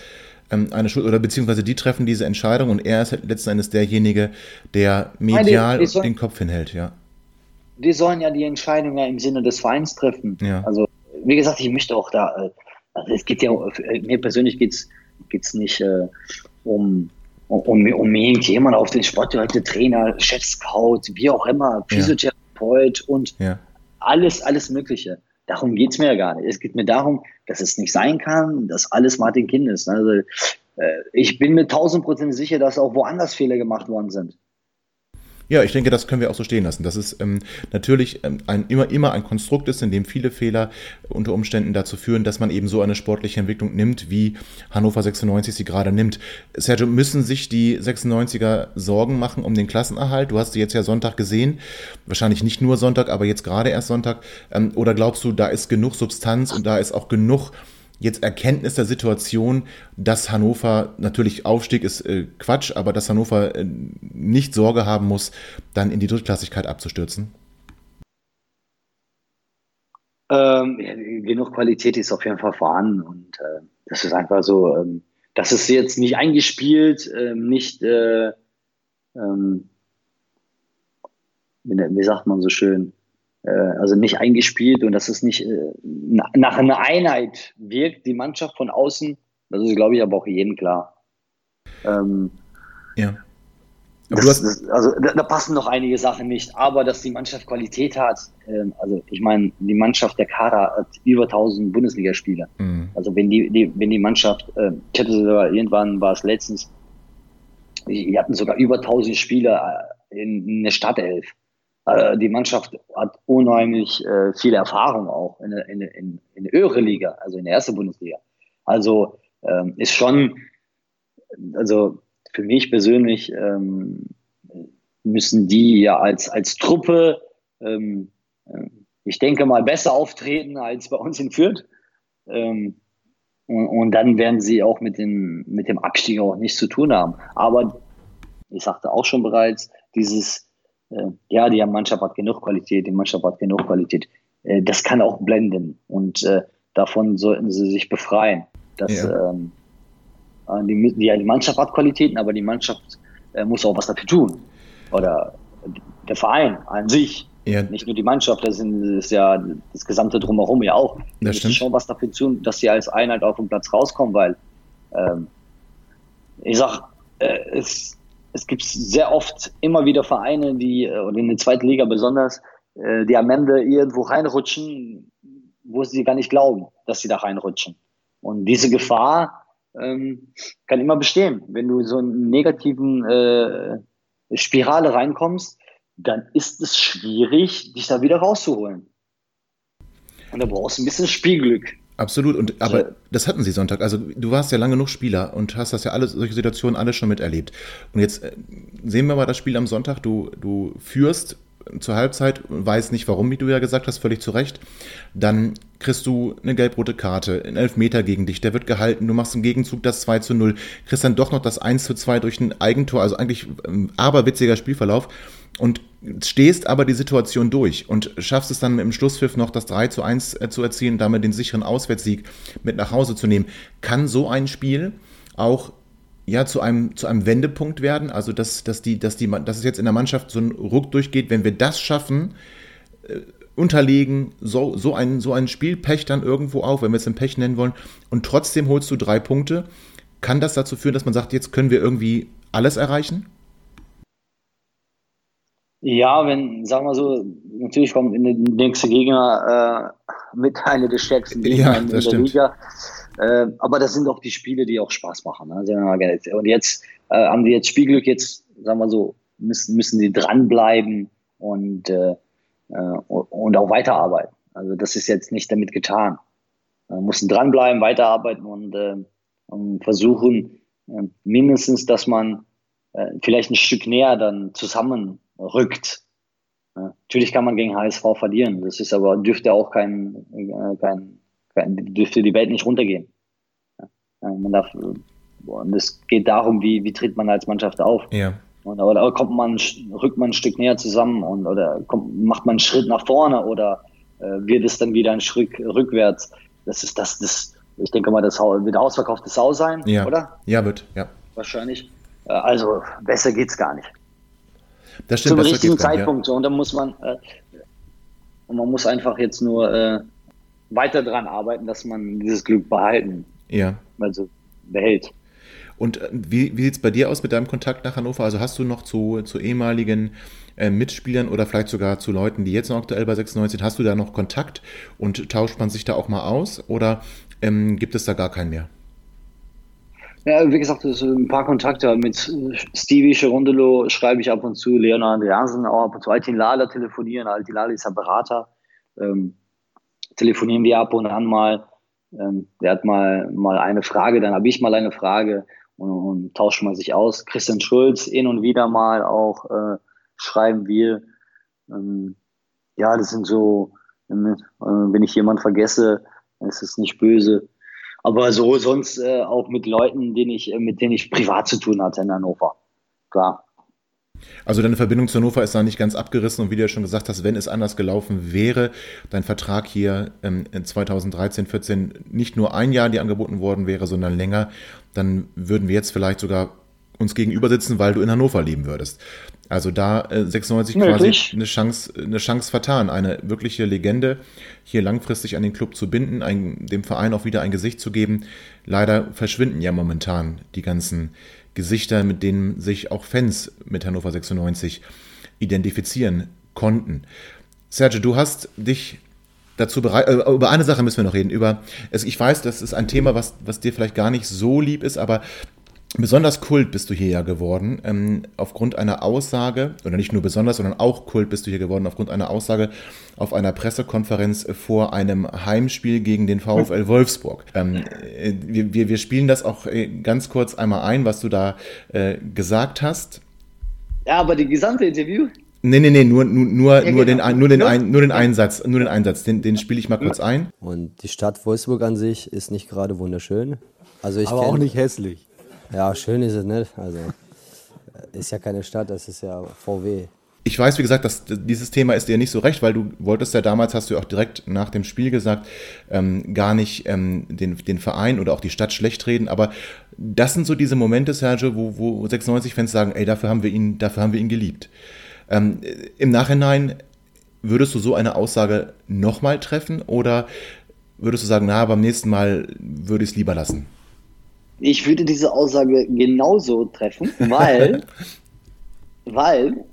ähm, eine Schuld oder beziehungsweise die treffen diese Entscheidung und er ist letzten Endes derjenige, der medial die, die sollen, den Kopf hinhält, ja. Die sollen ja die Entscheidung ja im Sinne des Vereins treffen. Ja. Also, wie gesagt, ich möchte auch da, äh, also es geht ja, mir persönlich geht es nicht äh, um, um, um, irgendjemand auf den Sportdirektor, Trainer, Chef Scout, wie auch immer, Physiotherapeut ja. und ja. alles, alles Mögliche. Darum geht es mir ja gar nicht. Es geht mir darum, dass es nicht sein kann, dass alles Martin Kind ist. Also äh, ich bin mir tausend Prozent sicher, dass auch woanders Fehler gemacht worden sind. Ja, ich denke, das können wir auch so stehen lassen. Dass es ähm, natürlich ähm, ein, immer, immer ein Konstrukt ist, in dem viele Fehler unter Umständen dazu führen, dass man eben so eine sportliche Entwicklung nimmt, wie Hannover 96 sie gerade nimmt. Sergio, müssen sich die 96er Sorgen machen um den Klassenerhalt? Du hast sie jetzt ja Sonntag gesehen. Wahrscheinlich nicht nur Sonntag, aber jetzt gerade erst Sonntag. Ähm, oder glaubst du, da ist genug Substanz und da ist auch genug jetzt Erkenntnis der Situation, dass Hannover natürlich Aufstieg ist äh, Quatsch, aber dass Hannover äh, nicht Sorge haben muss, dann in die Drittklassigkeit abzustürzen? Ähm, ja, genug Qualität ist auf jeden Fall vorhanden und äh, das ist einfach so, ähm, das ist jetzt nicht eingespielt, ähm, nicht, äh, ähm, wie sagt man so schön, also nicht eingespielt und dass es nicht äh, nach einer Einheit wirkt, die Mannschaft von außen. Das ist, glaube ich, aber auch jedem klar. Ähm, ja. Das, das, also da, da, passen noch einige Sachen nicht, aber dass die Mannschaft Qualität hat, ähm, also ich meine, die Mannschaft der Kader hat über 1000 Bundesligaspieler. Mhm. Also wenn die, die, wenn die Mannschaft, äh, ich hatte sogar irgendwann war es letztens, die hatten sogar über 1000 Spieler in, in der Stadtelf. Äh, die Mannschaft hat unheimlich äh, viel Erfahrung auch in, in, in, in der höhere Liga, also in der ersten Bundesliga. Also ähm, ist schon, also für mich persönlich ähm, müssen die ja als, als Truppe, ähm, äh, ich denke mal, besser auftreten als bei uns in Fürth. Ähm, und, und, dann werden sie auch mit, den, mit dem Abstieg auch nichts zu tun haben. Aber ich sagte auch schon bereits, dieses ja, die Mannschaft hat genug Qualität, die Mannschaft hat genug Qualität. Äh, das kann auch blenden und äh, davon sollten sie sich befreien. Dass, ja. ähm, äh, die, die, die Mannschaft hat Qualitäten, aber die Mannschaft äh, muss auch was dafür tun. oder der Verein an sich. Ja. Nicht nur die Mannschaft, das ist ja das gesamte Drumherum ja auch. Das stimmt. schon was dafür tun, dass sie als Einheit auf den Platz rauskommen, weil ähm, ich sag, äh, es, es gibt sehr oft immer wieder Vereine, die, äh, und in der zweiten Liga besonders, äh, die am Ende irgendwo reinrutschen, wo sie gar nicht glauben, dass sie da reinrutschen. Und diese Gefahr ähm, kann immer bestehen. Wenn du so einen negativen äh, Spirale reinkommst, dann ist es schwierig, dich da wieder rauszuholen. Und da brauchst du ein bisschen Spielglück. Absolut, und aber das hatten sie Sonntag. Also du warst ja lange genug Spieler und hast das ja alles, solche Situationen alle schon miterlebt. Und jetzt äh, sehen wir mal das Spiel am Sonntag. Du, du führst zur Halbzeit, weiß nicht warum, wie du ja gesagt hast, völlig zu Recht. Dann kriegst du eine gelb-rote Karte, ein Elfmeter gegen dich, der wird gehalten, du machst im Gegenzug das 2 zu 0, kriegst dann doch noch das 1 zu 2 durch ein Eigentor, also eigentlich ähm, aberwitziger Spielverlauf und stehst aber die Situation durch und schaffst es dann im Schlusspfiff noch das 3 zu 1 äh, zu erzielen, damit den sicheren Auswärtssieg mit nach Hause zu nehmen. Kann so ein Spiel auch ja, zu einem, zu einem Wendepunkt werden, also dass, dass, die, dass, die, dass es jetzt in der Mannschaft so ein Ruck durchgeht, wenn wir das schaffen, äh, unterlegen so, so, ein, so ein Spielpech dann irgendwo auf, wenn wir es ein Pech nennen wollen, und trotzdem holst du drei Punkte, kann das dazu führen, dass man sagt, jetzt können wir irgendwie alles erreichen? Ja, wenn, sagen wir so, natürlich kommt der nächste Gegner äh, mit einer der stärksten Gegner ja, in der stimmt. Liga. Äh, aber das sind auch die Spiele, die auch Spaß machen. Ne? Und jetzt äh, haben die jetzt Spielglück, jetzt, sagen wir so, müssen, müssen sie dranbleiben und, äh, äh und auch weiterarbeiten. Also das ist jetzt nicht damit getan. Wir mussten dranbleiben, weiterarbeiten und, äh, und versuchen, äh, mindestens, dass man äh, vielleicht ein Stück näher dann zusammen rückt. Natürlich kann man gegen HSV verlieren. Das ist aber, dürfte auch kein, äh, kein, kein dürfte die Welt nicht runtergehen. Ja, man darf, und es geht darum, wie, wie tritt man als Mannschaft auf. Ja. Und, oder kommt man, rückt man ein Stück näher zusammen und, oder kommt, macht man einen Schritt nach vorne oder äh, wird es dann wieder ein Schritt rückwärts. Das ist das, das, ich denke mal, das wird ausverkaufte Sau sein, ja. oder? Ja, wird, ja. Wahrscheinlich. Äh, also besser geht's gar nicht. Das stimmt, Zum richtigen Zeitpunkt. Ja. So. Und dann muss man, äh, man muss einfach jetzt nur äh, weiter dran arbeiten, dass man dieses Glück behalten. Ja. Also behält. Und äh, wie, wie sieht es bei dir aus mit deinem Kontakt nach Hannover? Also hast du noch zu, zu ehemaligen äh, Mitspielern oder vielleicht sogar zu Leuten, die jetzt noch aktuell bei 96 sind, hast du da noch Kontakt und tauscht man sich da auch mal aus oder ähm, gibt es da gar keinen mehr? Ja, wie gesagt, ein paar Kontakte mit Stevie Cherundolo schreibe ich ab und zu, Leonard Andreasen auch ab und zu, Altin Lala telefonieren, Altin Lala ist ja Berater, ähm, telefonieren wir ab und an mal, ähm, der hat mal, mal eine Frage, dann habe ich mal eine Frage und, und tauschen mal sich aus. Christian Schulz hin und wieder mal auch äh, schreiben wir. Ähm, ja, das sind so, äh, wenn ich jemanden vergesse, ist es nicht böse. Aber so sonst äh, auch mit Leuten, denen ich, äh, mit denen ich privat zu tun hatte in Hannover. Klar. Also deine Verbindung zu Hannover ist da nicht ganz abgerissen und wie du ja schon gesagt hast, wenn es anders gelaufen wäre, dein Vertrag hier ähm, in 2013, 14 nicht nur ein Jahr dir angeboten worden wäre, sondern länger, dann würden wir jetzt vielleicht sogar uns gegenüber sitzen, weil du in Hannover leben würdest. Also da äh, 96 Möglich. quasi eine Chance, eine Chance vertan, eine wirkliche Legende hier langfristig an den Club zu binden, ein, dem Verein auch wieder ein Gesicht zu geben. Leider verschwinden ja momentan die ganzen Gesichter, mit denen sich auch Fans mit Hannover 96 identifizieren konnten. Sergio, du hast dich dazu bereit, äh, über eine Sache müssen wir noch reden, über, es, ich weiß, das ist ein Thema, was, was dir vielleicht gar nicht so lieb ist, aber Besonders Kult bist du hier ja geworden, ähm, aufgrund einer Aussage, oder nicht nur besonders, sondern auch Kult bist du hier geworden, aufgrund einer Aussage auf einer Pressekonferenz vor einem Heimspiel gegen den VfL Wolfsburg. Ähm, äh, wir, wir spielen das auch äh, ganz kurz einmal ein, was du da äh, gesagt hast. Ja, aber die gesamte Interview? Nee, nee, nee, nur, nur, nur, ja, nur, genau. den, nur, den, ein, nur den Einsatz, nur den Einsatz, den, den spiele ich mal kurz ein. Und die Stadt Wolfsburg an sich ist nicht gerade wunderschön. Also ich aber auch nicht hässlich. Ja, schön ist es nicht. Also ist ja keine Stadt, das ist ja VW. Ich weiß, wie gesagt, dass dieses Thema ist dir nicht so recht, weil du wolltest ja damals, hast du auch direkt nach dem Spiel gesagt, ähm, gar nicht ähm, den, den Verein oder auch die Stadt schlecht reden, aber Das sind so diese Momente, Sergio, wo, wo 96-Fans sagen, ey, dafür haben wir ihn, dafür haben wir ihn geliebt. Ähm, Im Nachhinein würdest du so eine Aussage nochmal treffen oder würdest du sagen, na, beim nächsten Mal würde ich es lieber lassen? Ich würde diese Aussage genauso treffen, weil, weil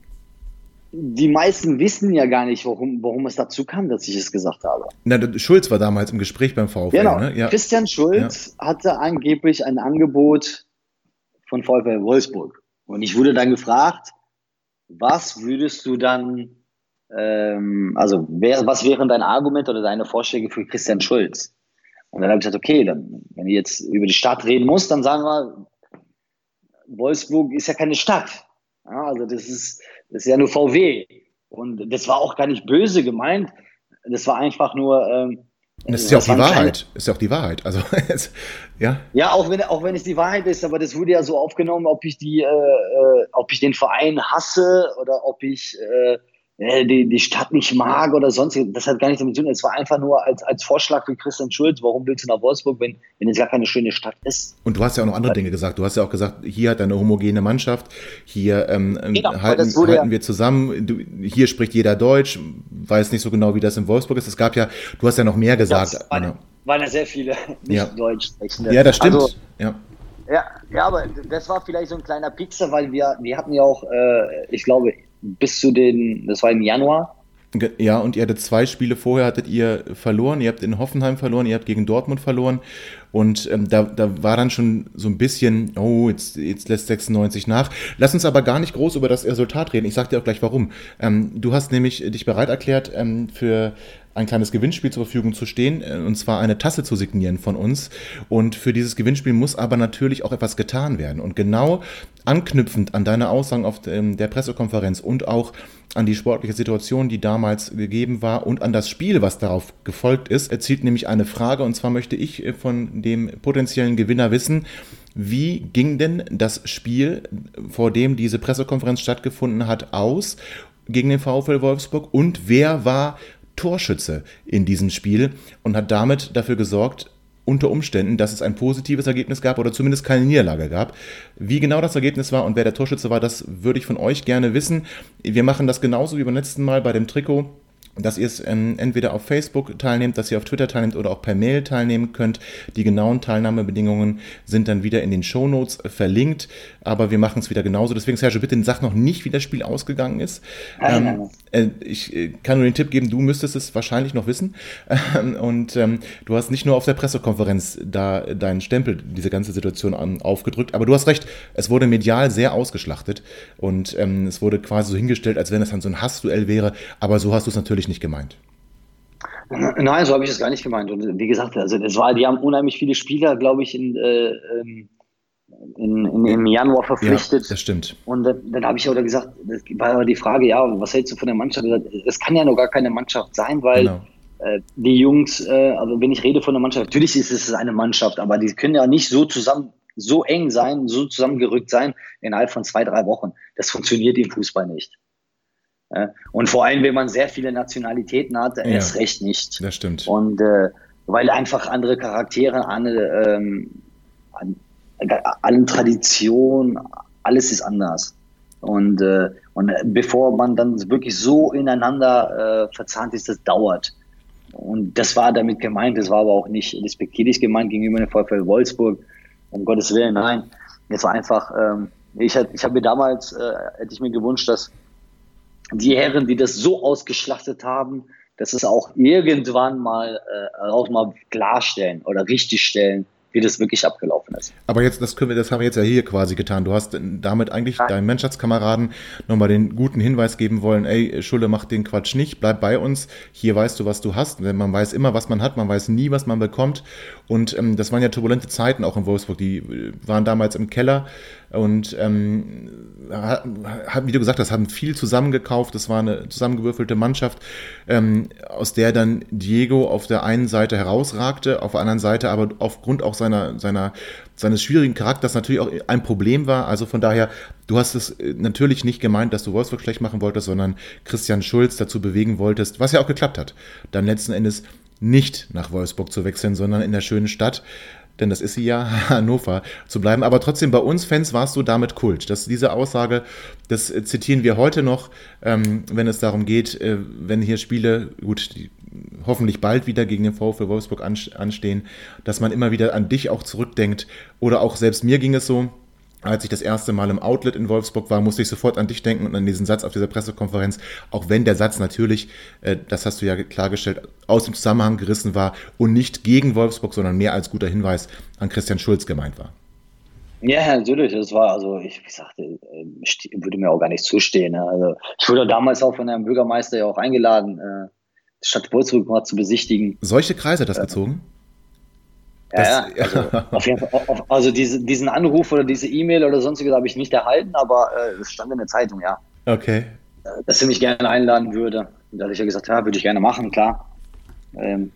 die meisten wissen ja gar nicht, warum, warum es dazu kam, dass ich es gesagt habe. Na, Schulz war damals im Gespräch beim VfL. Genau. Ne? Ja. Christian Schulz ja. hatte angeblich ein Angebot von VfL Wolfsburg. Und ich wurde dann gefragt, was würdest du dann, ähm, also wer, was wären deine Argumente oder deine Vorschläge für Christian Schulz? Und dann habe ich gesagt, okay, dann, wenn ich jetzt über die Stadt reden muss, dann sagen wir, Wolfsburg ist ja keine Stadt. Ja, also das ist, das ist ja nur VW. Und das war auch gar nicht böse gemeint. Das war einfach nur. Ähm, das ist ja auch die Wahrheit. Kleine... Ist ja auch die Wahrheit. Also, ja. Ja, auch wenn, auch wenn es die Wahrheit ist, aber das wurde ja so aufgenommen, ob ich die, äh, äh ob ich den Verein hasse oder ob ich äh, äh, die, die Stadt nicht mag oder sonst. Das hat gar nichts damit zu tun. Es war einfach nur als, als Vorschlag für Christian Schulz, warum willst du nach Wolfsburg, wenn, wenn es gar keine schöne Stadt ist. Und du hast ja auch noch andere Dinge gesagt. Du hast ja auch gesagt, hier hat eine homogene Mannschaft, hier ähm, genau, halten, halten ja wir zusammen, du, hier spricht jeder Deutsch, weiß nicht so genau, wie das in Wolfsburg ist. Es gab ja, du hast ja noch mehr gesagt. Das waren, waren ja sehr viele nicht ja. Deutsch sprechende. Ja, das stimmt. Also, ja. Ja, ja, aber das war vielleicht so ein kleiner Pixel, weil wir, wir hatten ja auch, äh, ich glaube, bis zu den, das war im Januar. Ja, und ihr hattet zwei Spiele vorher, hattet ihr verloren. Ihr habt in Hoffenheim verloren, ihr habt gegen Dortmund verloren. Und ähm, da, da war dann schon so ein bisschen, oh, jetzt, jetzt lässt 96 nach. Lass uns aber gar nicht groß über das Resultat reden. Ich sag dir auch gleich warum. Ähm, du hast nämlich dich bereit erklärt, ähm, für ein kleines Gewinnspiel zur Verfügung zu stehen, äh, und zwar eine Tasse zu signieren von uns. Und für dieses Gewinnspiel muss aber natürlich auch etwas getan werden. Und genau anknüpfend an deine Aussagen auf ähm, der Pressekonferenz und auch an die sportliche Situation, die damals gegeben war und an das Spiel, was darauf gefolgt ist, erzielt nämlich eine Frage. Und zwar möchte ich äh, von dem potenziellen Gewinner wissen, wie ging denn das Spiel, vor dem diese Pressekonferenz stattgefunden hat, aus gegen den VfL Wolfsburg und wer war Torschütze in diesem Spiel und hat damit dafür gesorgt, unter Umständen, dass es ein positives Ergebnis gab oder zumindest keine Niederlage gab. Wie genau das Ergebnis war und wer der Torschütze war, das würde ich von euch gerne wissen. Wir machen das genauso wie beim letzten Mal bei dem Trikot dass ihr es ähm, entweder auf Facebook teilnehmt, dass ihr auf Twitter teilnehmt oder auch per Mail teilnehmen könnt. Die genauen Teilnahmebedingungen sind dann wieder in den Shownotes verlinkt, aber wir machen es wieder genauso. Deswegen, Sergio, bitte sag noch nicht, wie das Spiel ausgegangen ist. Ähm, äh, ich äh, kann nur den Tipp geben, du müsstest es wahrscheinlich noch wissen. Ähm, und ähm, du hast nicht nur auf der Pressekonferenz da deinen Stempel, diese ganze Situation an, aufgedrückt, aber du hast recht, es wurde medial sehr ausgeschlachtet und ähm, es wurde quasi so hingestellt, als wenn es dann so ein Hassduell wäre, aber so hast du es natürlich natürlich nicht gemeint. Nein, so habe ich es gar nicht gemeint. Und wie gesagt, also es war, die haben unheimlich viele Spieler, glaube ich, in, äh, ähm, in, in, im Januar verpflichtet. Ja, das stimmt. Und dann, dann habe ich auch gesagt, das war die Frage, ja, was hältst du von der Mannschaft? Es kann ja noch gar keine Mannschaft sein, weil genau. äh, die Jungs, äh, also wenn ich rede von der Mannschaft, natürlich ist es eine Mannschaft, aber die können ja nicht so zusammen, so eng sein, so zusammengerückt sein innerhalb von zwei, drei Wochen. Das funktioniert im Fußball nicht. Und vor allem, wenn man sehr viele Nationalitäten hat, ja, erst recht nicht. Das stimmt. Und äh, weil einfach andere Charaktere, andere, ähm, an, allen Traditionen, alles ist anders. Und, äh, und bevor man dann wirklich so ineinander äh, verzahnt ist, das dauert. Und das war damit gemeint, das war aber auch nicht respektierlich gemeint gegenüber dem VfL Wolfsburg. Um Gottes Willen, nein. Es war einfach, ähm, ich, ich habe mir damals, äh, hätte ich mir gewünscht, dass die Herren, die das so ausgeschlachtet haben, dass es auch irgendwann mal äh, auch mal klarstellen oder richtigstellen, wie das wirklich abgelaufen ist. Aber jetzt, das können wir, das haben wir jetzt ja hier quasi getan. Du hast damit eigentlich Nein. deinen Mannschaftskameraden nochmal den guten Hinweis geben wollen, ey, Schulle, mach den Quatsch nicht, bleib bei uns, hier weißt du, was du hast. Man weiß immer, was man hat, man weiß nie, was man bekommt. Und ähm, das waren ja turbulente Zeiten auch in Wolfsburg. Die äh, waren damals im Keller und ähm, wie du gesagt hast, haben viel zusammengekauft. Das war eine zusammengewürfelte Mannschaft, ähm, aus der dann Diego auf der einen Seite herausragte, auf der anderen Seite aber aufgrund auch seiner, seiner, seines schwierigen Charakters natürlich auch ein Problem war. Also von daher, du hast es äh, natürlich nicht gemeint, dass du Wolfsburg schlecht machen wolltest, sondern Christian Schulz dazu bewegen wolltest, was ja auch geklappt hat. Dann letzten Endes nicht nach Wolfsburg zu wechseln, sondern in der schönen Stadt. Denn das ist sie ja, Hannover zu bleiben. Aber trotzdem, bei uns Fans warst du damit Kult. Das, diese Aussage, das äh, zitieren wir heute noch, ähm, wenn es darum geht, äh, wenn hier Spiele, gut, die, hoffentlich bald wieder gegen den VfL Wolfsburg anstehen, dass man immer wieder an dich auch zurückdenkt. Oder auch selbst mir ging es so, als ich das erste Mal im Outlet in Wolfsburg war, musste ich sofort an dich denken und an diesen Satz auf dieser Pressekonferenz, auch wenn der Satz natürlich, äh, das hast du ja klargestellt, aus dem Zusammenhang gerissen war und nicht gegen Wolfsburg, sondern mehr als guter Hinweis an Christian Schulz gemeint war. Ja, natürlich. Das war, also ich, ich sagte, äh, würde mir auch gar nicht zustehen. Ne? Also ich wurde damals auch von Herrn Bürgermeister ja auch eingeladen, äh, die Stadt Wolfsburg mal zu besichtigen. Solche Kreise hat das gezogen? Ja, ja, also, auf jeden Fall, auf, also diese, diesen Anruf oder diese E-Mail oder sonstiges habe ich nicht erhalten, aber äh, es stand in der Zeitung, ja. Okay. Äh, dass er mich gerne einladen würde. Da habe ich ja gesagt, ja, würde ich gerne machen, klar. Ähm,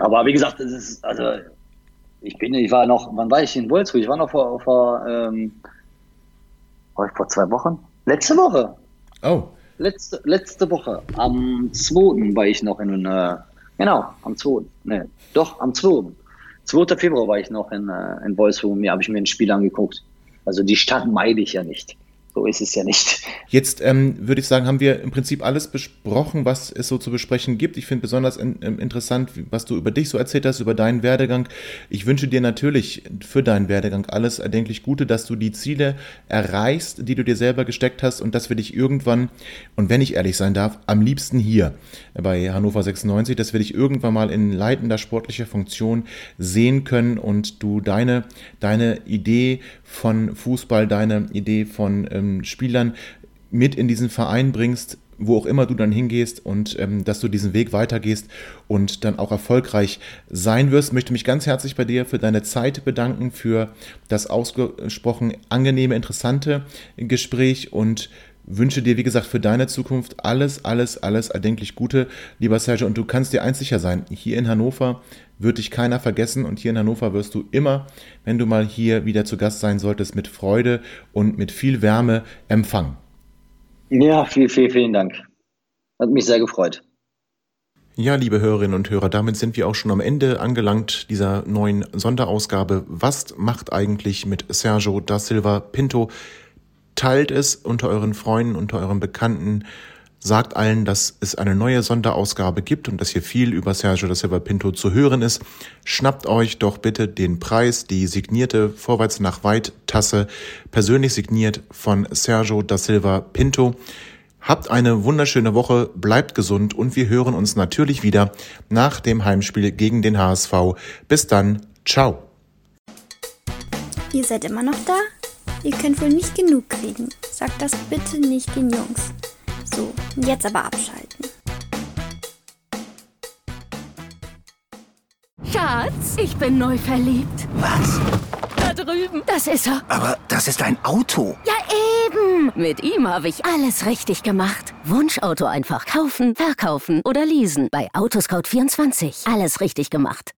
aber wie gesagt, es ist, also ich bin, ich war noch, wann war ich in Wolfsburg? Ich war noch vor, vor, ähm, war ich vor zwei Wochen? Letzte Woche. Oh. Letzte, letzte Woche. Am 2. war ich noch in, äh, genau, am 2. Ne, doch, am 2. 2. Februar war ich noch in, äh, in Wolfsburg mir habe ich mir ein Spiel angeguckt. Also die Stadt meide ich ja nicht. So ist es ja nicht. Jetzt ähm, würde ich sagen, haben wir im Prinzip alles besprochen, was es so zu besprechen gibt. Ich finde besonders in, in, interessant, was du über dich so erzählt hast, über deinen Werdegang. Ich wünsche dir natürlich für deinen Werdegang alles erdenklich Gute, dass du die Ziele erreichst, die du dir selber gesteckt hast und dass wir dich irgendwann, und wenn ich ehrlich sein darf, am liebsten hier bei Hannover 96, dass wir dich irgendwann mal in leitender sportlicher Funktion sehen können und du deine, deine Idee von Fußball, deine Idee von ähm, Spielern mit in diesen Verein bringst, wo auch immer du dann hingehst und ähm, dass du diesen Weg weitergehst und dann auch erfolgreich sein wirst. Möchte mich ganz herzlich bei dir für deine Zeit bedanken, für das ausgesprochen angenehme, interessante Gespräch und wünsche dir, wie gesagt, für deine Zukunft alles, alles, alles erdenklich Gute, lieber Sergio. Und du kannst dir eins sicher sein, hier in Hannover wird dich keiner vergessen und hier in Hannover wirst du immer, wenn du mal hier wieder zu Gast sein solltest, mit Freude und mit viel Wärme empfangen. Ja, vielen, vielen, vielen Dank. Hat mich sehr gefreut. Ja, liebe Hörerinnen und Hörer, damit sind wir auch schon am Ende angelangt dieser neuen Sonderausgabe. Was macht eigentlich mit Sergio da Silva Pinto? Teilt es unter euren Freunden, unter euren Bekannten. Sagt allen, dass es eine neue Sonderausgabe gibt und dass hier viel über Sergio da Silva Pinto zu hören ist. Schnappt euch doch bitte den Preis, die signierte Vorwärts nach Weit Tasse, persönlich signiert von Sergio da Silva Pinto. Habt eine wunderschöne Woche, bleibt gesund und wir hören uns natürlich wieder nach dem Heimspiel gegen den HSV. Bis dann, ciao. Ihr seid immer noch da? Ihr könnt wohl nicht genug kriegen. Sagt das bitte nicht den Jungs. So, jetzt aber abschalten. Schatz, ich bin neu verliebt. Was? Da drüben. Das ist er. Aber das ist ein Auto. Ja, eben. Mit ihm habe ich alles richtig gemacht. Wunschauto einfach kaufen, verkaufen oder leasen. Bei Autoscout24. Alles richtig gemacht.